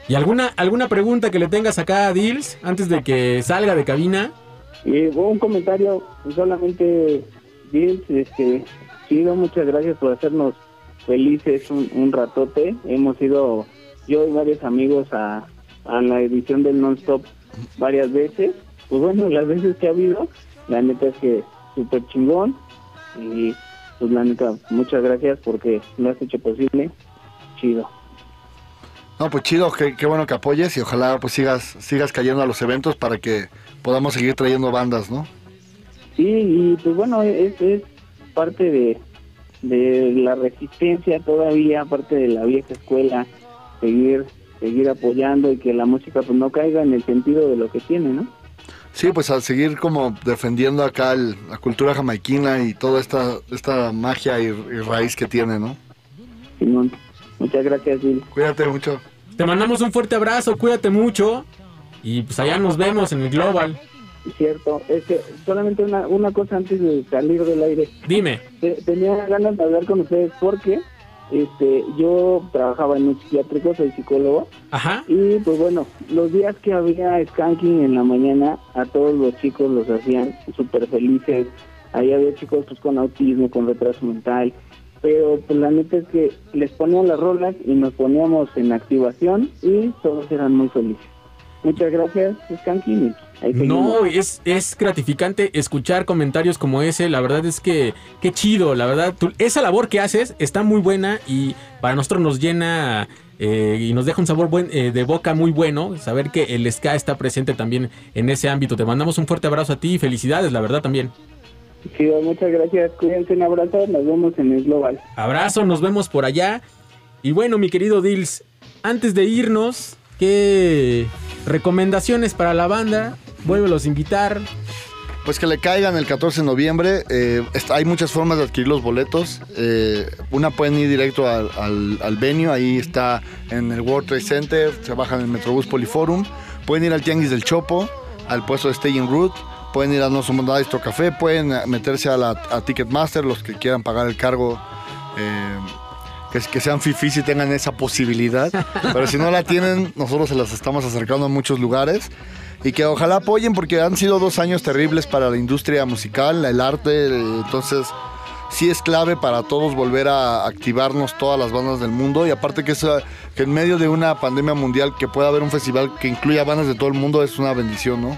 S1: ¿Y alguna, alguna pregunta que le tengas acá a Dils antes de que salga de cabina?
S13: Y un comentario solamente, Bill, este, Chido, muchas gracias por hacernos felices un, un ratote. Hemos ido, yo y varios amigos, a, a la edición del Non-Stop varias veces. Pues bueno, las veces que ha habido, la neta es que súper chingón. Y pues la neta, muchas gracias porque lo has hecho posible. Chido.
S18: No, pues chido, qué, qué bueno que apoyes y ojalá pues sigas, sigas cayendo a los eventos para que podamos seguir trayendo bandas, ¿no?
S13: Sí, y pues bueno, es, es parte de, de la resistencia todavía, parte de la vieja escuela, seguir seguir apoyando y que la música pues no caiga en el sentido de lo que tiene, ¿no?
S18: Sí, pues a seguir como defendiendo acá el- la cultura jamaiquina y toda esta, esta magia y, y raíz que tiene, ¿no?
S13: Simón, muchas gracias, Bill.
S18: Cuídate mucho.
S1: Te mandamos un fuerte abrazo, cuídate mucho. Y pues allá nos vemos en el Global.
S13: Cierto, es que solamente una, una cosa antes de salir del aire.
S1: Dime.
S13: Te- Tenía ganas de hablar con ustedes porque este yo trabajaba en un psiquiátrico, soy psicólogo.
S1: Ajá.
S13: Y pues bueno, los días que había skanking en la mañana, a todos los chicos los hacían súper felices. Ahí había chicos pues, con autismo, con retraso mental. Pero pues la neta es que les ponían las rolas y nos poníamos en activación y todos eran muy felices. Muchas gracias, Skanking.
S1: No, es, es gratificante escuchar comentarios como ese. La verdad es que qué chido. La verdad, tú- esa labor que haces está muy buena y para nosotros nos llena eh, y nos deja un sabor buen, eh, de boca muy bueno. Saber que el ska está presente también en ese ámbito. Te mandamos un fuerte abrazo a ti y felicidades, la verdad también.
S13: Sí, muchas gracias. Cuídense, un abrazo. Nos vemos en el Global.
S1: Abrazo, nos vemos por allá. Y bueno, mi querido Dils, antes de irnos, ¿qué recomendaciones para la banda? Vuélvelos a invitar.
S18: Pues que le caigan el 14 de noviembre. eh, hay muchas formas de adquirir los boletos. Eh, una pueden ir directo al, al, al ahí está en el World Trade Center, se bajan en el Metrobús Poliforum. Pueden ir al Tianguis del Chopo, al puesto de Staying Route. Pueden ir a No Somos Nada Distro Café, pueden meterse a, la, a Ticketmaster, los que quieran pagar el cargo. eh, que, que sean fifís y tengan esa posibilidad. Pero si no la tienen, nosotros se las estamos acercando a muchos lugares. Y que ojalá apoyen porque han sido dos años terribles para la industria musical, el arte. Entonces, sí es clave para todos volver a activarnos todas las bandas del mundo. Y aparte que, es, que en medio de una pandemia mundial que pueda haber un festival que incluya bandas de todo el mundo es una bendición, ¿no?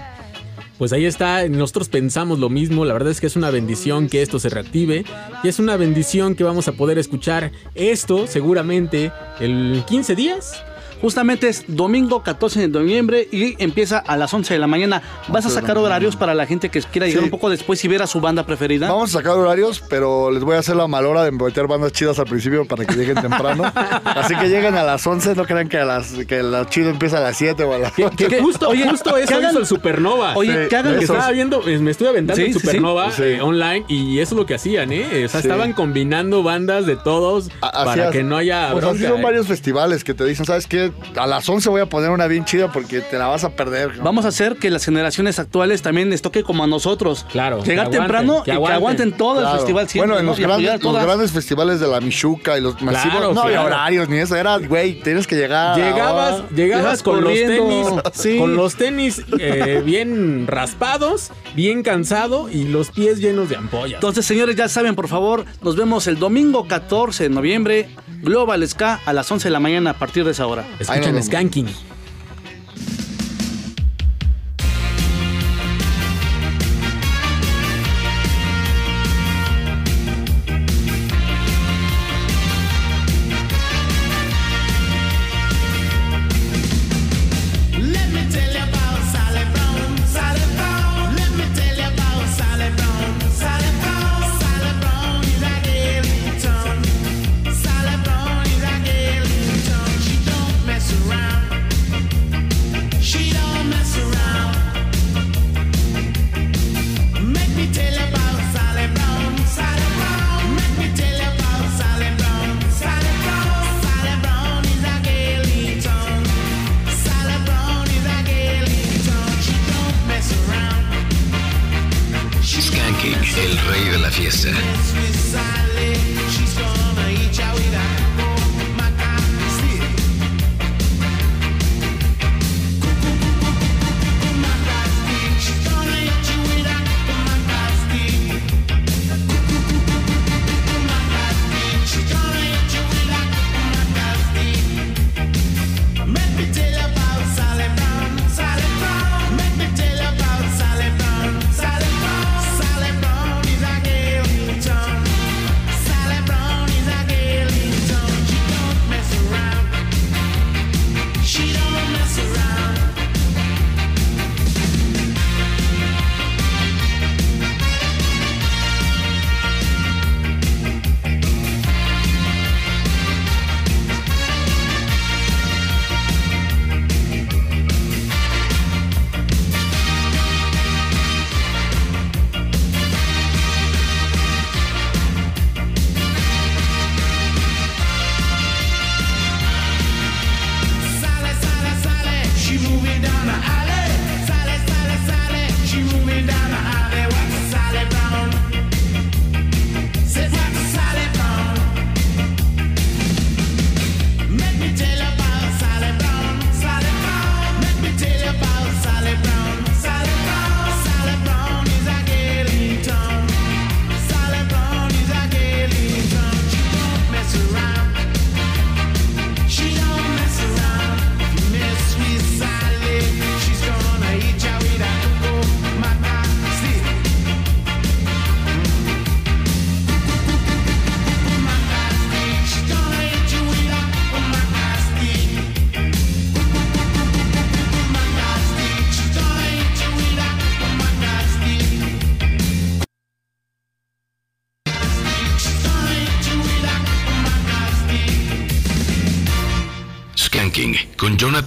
S1: Pues ahí está, nosotros pensamos lo mismo, la verdad es que es una bendición que esto se reactive y es una bendición que vamos a poder escuchar esto seguramente el 15 días.
S2: Justamente es domingo 14 de noviembre y empieza a las 11 de la mañana. ¿Vas a sacar horarios para la gente que quiera llegar
S18: Sí.
S2: un poco después y ver a su banda preferida?
S18: Vamos a sacar horarios, pero les voy a hacer la malora de meter bandas chidas al principio para que lleguen temprano. Así que lleguen a las 11, no crean que, a las, que la chido empieza a las 7 o a las 8.
S1: Que justo, justo
S18: que
S1: eso
S18: hagan-
S1: hizo el Supernova.
S18: Oye, que hagan
S1: que
S18: esos-
S1: estaba viendo, me estuve aventando
S18: Sí,
S1: el
S18: sí, sí.
S1: Supernova
S18: Sí.
S1: eh, online y eso es lo que hacían, ¿eh? O sea,
S18: Sí.
S1: estaban combinando bandas de todos para que no haya
S18: Pues así son
S1: ¿eh?
S18: varios festivales que te dicen, ¿sabes qué? A las 11 voy a poner una bien chida porque te la vas a perder.
S2: Vamos a hacer que las generaciones actuales también les toque como a nosotros.
S1: Claro.
S2: Llegar
S18: que aguanten,
S2: temprano
S18: que
S2: y que
S18: aguanten.
S2: todo
S18: Claro.
S2: el festival siempre.
S18: Bueno, en
S2: ¿no?
S18: los grandes, los grandes festivales de la Michuca y los masivos,
S1: Claro,
S18: no había
S1: claro.
S18: horarios ni eso. Era, güey, tienes que llegar.
S1: Llegabas, llegabas con los tenis,
S18: Sí.
S1: con los tenis eh, bien raspados, bien cansado y los pies llenos de ampollas.
S2: Entonces, señores, ya saben, por favor, nos vemos el domingo 14 de noviembre, Global Ska, a las 11 de la mañana a partir de esa hora.
S1: Escuchan Skanking.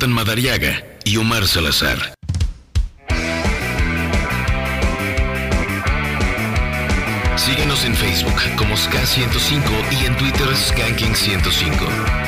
S21: Madariaga y Omar Salazar. Síguenos en Facebook como SK105 y en Twitter Skanking105.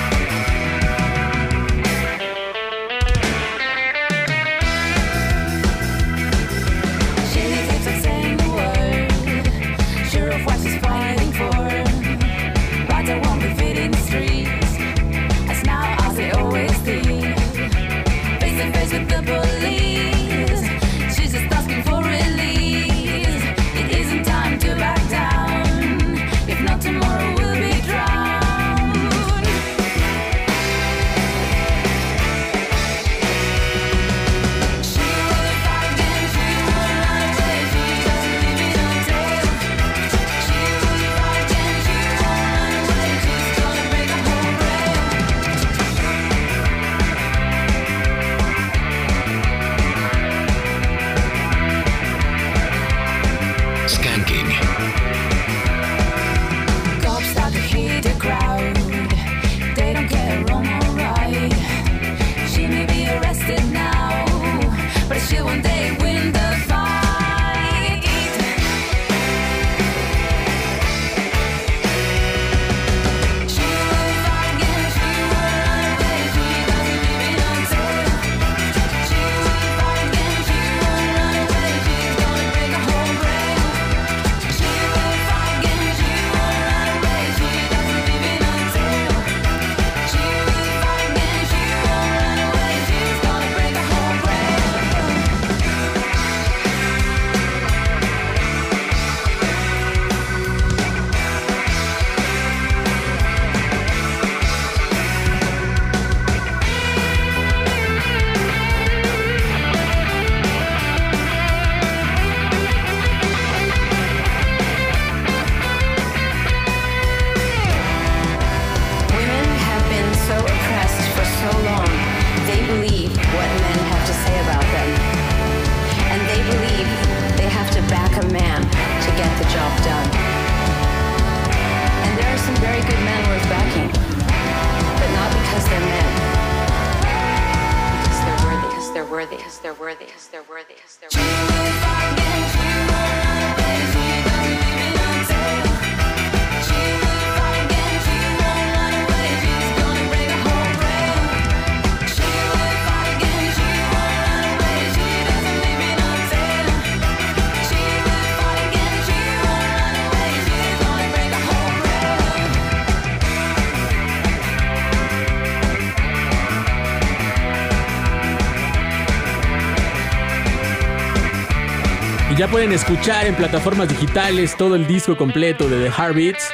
S22: pueden escuchar en plataformas digitales todo el disco completo de The Heartbeats.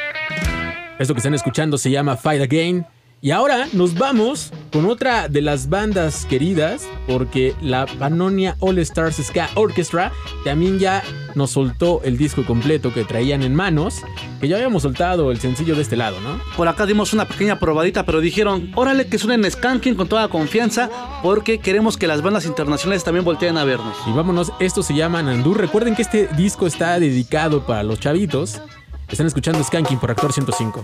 S22: Esto que están escuchando se llama Fight Again. Y ahora nos vamos con otra de las bandas queridas, porque la Pannonia All Stars Ska Orchestra también ya nos soltó el disco completo que traían en manos, que ya habíamos soltado el sencillo de este lado, ¿no?
S2: Por acá dimos una pequeña probadita, pero dijeron, órale que suenen Skanking con toda confianza, porque queremos que las bandas internacionales también volteen a vernos.
S22: Y vámonos, esto se llama Nandú. Recuerden que este disco está dedicado para los chavitos. Están escuchando Skanking por Actor 105.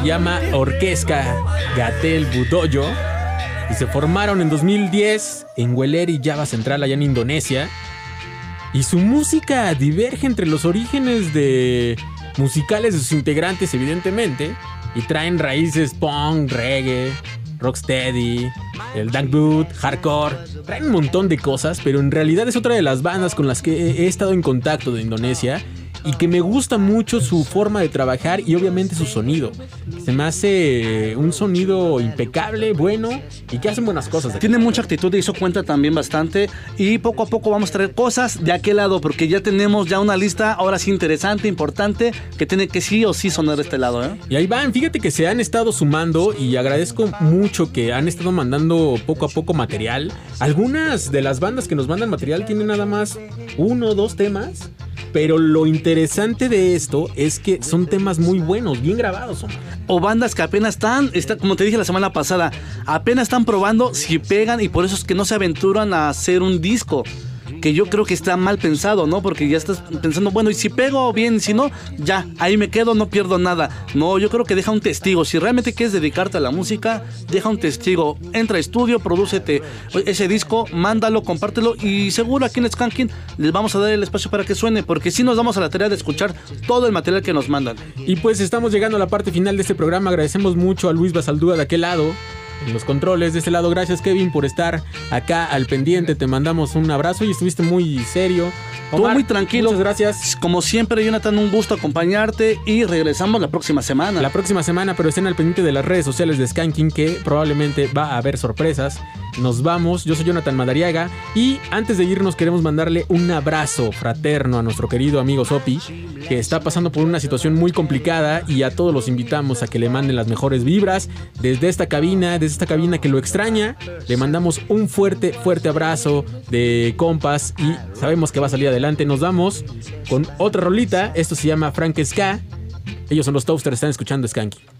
S1: Se llama Orquesca Gatel Budoyo y se formaron en 2010 en Weleri, Java Central, allá en Indonesia. Y su música diverge entre los orígenes de musicales de sus integrantes, evidentemente, y traen raíces punk, reggae, rocksteady, el dangdut, hardcore, traen un montón de cosas, pero en realidad es otra de las bandas con las que he estado en contacto de Indonesia y que me gusta mucho su forma de trabajar y obviamente su sonido. Se me hace un sonido impecable, bueno y que hacen buenas cosas.
S2: Tiene mucha actitud y eso cuenta también bastante. Y poco a poco vamos a traer cosas de aquel lado, porque ya tenemos ya una lista ahora sí interesante, importante, que tiene que sí o sí sonar de este lado. ¿eh?
S1: Y ahí van, fíjate que se han estado sumando y agradezco mucho que han estado mandando poco a poco material. Algunas de las bandas que nos mandan material tienen nada más uno o dos temas. Pero lo interesante de esto es que son temas muy buenos, bien grabados.
S2: O bandas que apenas están, está, como te dije la semana pasada, apenas están probando si pegan y por eso es que no se aventuran a hacer un disco. Que yo creo que está mal pensado, ¿no? Porque ya estás pensando, bueno, y si pego bien, si no, ya, ahí me quedo, no pierdo nada. No, yo creo que deja un testigo. Si realmente quieres dedicarte a la música, deja un testigo. Entra a estudio, prodúcete ese disco, mándalo, compártelo y seguro aquí en Skanking les vamos a dar el espacio para que suene, porque si nos damos a la tarea de escuchar todo el material que nos mandan.
S1: Y pues estamos llegando a la parte final de este programa. Agradecemos mucho a Luis Basaldúa de aquel lado. En los controles de este lado, gracias Kevin por estar acá al pendiente. Te mandamos un abrazo y estuviste muy serio.
S2: Estuvo muy tranquilo.
S1: Muchas gracias.
S2: Como siempre, Jonathan, un gusto acompañarte y regresamos la próxima semana.
S1: La próxima semana, pero estén al pendiente de las redes sociales de Skanking que probablemente va a haber sorpresas. Nos vamos, yo soy Jonathan Madariaga y antes de irnos queremos mandarle un abrazo fraterno a nuestro querido amigo Sopi, que está pasando por una situación muy complicada y a todos los invitamos a que le manden las mejores vibras desde esta cabina, desde esta cabina que lo extraña. Le mandamos un fuerte, fuerte abrazo de compas y sabemos que va a salir adelante. Nos vamos con otra rolita, esto se llama Frank Ska. Ellos son los Toasters, están escuchando Skanky.